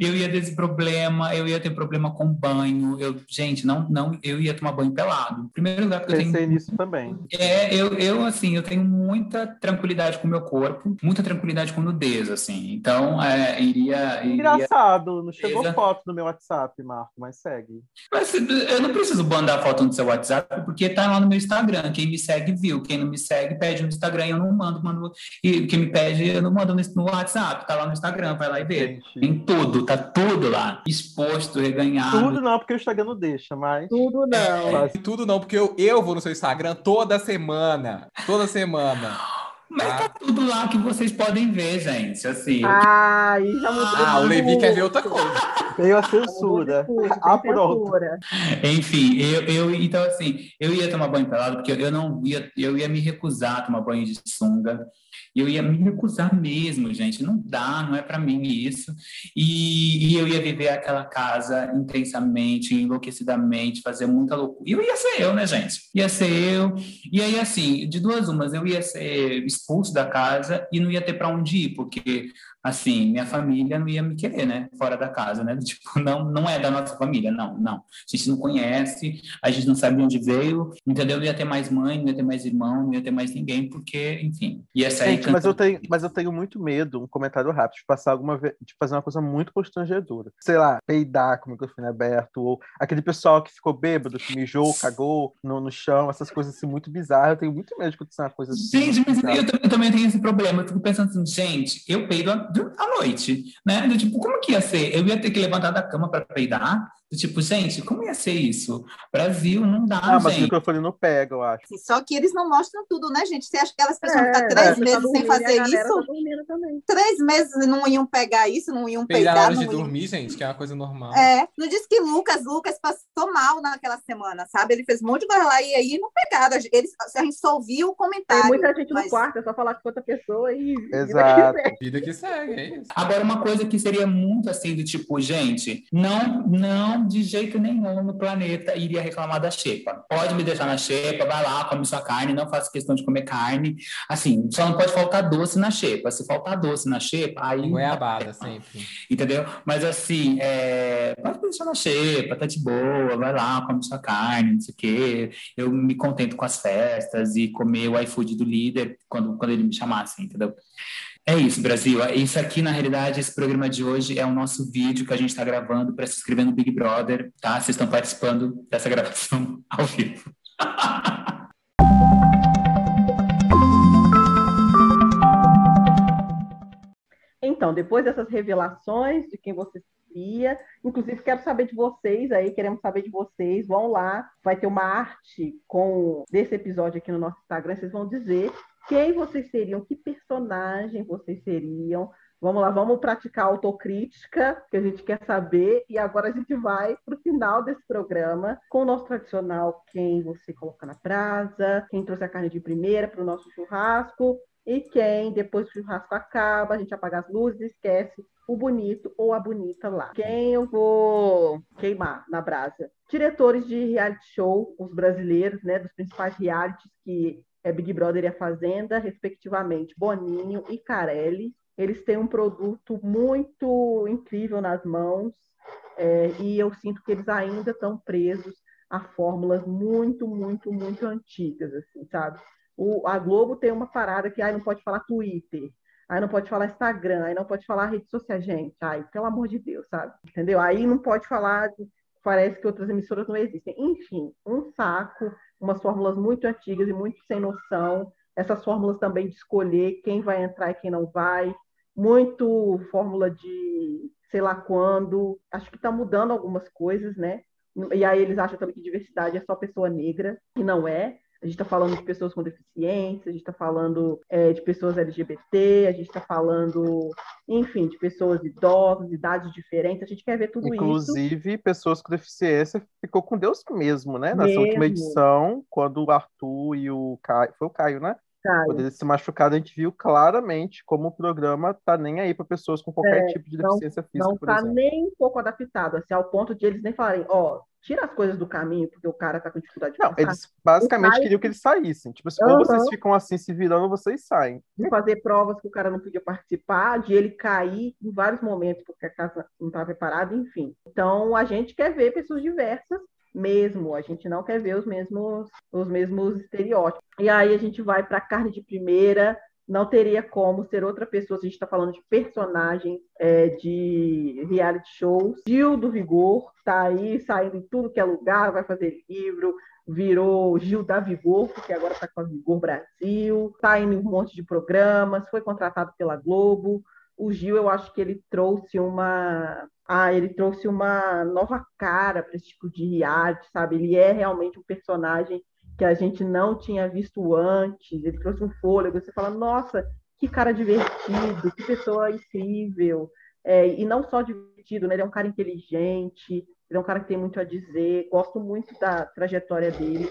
Eu ia ter esse problema, eu ia ter problema com banho, eu, gente, não, não, eu ia tomar banho pelado. Primeiro lugar que eu Pensei tenho... nisso também. É, eu, eu, assim, eu tenho muita tranquilidade com o meu corpo, muita tranquilidade com nudez, assim. Então, é, iria, iria... Engraçado, não chegou Exa... foto no meu WhatsApp, Marco, mas segue. Mas eu não preciso mandar foto no seu WhatsApp, porque tá lá no meu Instagram. Quem me segue viu, quem não me segue pede no Instagram e eu não mando, mando... E quem me pede, eu não mando no WhatsApp, tá lá no Instagram, vai lá e vê. Tem tudo, tá tudo lá, exposto, reganhado. Tudo não, porque o Instagram não deixa, mas... Tudo não. Mas... Tudo não, porque eu, eu vou no seu Instagram toda semana. Toda semana. Mas tá. tá tudo lá que vocês podem ver, gente. Assim. Ah, já mudou. Ah, o Levi quer ver outra coisa. Veio a censura. Ah, pronto. Enfim, eu, eu, então assim, eu ia tomar banho pelado, porque eu não ia, eu ia me recusar a tomar banho de sunga. Eu ia me recusar mesmo, gente. Não dá, não é para mim isso. E, e, eu ia viver aquela casa intensamente, enlouquecidamente, fazer muita loucura. E eu ia ser eu, né, gente? Ia ser eu. E aí, assim, de duas umas, eu ia ser expulso da casa e não ia ter para onde ir, porque assim, minha família não ia me querer, né? Fora da casa, né? Tipo, não, não é da nossa família, não, não. A gente não conhece, a gente não sabe de onde veio, entendeu? Não ia ter mais mãe, não ia ter mais irmão, não ia ter mais ninguém, porque, enfim, ia sair gente, mas eu tenho Mas eu tenho muito medo, um comentário rápido, de passar alguma vez, de fazer uma coisa muito constrangedora. Sei lá, peidar com o microfone aberto, ou aquele pessoal que ficou bêbado, que mijou, cagou no, no chão, essas coisas assim muito bizarras. Eu tenho muito medo de acontecer uma coisa assim. Gente, mas eu, eu, também tenho esse problema. Eu fico pensando assim, gente, eu peido à noite, né? Tipo, como que ia ser? Eu ia ter que levantar da cama para peidar? Do tipo, gente, como ia ser isso? Brasil não dá, ah, gente. mas o microfone não pega, eu acho. Só que eles não mostram tudo, né, gente? Você acha que aquelas pessoas é, ficam três é, tá meses tá sem fazer isso? Tá três meses não iam pegar isso, não iam peidar. Peidar hora de iam... dormir, gente, que é uma coisa normal. É, não disse que Lucas, Lucas passou mal naquela semana, sabe? Ele fez um monte de coisa lá e aí não pegaram. Eles, a gente só ouviu o comentário. Tem muita gente mas... no quarto, é só falar com outra pessoa e... Exato. Vida que segue, é isso. Agora, uma coisa que seria muito assim, do tipo, gente, não, não de jeito nenhum nenhum no planeta iria reclamar da xepa. Pode me deixar na xepa, vai lá, come sua carne, não faço questão de comer carne. Assim, só não pode faltar doce na xepa. Se faltar doce na xepa, aí. Goiabada, sempre. Entendeu? Mas assim, é... pode me deixar na xepa, tá de boa, vai lá, come sua carne, não sei o quê. Eu me contento com as festas e comer o iFood do líder quando, quando ele me chamasse, entendeu? É isso, Brasil. Isso aqui, na realidade, esse programa de hoje é o nosso vídeo que a gente está gravando para se inscrever no Big Brother, tá? Vocês estão participando dessa gravação ao vivo. Então, depois dessas revelações de quem você seria, inclusive quero saber de vocês aí, queremos saber de vocês, vão lá, vai ter uma arte com desse episódio aqui no nosso Instagram, vocês vão dizer quem vocês seriam, que personagem vocês seriam Vamos lá, vamos praticar autocrítica, que a gente quer saber. E agora a gente vai para o final desse programa com o nosso tradicional quem você coloca na brasa, quem trouxe a carne de primeira para o nosso churrasco e quem, depois que o churrasco acaba, a gente apaga as luzes, esquece o bonito ou a bonita lá. Quem eu vou queimar na brasa? Diretores de reality show, os brasileiros, né, dos principais realities que é Big Brother e a Fazenda, respectivamente, Boninho e Carelli. Eles têm um produto muito incrível nas mãos é, e eu sinto que eles ainda estão presos a fórmulas muito, muito, muito antigas, assim, sabe? O, a Globo tem uma parada que aí não pode falar Twitter, aí não pode falar Instagram, aí não pode falar rede social, gente, ai, pelo amor de Deus, sabe? Entendeu? Aí não pode falar, parece que outras emissoras não existem. Enfim, um saco, umas fórmulas muito antigas e muito sem noção, essas fórmulas também de escolher quem vai entrar e quem não vai, muito fórmula de sei lá quando. Acho que está mudando algumas coisas, né? E aí eles acham também que diversidade é só pessoa negra, e não é. A gente está falando de pessoas com deficiência, a gente está falando é, de pessoas LGBT, a gente está falando, enfim, de pessoas idosas, idades diferentes. A gente quer ver tudo Inclusive, isso. Inclusive, pessoas com deficiência ficou com Deus mesmo, né? Nessa Mesmo. última edição, quando o Arthur e o Caio. Foi o Caio, né? Cara, Quando eles se machucaram, a gente viu claramente como o programa tá nem aí para pessoas com qualquer É, tipo de não- deficiência física, não por está exemplo. nem um pouco adaptado, assim, ao ponto de eles nem falarem, ó, tira as coisas do caminho, porque o cara tá com dificuldade de Não, passar. eles basicamente Caio- queriam que eles saíssem. Tipo, se ou Aham. vocês ficam assim se virando, vocês saem. de fazer provas que o cara não podia participar, de ele cair em vários momentos porque a casa não estava preparada, enfim. Então a gente quer ver pessoas diversas mesmo, a gente não quer ver os mesmos os mesmos estereótipos. E aí a gente vai para carne de primeira, não teria como ser outra pessoa, se a gente está falando de personagem é, de reality shows. Gil do Vigor tá aí saindo em tudo que é lugar, vai fazer livro, virou Gil da Vigor, porque agora está com a Vigor Brasil, está indo em um monte de programas, foi contratado pela Globo. O Gil, eu acho que ele trouxe uma. Ah, ele trouxe uma nova cara para esse tipo de reality, sabe? Ele é realmente um personagem que a gente não tinha visto antes. Ele trouxe um fôlego. Você fala, nossa, que cara divertido, que pessoa incrível. É, e não só divertido, né? Ele é um cara inteligente, ele é um cara que tem muito a dizer. Gosto muito da trajetória dele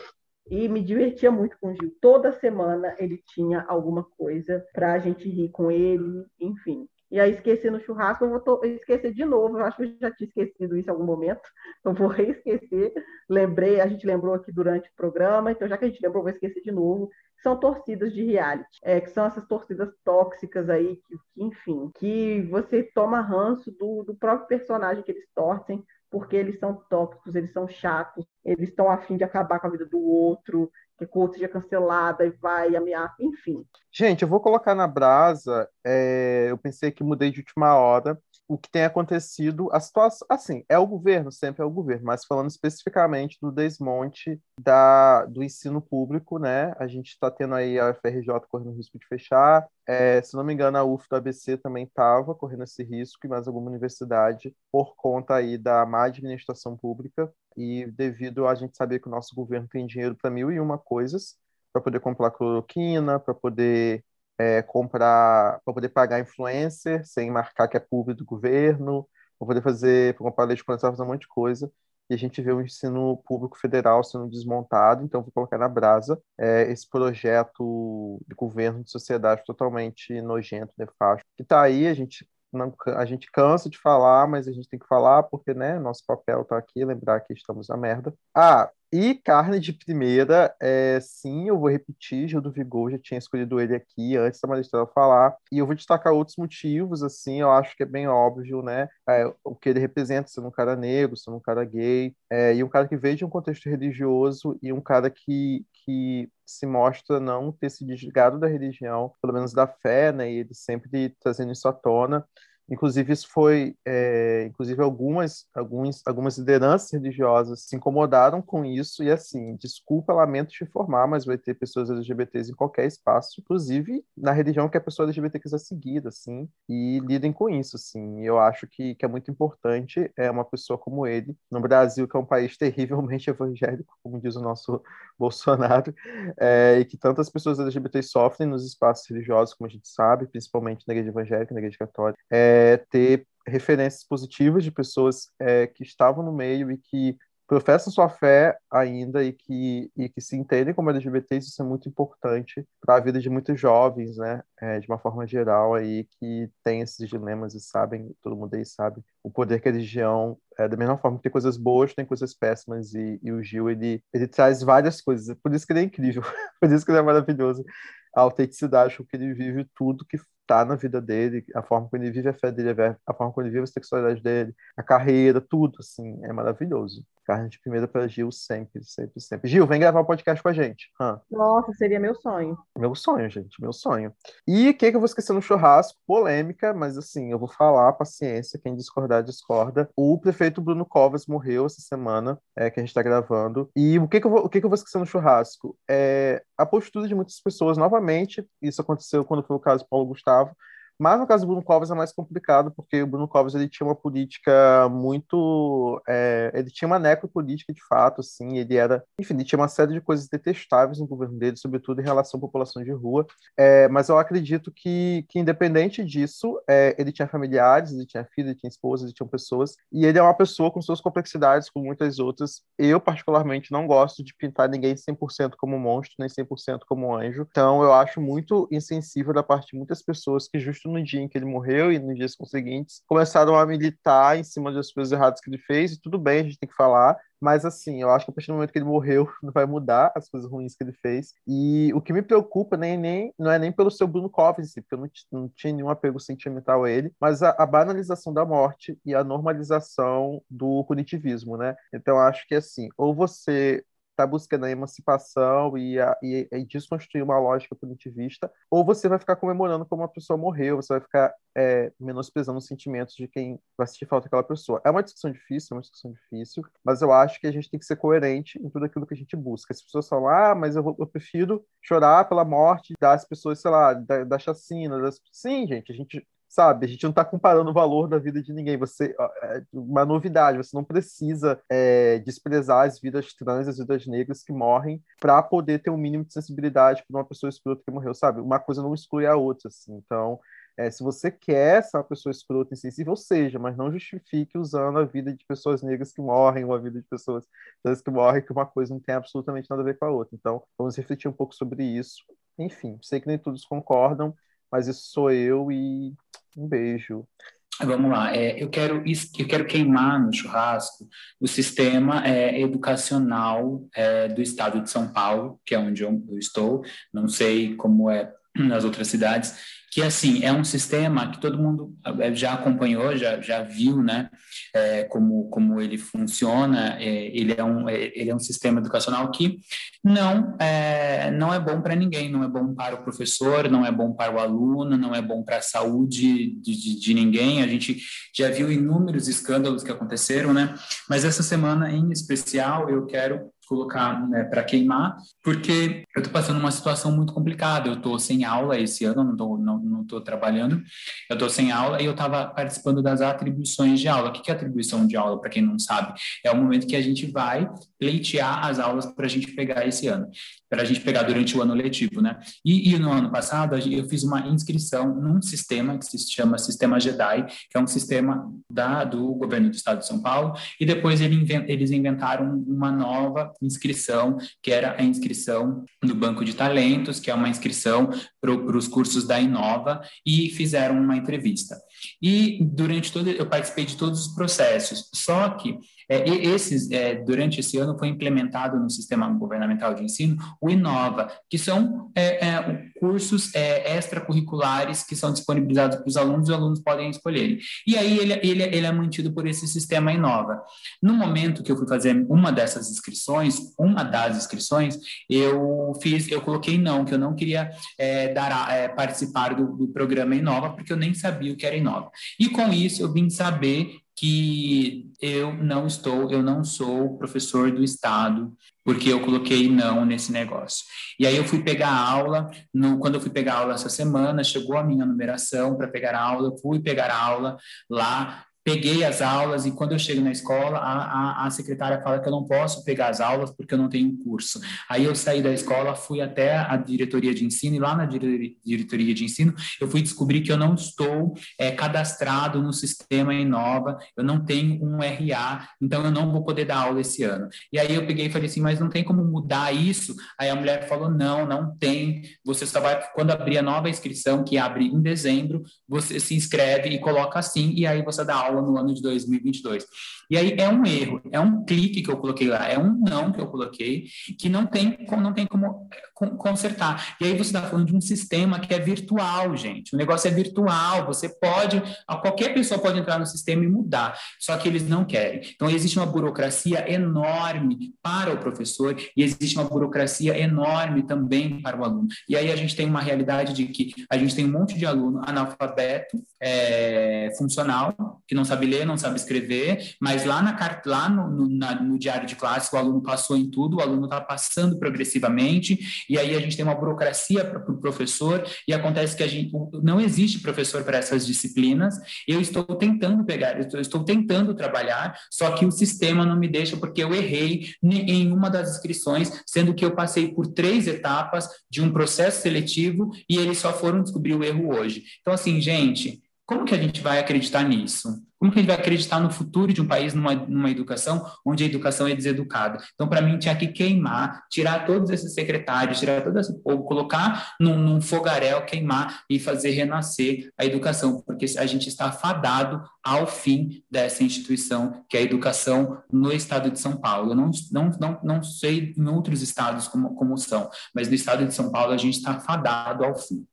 e me divertia muito com o Gil. Toda semana ele tinha alguma coisa para a gente rir com ele, enfim. E aí, esqueci no churrasco, eu vou to- esquecer de novo. Eu acho que eu já tinha esquecido isso em algum momento. Então, vou reesquecer. Lembrei, a gente lembrou aqui durante o programa, então, já que a gente lembrou, vou esquecer de novo. São torcidas de reality, é, que são essas torcidas tóxicas aí, que, que, enfim, que você toma ranço do, do próprio personagem que eles torcem, porque eles são tóxicos, eles são chatos, eles estão afim de acabar com a vida do outro, que o outro seja cancelada e vai ameaça, enfim. Gente, eu vou colocar na brasa. é, eu pensei que mudei de última hora. O que tem acontecido, a situação, assim, é o governo, sempre é o governo, mas falando especificamente do desmonte da, do ensino público, né? A gente está tendo aí a FRJ correndo risco de fechar. É, se não me engano, a UF do ABC também estava correndo esse risco, e mais alguma universidade, por conta aí da má administração pública e devido a gente saber que o nosso governo tem dinheiro para mil e uma coisas, para poder comprar cloroquina, para poder é, comprar, para poder pagar influencer sem marcar que é público do governo, para poder fazer, para comprar leite condensado, fazer um monte de coisa. E a gente vê o ensino público federal sendo desmontado, então vou colocar na brasa é, esse projeto de governo de sociedade totalmente nojento, nefasto, que está aí, a gente não, a gente cansa de falar, mas a gente tem que falar porque, né, nosso papel tá aqui, lembrar que estamos na merda. Ah, e carne de primeira, é, sim, eu vou repetir, Gil do Vigor, já tinha escolhido ele aqui antes da Maristela falar, e eu vou destacar outros motivos, assim, eu acho que é bem óbvio, né, é, o que ele representa, sendo um cara negro, sendo um cara gay, é, e um cara que veio de um contexto religioso, e um cara que, que se mostra não ter se desligado da religião, pelo menos da fé, né, e ele sempre trazendo isso à tona, Inclusive, isso foi. É, inclusive, algumas, alguns, algumas lideranças religiosas se incomodaram com isso, e assim, desculpa, lamento te informar, mas vai ter pessoas LGBTs em qualquer espaço, inclusive na religião que a pessoa LGBT quiser seguir, assim, e lidem com isso, assim. Eu acho que, que é muito importante é uma pessoa como ele, no Brasil, que é um país terrivelmente evangélico, como diz o nosso Bolsonaro, é, e que tantas pessoas LGBTs sofrem nos espaços religiosos, como a gente sabe, principalmente na igreja evangélica, na igreja católica. É, é, ter referências positivas de pessoas é, que estavam no meio e que professam sua fé ainda e que, e que se entendem como LGBTs, isso é muito importante para a vida de muitos jovens, né, é, de uma forma geral aí, que tem esses dilemas e sabem, todo mundo aí sabe, o poder que a religião, é, da mesma forma que tem coisas boas, tem coisas péssimas, e, e o Gil, ele, ele traz várias coisas, por isso que ele é incrível, por isso que ele é maravilhoso, a autenticidade com que ele vive tudo que tá na vida dele, a forma como ele vive a fé dele, a forma como ele vive a sexualidade dele, a carreira, tudo, assim, é maravilhoso. Carne de primeira para Gil sempre, sempre, sempre. Gil, vem gravar um podcast com a gente. Hã? Nossa, seria meu sonho. Meu sonho, gente, meu sonho. E o que, que eu vou esquecer no churrasco? Polêmica, mas assim, eu vou falar, paciência, quem discordar, discorda. O prefeito Bruno Covas morreu essa semana, é, que a gente tá gravando. E o que, que, eu, vou, o que, que eu vou esquecer no churrasco? É a postura de muitas pessoas, novamente, isso aconteceu quando foi o caso do Paulo Gustavo, mas no caso do Bruno Covas é mais complicado, porque o Bruno Covas ele tinha uma política muito. É, ele tinha uma necropolítica de fato, assim, ele era. Enfim, ele tinha uma série de coisas detestáveis no governo dele, sobretudo em relação à população de rua. É, mas eu acredito que, que independente disso, é, ele tinha familiares, ele tinha filho, ele tinha esposa, ele tinha pessoas, e ele é uma pessoa com suas complexidades, com muitas outras. Eu, particularmente, não gosto de pintar ninguém 100% como monstro, nem 100% como anjo. Então, eu acho muito insensível da parte de muitas pessoas que, justo no dia em que ele morreu e nos dias conseguintes, começaram a militar em cima das coisas erradas que ele fez, e tudo bem, a gente tem que falar, mas assim, eu acho que a partir do momento que ele morreu, não vai mudar as coisas ruins que ele fez. E o que me preocupa nem, nem, não é nem pelo seu Bruno Covens, porque eu não, não tinha nenhum apego sentimental a ele, mas a, a, banalização da morte e a normalização do punitivismo, né? Então, acho que assim, ou você está buscando a emancipação e, a, e, e, desconstruir uma lógica punitivista, ou você vai ficar comemorando como uma pessoa morreu, você vai ficar é, menosprezando os sentimentos de quem vai sentir falta daquela pessoa. É uma discussão difícil, é uma discussão difícil, mas eu acho que a gente tem que ser coerente em tudo aquilo que a gente busca. As pessoas falam, ah, mas eu, eu prefiro chorar pela morte das pessoas, sei lá, da, da chacina. Das... Sim, gente, a gente sabe? A gente não está comparando o valor da vida de ninguém. Você, é uma novidade. Você não precisa é, desprezar as vidas trans, as vidas negras que morrem, para poder ter um mínimo de sensibilidade para uma pessoa escrota que morreu, sabe? Uma coisa não exclui a outra, assim. Então, é, se você quer ser uma pessoa escrota e insensível, seja, mas não justifique usando a vida de pessoas negras que morrem ou a vida de pessoas trans que morrem, que uma coisa não tem absolutamente nada a ver com a outra. Então, vamos refletir um pouco sobre isso. Enfim, sei que nem todos concordam, mas isso sou eu e um beijo. Vamos lá, é, eu, quero, eu quero queimar no churrasco o sistema é, educacional é, do estado de São Paulo, que é onde eu, eu estou, não sei como é nas outras cidades, que assim é um sistema que todo mundo eh, já acompanhou, já, já viu, né, é, como, como ele funciona. É, ele é um é, ele é um sistema educacional que não é não é bom para ninguém, não é bom para o professor, não é bom para o aluno, não é bom para a saúde de, de, de ninguém. A gente já viu inúmeros escândalos que aconteceram, né? Mas essa semana em especial eu quero colocar né, para queimar, porque eu estou passando uma situação muito complicada. Eu estou sem aula esse ano, não estou não, não trabalhando, eu estou sem aula e eu estava participando das atribuições de aula. O que é atribuição de aula, para quem não sabe? É o momento que a gente vai pleitear as aulas para a gente pegar esse ano para a gente pegar durante o ano letivo, né? E, e, no ano passado eu fiz uma inscrição num sistema que se chama Sistema JEDI, que é um sistema da, do governo do Estado de São Paulo, e depois ele, eles inventaram uma nova inscrição, que era a inscrição do Banco de Talentos, que é uma inscrição para os cursos da Inova, e fizeram uma entrevista. E durante todo, eu participei de todos os processos, só que é, esses, é, durante esse ano foi implementado no sistema governamental de ensino o Inova, que são é, é cursos é, extracurriculares que são disponibilizados para os alunos e os alunos podem escolher. E aí ele, ele, ele é mantido por esse sistema Inova. No momento que eu fui fazer uma dessas inscrições, uma das inscrições, eu fiz, eu coloquei não, que eu não queria é, dar, participar do, do programa Inova, porque eu nem sabia o que era Inova. E com isso eu vim saber que eu não estou, eu não sou professor do Estado, porque eu coloquei não nesse negócio. E aí eu fui pegar aula, no, quando eu fui pegar aula essa semana, chegou a minha numeração para pegar a aula, eu fui pegar a aula lá, peguei as aulas e quando eu chego na escola, a, a, a, secretária fala que eu não posso pegar as aulas porque eu não tenho curso. Aí eu saí da escola, fui até a diretoria de ensino e lá na diretoria de ensino eu fui descobrir que eu não estou é, cadastrado no sistema Inova, eu não tenho um RA, então eu não vou poder dar aula esse ano. E aí eu peguei e falei assim, mas não tem como mudar isso? Aí a mulher falou, não, não tem, você só vai, quando abrir a nova inscrição, que abre em dezembro, você se inscreve e coloca assim, e aí você dá aula aula no ano de 2022. E aí é um erro, é um clique que eu coloquei lá, é um não que eu coloquei, que não tem, não tem como consertar. E aí você está falando de um sistema que é virtual, gente. O negócio é virtual, você pode, qualquer pessoa pode entrar no sistema e mudar, só que eles não querem. Então existe uma burocracia enorme para o professor e existe uma burocracia enorme também para o aluno. E aí a gente tem uma realidade de que a gente tem um monte de aluno analfabeto, é, funcional, que não sabe ler, não sabe escrever, mas lá, na, lá no, no, na, no diário de classe o aluno passou em tudo, o aluno está passando progressivamente, e aí a gente tem uma burocracia para o pro professor, e acontece que a gente não existe professor para essas disciplinas. Eu estou tentando pegar, eu estou tentando trabalhar, só que o sistema não me deixa porque eu errei em uma das inscrições, sendo que eu passei por três etapas de um processo seletivo e eles só foram descobrir o erro hoje. Então, assim, gente, como que a gente vai acreditar nisso? Como que a gente vai acreditar no futuro de um país numa, numa educação onde a educação é deseducada? Então, para mim, tinha que queimar, tirar todos esses secretários, tirar todo esse povo, colocar num, num fogaréu, queimar e fazer renascer a educação, porque a gente está fadado ao fim dessa instituição, que é a educação no estado de São Paulo. Eu não, não, não, não sei em outros estados como, como são, mas no estado de São Paulo a gente está fadado ao fim.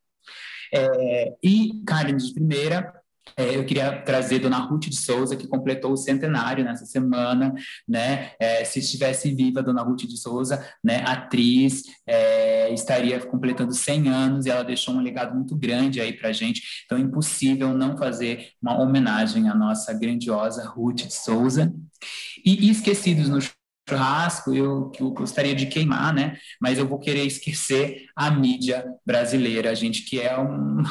É, e Carlos de Primeira, é, eu queria trazer Dona Ruth de Souza, que completou o centenário nessa semana, né? É, se estivesse viva, Dona Ruth de Souza, né, atriz, é, estaria completando 100 anos e ela deixou um legado muito grande aí para gente. Então, impossível não fazer uma homenagem à nossa grandiosa Ruth de Souza. E, e esquecidos no churrasco, eu, eu gostaria de queimar, né? Mas eu vou querer esquecer a mídia brasileira, gente, que é um.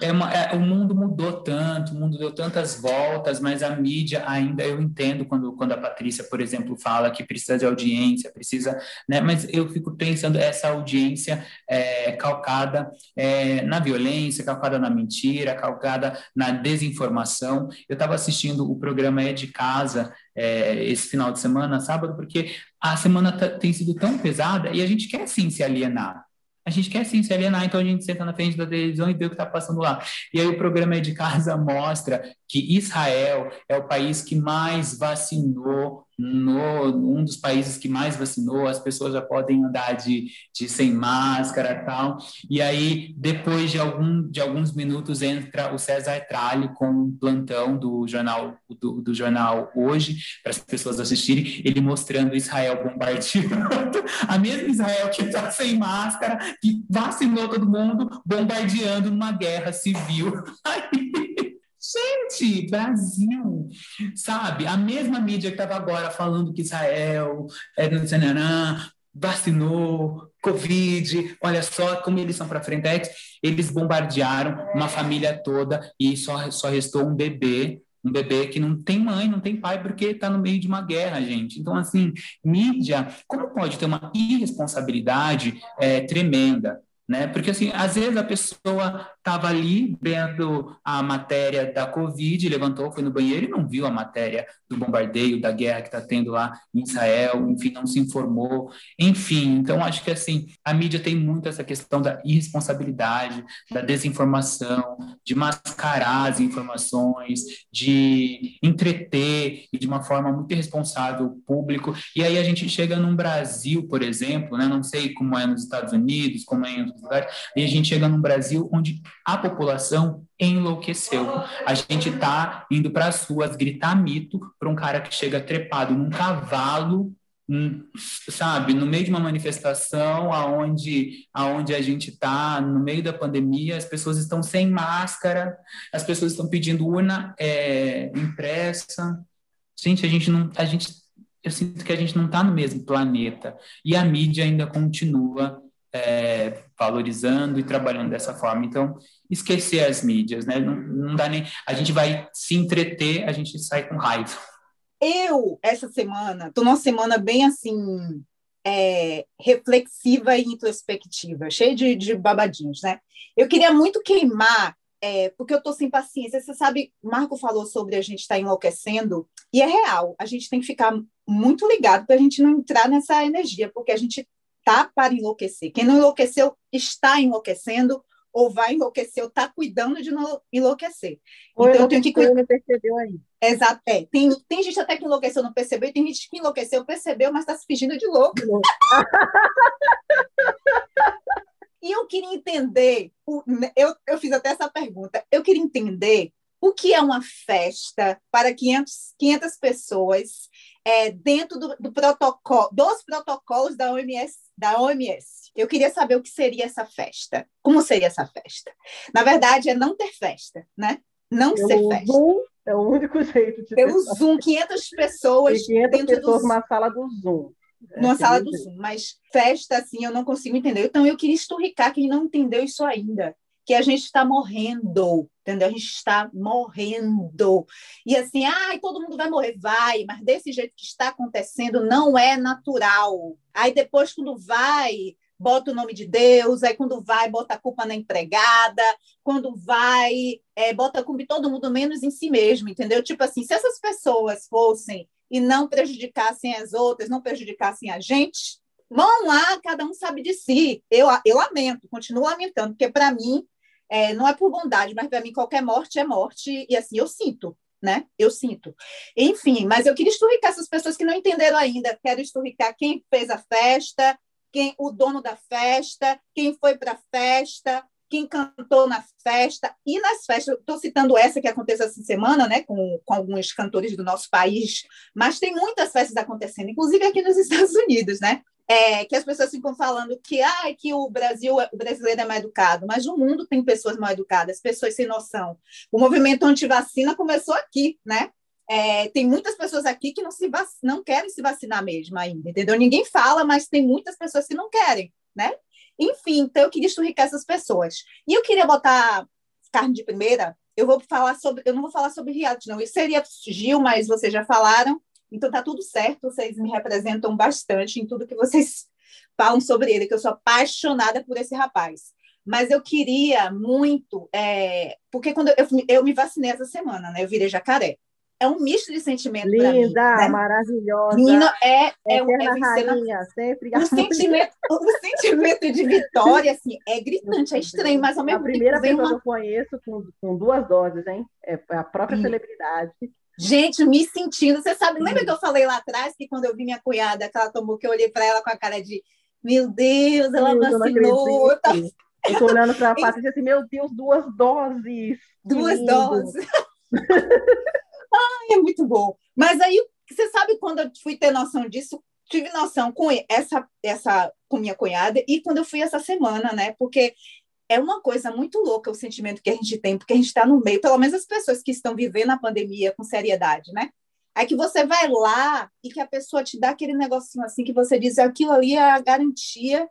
É uma, é, o mundo mudou tanto, o mundo deu tantas voltas, mas a mídia ainda eu entendo quando, quando a Patrícia, por exemplo, fala que precisa de audiência, precisa, né? Mas eu fico pensando essa audiência é, calcada é, na violência, calcada na mentira, calcada na desinformação. Eu estava assistindo o programa É de Casa é, esse final de semana, sábado, porque a semana tem sido tão pesada e a gente quer sim se alienar. A gente quer sim se alienar, então a gente senta na frente da televisão e vê o que está passando lá. E aí o programa é de casa mostra que Israel é o país que mais vacinou no, um dos países que mais vacinou, as pessoas já podem andar de, de sem máscara tal. E aí, depois de, algum, de alguns minutos, entra o César Tralli com um plantão do jornal, do, do jornal Hoje, para as pessoas assistirem, ele mostrando Israel bombardeando, a mesma Israel que está sem máscara, que vacinou todo mundo, bombardeando numa guerra civil. Aí, Gente, Brasil, sabe? A mesma mídia que estava agora falando que Israel é vacinou, Covid, olha só como eles são para frente. É eles bombardearam uma família toda e só, só restou um bebê um bebê que não tem mãe, não tem pai, porque está no meio de uma guerra, gente. Então, assim, mídia, como pode ter uma irresponsabilidade é, tremenda? Né? Porque, assim, às vezes a pessoa estava ali vendo a matéria da Covid, levantou, foi no banheiro e não viu a matéria do bombardeio, da guerra que está tendo lá em Israel, enfim, não se informou, enfim. Então, acho que assim, a mídia tem muito essa questão da irresponsabilidade, da desinformação, de mascarar as informações, de entreter e de uma forma muito irresponsável o público. E aí a gente chega num Brasil, por exemplo, né? não sei como é nos Estados Unidos, como é em outros lugares, e a gente chega num Brasil onde a população enlouqueceu. A gente está indo para as ruas gritar mito para um cara que chega trepado num cavalo hum, sabe, no meio de uma manifestação aonde, aonde a gente está, no meio da pandemia, as pessoas estão sem máscara, as pessoas estão pedindo urna é, impressa. Gente, a gente não, a gente, eu sinto que a gente não está no mesmo planeta e a mídia ainda continua é, valorizando e trabalhando dessa forma. Então, esquecer as mídias, né? Não, não dá nem. A gente vai se entreter, a gente sai com raiva. Eu, essa semana, estou numa semana bem assim, é, reflexiva e introspectiva, cheia de, de, babadinhos, né? Eu queria muito queimar, é, porque eu estou sem paciência. Você sabe, Marco falou sobre a gente estar tá enlouquecendo, e é real. A gente tem que ficar muito ligado para a gente não entrar nessa energia, porque a gente tá para enlouquecer. Quem não enlouqueceu está enlouquecendo ou vai enlouquecer ou está cuidando de não enlouquecer. Ou então eu tenho que cuidar. não percebeu aí. Exato. É. Tem, tem gente até que enlouqueceu não percebeu, e tem gente que enlouqueceu, percebeu, mas está se fingindo de louco. e eu queria entender, eu, eu fiz até essa pergunta, eu queria entender o que é uma festa para 500, 500 pessoas é, dentro do, do, protocolo, dos protocolos da OMS, da OMS. Eu queria saber o que seria essa festa. Como seria essa festa? Na verdade, é não ter festa, né? Não Pelo ser festa. Zoom é o único jeito de Pelo Zoom, 500 pessoas 500 dentro pessoas do numa sala do Zoom. É numa sala do. Zoom, mas festa assim eu não consigo entender. Então eu queria esturricar quem não entendeu isso ainda, que a gente está morrendo, entendeu? A gente está morrendo. E assim, ai, todo mundo vai morrer, vai, mas desse jeito que está acontecendo não é natural. Aí depois quando vai, bota o nome de Deus, aí quando vai, bota a culpa na empregada, quando vai, é, bota a culpa em todo mundo, menos em si mesmo, entendeu? Tipo assim, se essas pessoas fossem e não prejudicassem as outras, não prejudicassem a gente, vão lá, cada um sabe de si. Eu, eu lamento, continuo lamentando, porque para mim, é, não é por bondade, mas para mim qualquer morte é morte, e assim, eu sinto, né? Eu sinto. Enfim, mas eu queria esturricar essas pessoas que não entenderam ainda. Quero esturricar quem fez a festa, quem o dono da festa, quem foi para a festa, quem cantou na festa e nas festas. Estou citando essa que aconteceu essa semana, né, com, com alguns cantores do nosso país, mas tem muitas festas acontecendo, inclusive aqui nos Estados Unidos, né? É, que as pessoas ficam falando que, ah, que o Brasil, o brasileiro é mal educado, mas no mundo tem pessoas mal educadas, pessoas sem noção. O movimento anti-vacina começou aqui, né? É, tem muitas pessoas aqui que não, se vac... não querem se vacinar mesmo ainda, entendeu? Ninguém fala, mas tem muitas pessoas que não querem, né? Enfim, então eu queria esturricar essas pessoas. E eu queria botar carne de primeira, eu vou falar sobre, eu não vou falar sobre reality, não. Isso seria Gil, mas vocês já falaram, então tá tudo certo, vocês me representam bastante em tudo que vocês falam sobre ele, que eu sou apaixonada por esse rapaz. Mas eu queria muito, é, porque quando eu, eu me vacinei essa semana, né? Eu virei jacaré é um misto de sentimento para mim. Linda, né? maravilhosa. Menina, é, é, é rainha, sempre o sentimento, o sentimento de vitória, assim, é gritante, é estranho, mas ao A mesmo primeira tempo vem pessoa uma... que eu conheço com, com duas doses, hein? É a própria celebridade. Gente, me sentindo. Você sabe, lembra que eu falei lá atrás que quando eu vi minha cunhada, que ela tomou, que eu olhei para ela com a cara de meu Deus, ela Eu não vacinou, tá acredito. Eu tô olhando para a Patrícia assim, meu Deus, duas doses. Duas doses. Ai, é muito bom. Mas aí, você sabe quando eu fui ter noção disso? Tive noção com essa, essa com minha cunhada e quando eu fui essa semana, né? Porque é uma coisa muito louca o sentimento que a gente tem, porque a gente está no meio, pelo menos as pessoas que estão vivendo a pandemia com seriedade, né? Aí que você vai lá e que a pessoa te dá aquele negocinho assim que você diz, aquilo ali é a garantia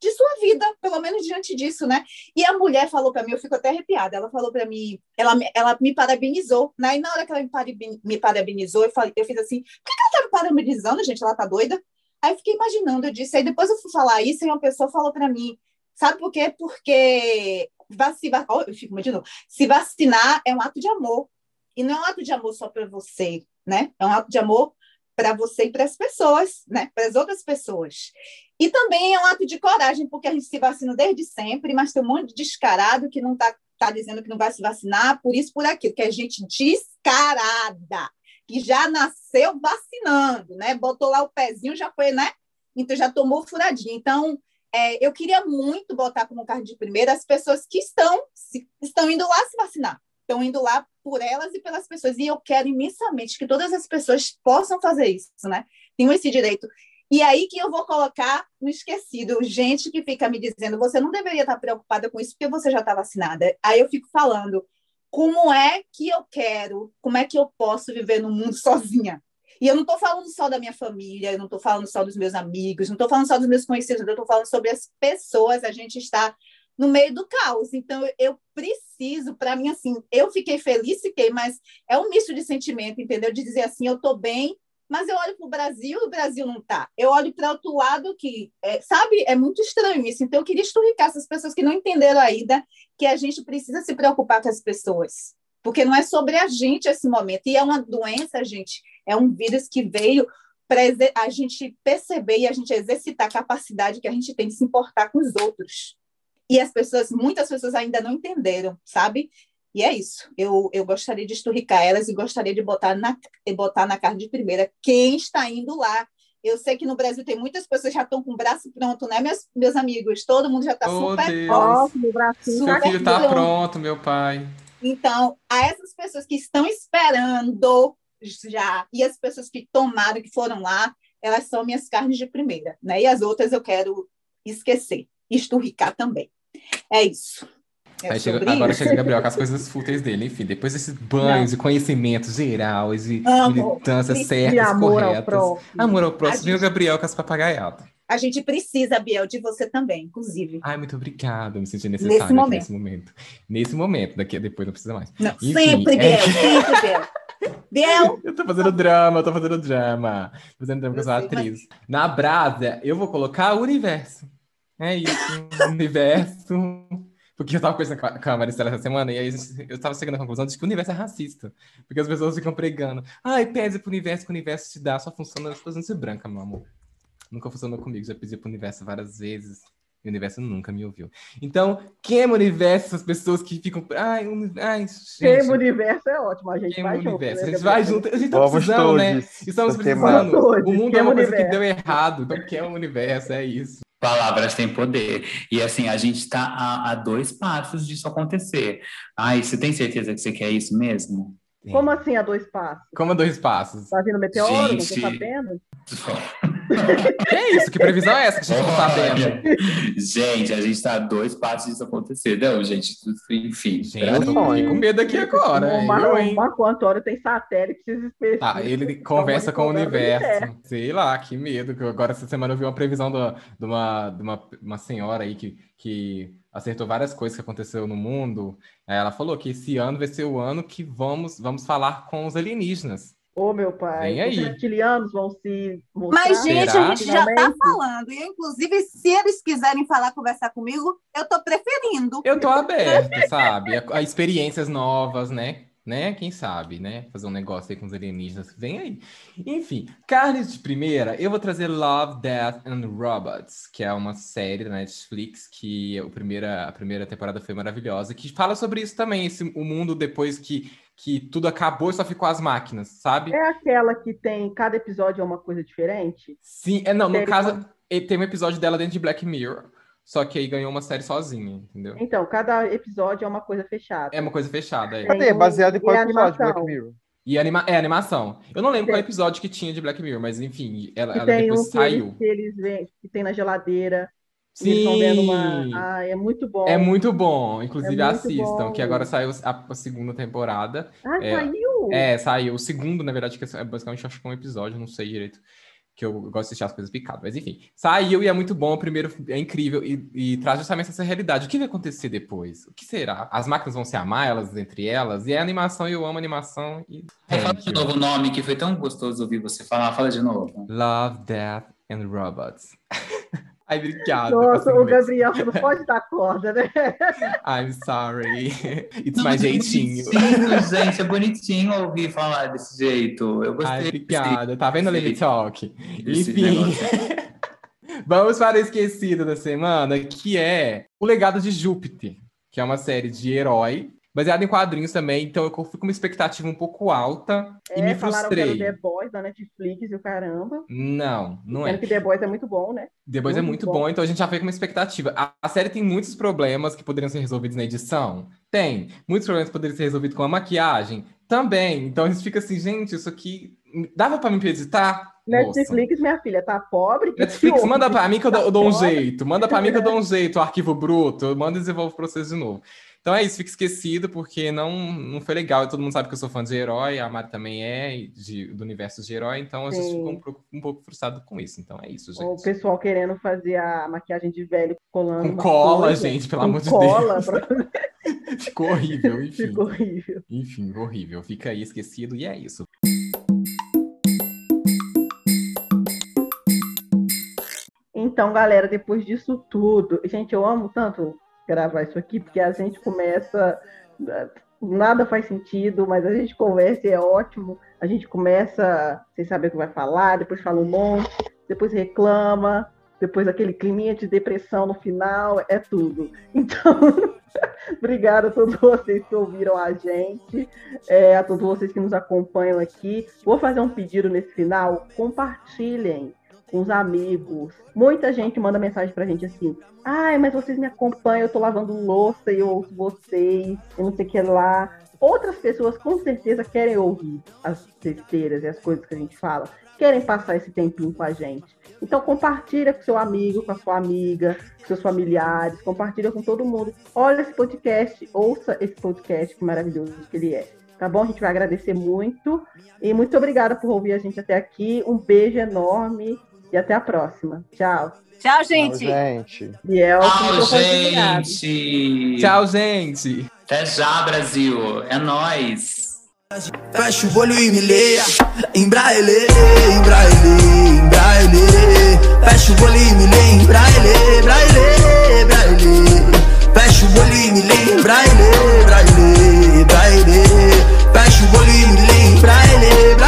de sua vida, pelo menos diante disso, né? E a mulher falou para mim, eu fico até arrepiada, ela falou para mim, ela, ela me parabenizou, né? E na hora que ela me, paraben- me parabenizou, eu, falei, eu fiz assim, por que ela tá me parabenizando, gente? Ela tá doida? Aí eu fiquei imaginando, eu disse, aí depois eu fui falar isso e uma pessoa falou para mim, sabe por quê? Porque vacinar, oh, eu fico imaginando, se vacinar é um ato de amor, e não é um ato de amor só para você, né? É um ato de amor para você e para as pessoas, né? Para as outras pessoas. E também é um ato de coragem, porque a gente se vacina desde sempre, mas tem um monte de descarado que não está tá dizendo que não vai se vacinar, por isso, por aquilo, que é gente descarada, que já nasceu vacinando, né? Botou lá o pezinho, já foi, né? Então já tomou furadinho. Então, é, eu queria muito botar como carne de primeira as pessoas que estão, se- estão indo lá se vacinar. Estão indo lá por elas e pelas pessoas. E eu quero imensamente que todas as pessoas possam fazer isso, né? Tenham esse direito. E aí que eu vou colocar no esquecido, gente que fica me dizendo, você não deveria estar preocupada com isso porque você já está vacinada. Aí eu fico falando, como é que eu quero, como é que eu posso viver no mundo sozinha? E eu não estou falando só da minha família, eu não estou falando só dos meus amigos, não estou falando só dos meus conhecidos, eu estou falando sobre as pessoas. A gente está no meio do caos. Então, eu preciso, para mim, assim, eu fiquei feliz, fiquei, mas é um misto de sentimento, entendeu? De dizer assim, eu estou bem, mas eu olho para o Brasil e o Brasil não está. Eu olho para outro lado que, é, sabe, é muito estranho isso. Então, eu queria esturricar essas pessoas que não entenderam ainda que a gente precisa se preocupar com as pessoas. Porque não é sobre a gente esse momento. E é uma doença, gente, é um vírus que veio para a gente perceber e a gente exercitar a capacidade que a gente tem de se importar com os outros. E as pessoas, muitas pessoas ainda não entenderam, sabe? E é isso. Eu, eu gostaria de esturricar elas e gostaria de botar na, botar na cara de primeira quem está indo lá. Eu sei que no Brasil tem muitas pessoas que já estão com o braço pronto, né, meus, meus amigos? Todo mundo já está Oh, super meu bracinho. Seu filho tá pronto. pronto, meu pai. Então, a essas pessoas que estão esperando já, e as pessoas que tomaram, que foram lá, elas são minhas carnes de primeira, né? E as outras eu quero esquecer, esturricar também. É isso. É Aí chega- agora isso. chega o Gabriel com as coisas fúteis dele. Enfim, depois desses banhos e conhecimentos gerais e militâncias E certas, amor ao corretas. próximo. Amor ao próximo. E o gente- Gabriel com as papagaiadas. A gente precisa, Biel, de você também, inclusive. Ai, muito obrigado. Me senti necessário aqui momento. nesse momento. Nesse momento, daqui depois não precisa mais. Não, Enfim, sempre, é- Biel, sempre, Biel. Biel, Eu tô fazendo drama, eu tô fazendo drama. Tô fazendo drama com Eu essa sei, mas- atriz. Na brasa, eu vou colocar o universo. É isso, universo. Porque eu tava conversando com a- com a Maricela essa semana e aí eu tava chegando à conclusão de que o universo é racista. Porque as pessoas ficam pregando. Ai, pede pro universo que o universo te dá, só funciona se você ser branca, meu amor. Nunca funcionou comigo, já pedi pro universo várias vezes. E o universo nunca me ouviu. Então, queima o universo, essas pessoas que ficam. Ai, uni... Ai, Queima o gente. universo é ótimo. A gente Queima vai o junto. universo. né, A gente vai junto. A gente tá Vamos precisando, né? todos. Estamos ser queimados. precisando. O mundo é queima uma o coisa que universo. deu errado. Então, que é o universo, é isso. Palavras têm poder. E assim, a gente está a, a dois passos disso acontecer. Ai, você tem certeza que você quer isso mesmo? Como assim a dois passos? Como dois passos. Tá vindo meteoro? Não tô Gente. sabendo? Que é isso? Que previsão é essa que a gente não tá vendo? Gente, a gente está a dois passos disso acontecer. Não, gente, enfim. Gente, eu tô com medo aqui agora. o Eu, Mar- hein? o Marco Antônio tem satélites específicos. Tá, ele conversa com o universo. Sei lá, que medo. que Agora, essa semana eu vi uma previsão do- de, uma, de uma, uma senhora aí que, que acertou várias coisas que aconteceu no mundo. Aí Ela falou que esse ano vai ser o ano que vamos, vamos falar com os alienígenas. Ô, meu pai, Vem aí. os reptilianos vão se mostrar. Mas, gente, Será? a gente já está falando. E, inclusive, se eles quiserem falar, conversar comigo, eu estou preferindo. Eu tô aberto, sabe? A, a experiências novas, né? Né? Quem sabe, né? Fazer um negócio aí com os alienígenas. Vem aí. Enfim, carnes de primeira, eu vou trazer Love, Death and Robots, que é uma série da Netflix que o primeira, a primeira temporada foi maravilhosa, que fala sobre isso também, esse, o mundo depois que, que tudo acabou e só ficou as máquinas, sabe? É aquela que tem, cada episódio é uma coisa diferente? Sim, é, não, no Série caso, tem um episódio dela dentro de Black Mirror, só que aí ganhou uma série sozinha, entendeu? Então, cada episódio é uma coisa fechada. É uma coisa fechada, é. Cadê? Baseado em qual e episódio de Black animação. Mirror? E anima é animação. Eu não lembro qual Tem. episódio que tinha de Black Mirror, mas enfim, ela, ela tem depois um que saiu. eles, que eles que tem na geladeira. e eles vão vendo Sim! uma. Ah, é muito bom. É muito bom. Inclusive, É muito assistam, bom. que agora saiu a, a segunda temporada. Ah, é- saiu! É, saiu. O segundo, na verdade, que é basicamente acho que é um episódio, não sei direito. Que eu gosto de assistir as coisas picadas. Mas enfim, saiu e é muito bom. O primeiro é incrível e, e traz justamente essa realidade. O que vai acontecer depois? O que será? As máquinas vão se amar, elas entre elas? E é animação, e eu amo animação. E Fala de novo o nome, que foi tão gostoso ouvir você falar. Fala de novo. Love, Death and Robots. Ai, obrigado. Nossa, o. Gabriel, você não pode dar corda, né? I'm sorry. It's Não, my mas é jeitinho. bonitinho, gente. É bonitinho ouvir falar desse jeito. Eu gostei. Ai, obrigada. Tá vendo, Lily Esse- Talk? Enfim. Vamos para o esquecido da semana, que é O Legado de Júpiter, que é uma série de herói, baseada em quadrinhos também. Então eu fui com uma expectativa um pouco alta e É, me era o frustrei. The Boys da Netflix e o caramba. Não, não Sendo é. que The Boys é muito bom, né? Depois é Muito muito bom. bom, então a gente já foi com uma expectativa. A, a série tem muitos problemas que poderiam ser resolvidos na edição? Tem. Muitos problemas que poderiam ser resolvidos com a maquiagem? Também. Então a gente fica assim, gente, isso aqui dava pra me editar? Netflix, minha filha, tá pobre? Netflix, manda pra mim que eu, dou, eu dou um jeito. Manda pra mim que eu dou um jeito, o arquivo bruto. Eu mando e desenvolvo pra vocês de novo. Então é isso, fica esquecido, porque não, não foi legal. Todo mundo sabe que eu sou fã de herói, a Mari também é, de, do universo de herói, então a gente ficou um, pouco- um pouco frustrado com isso. Então é isso, O gente. pessoal querendo fazer a maquiagem de velho colando. Com cola, coisa, gente, pelo amor de cola Deus. pra- Ficou horrível, enfim. Ficou horrível. Enfim, horrível. Fica aí esquecido e é isso. Então, galera, depois disso tudo, gente, eu amo tanto gravar isso aqui, porque a gente começa. Nada faz sentido, mas a gente conversa e é ótimo. A gente começa sem saber o que vai falar, depois fala um monte, depois reclama, depois aquele climinha de depressão no final, é tudo. Então, obrigada a todos vocês que ouviram a gente, é, a todos vocês que nos acompanham aqui. Vou fazer um pedido nesse final: compartilhem com os amigos. Muita gente manda mensagem pra gente assim: ai, mas vocês me acompanham, eu tô lavando louça e eu ouço vocês, eu não sei o que lá. Outras pessoas com certeza querem ouvir as besteiras e as coisas que a gente fala, querem passar esse tempinho com a gente. Então compartilha com seu amigo, com a sua amiga, com seus familiares, compartilha com todo mundo. Olha esse podcast, ouça esse podcast que maravilhoso que ele é. Tá bom? A gente vai agradecer muito. E muito obrigada por ouvir a gente até aqui. Um beijo enorme e até a próxima. Tchau. Tchau, gente. Tchau, gente. E é o Tchau, gente. Tchau, gente. Até já, Brasil. É nóis. Fecha o olho e me leia. Embraele, embraele, embraele. Fecha o olho e me leia. Embraele, embraele, embraele. Fecha o olho e me leia. Embraele, embraele, embraele. Fecha o olho e me leia. Embraele, embraele.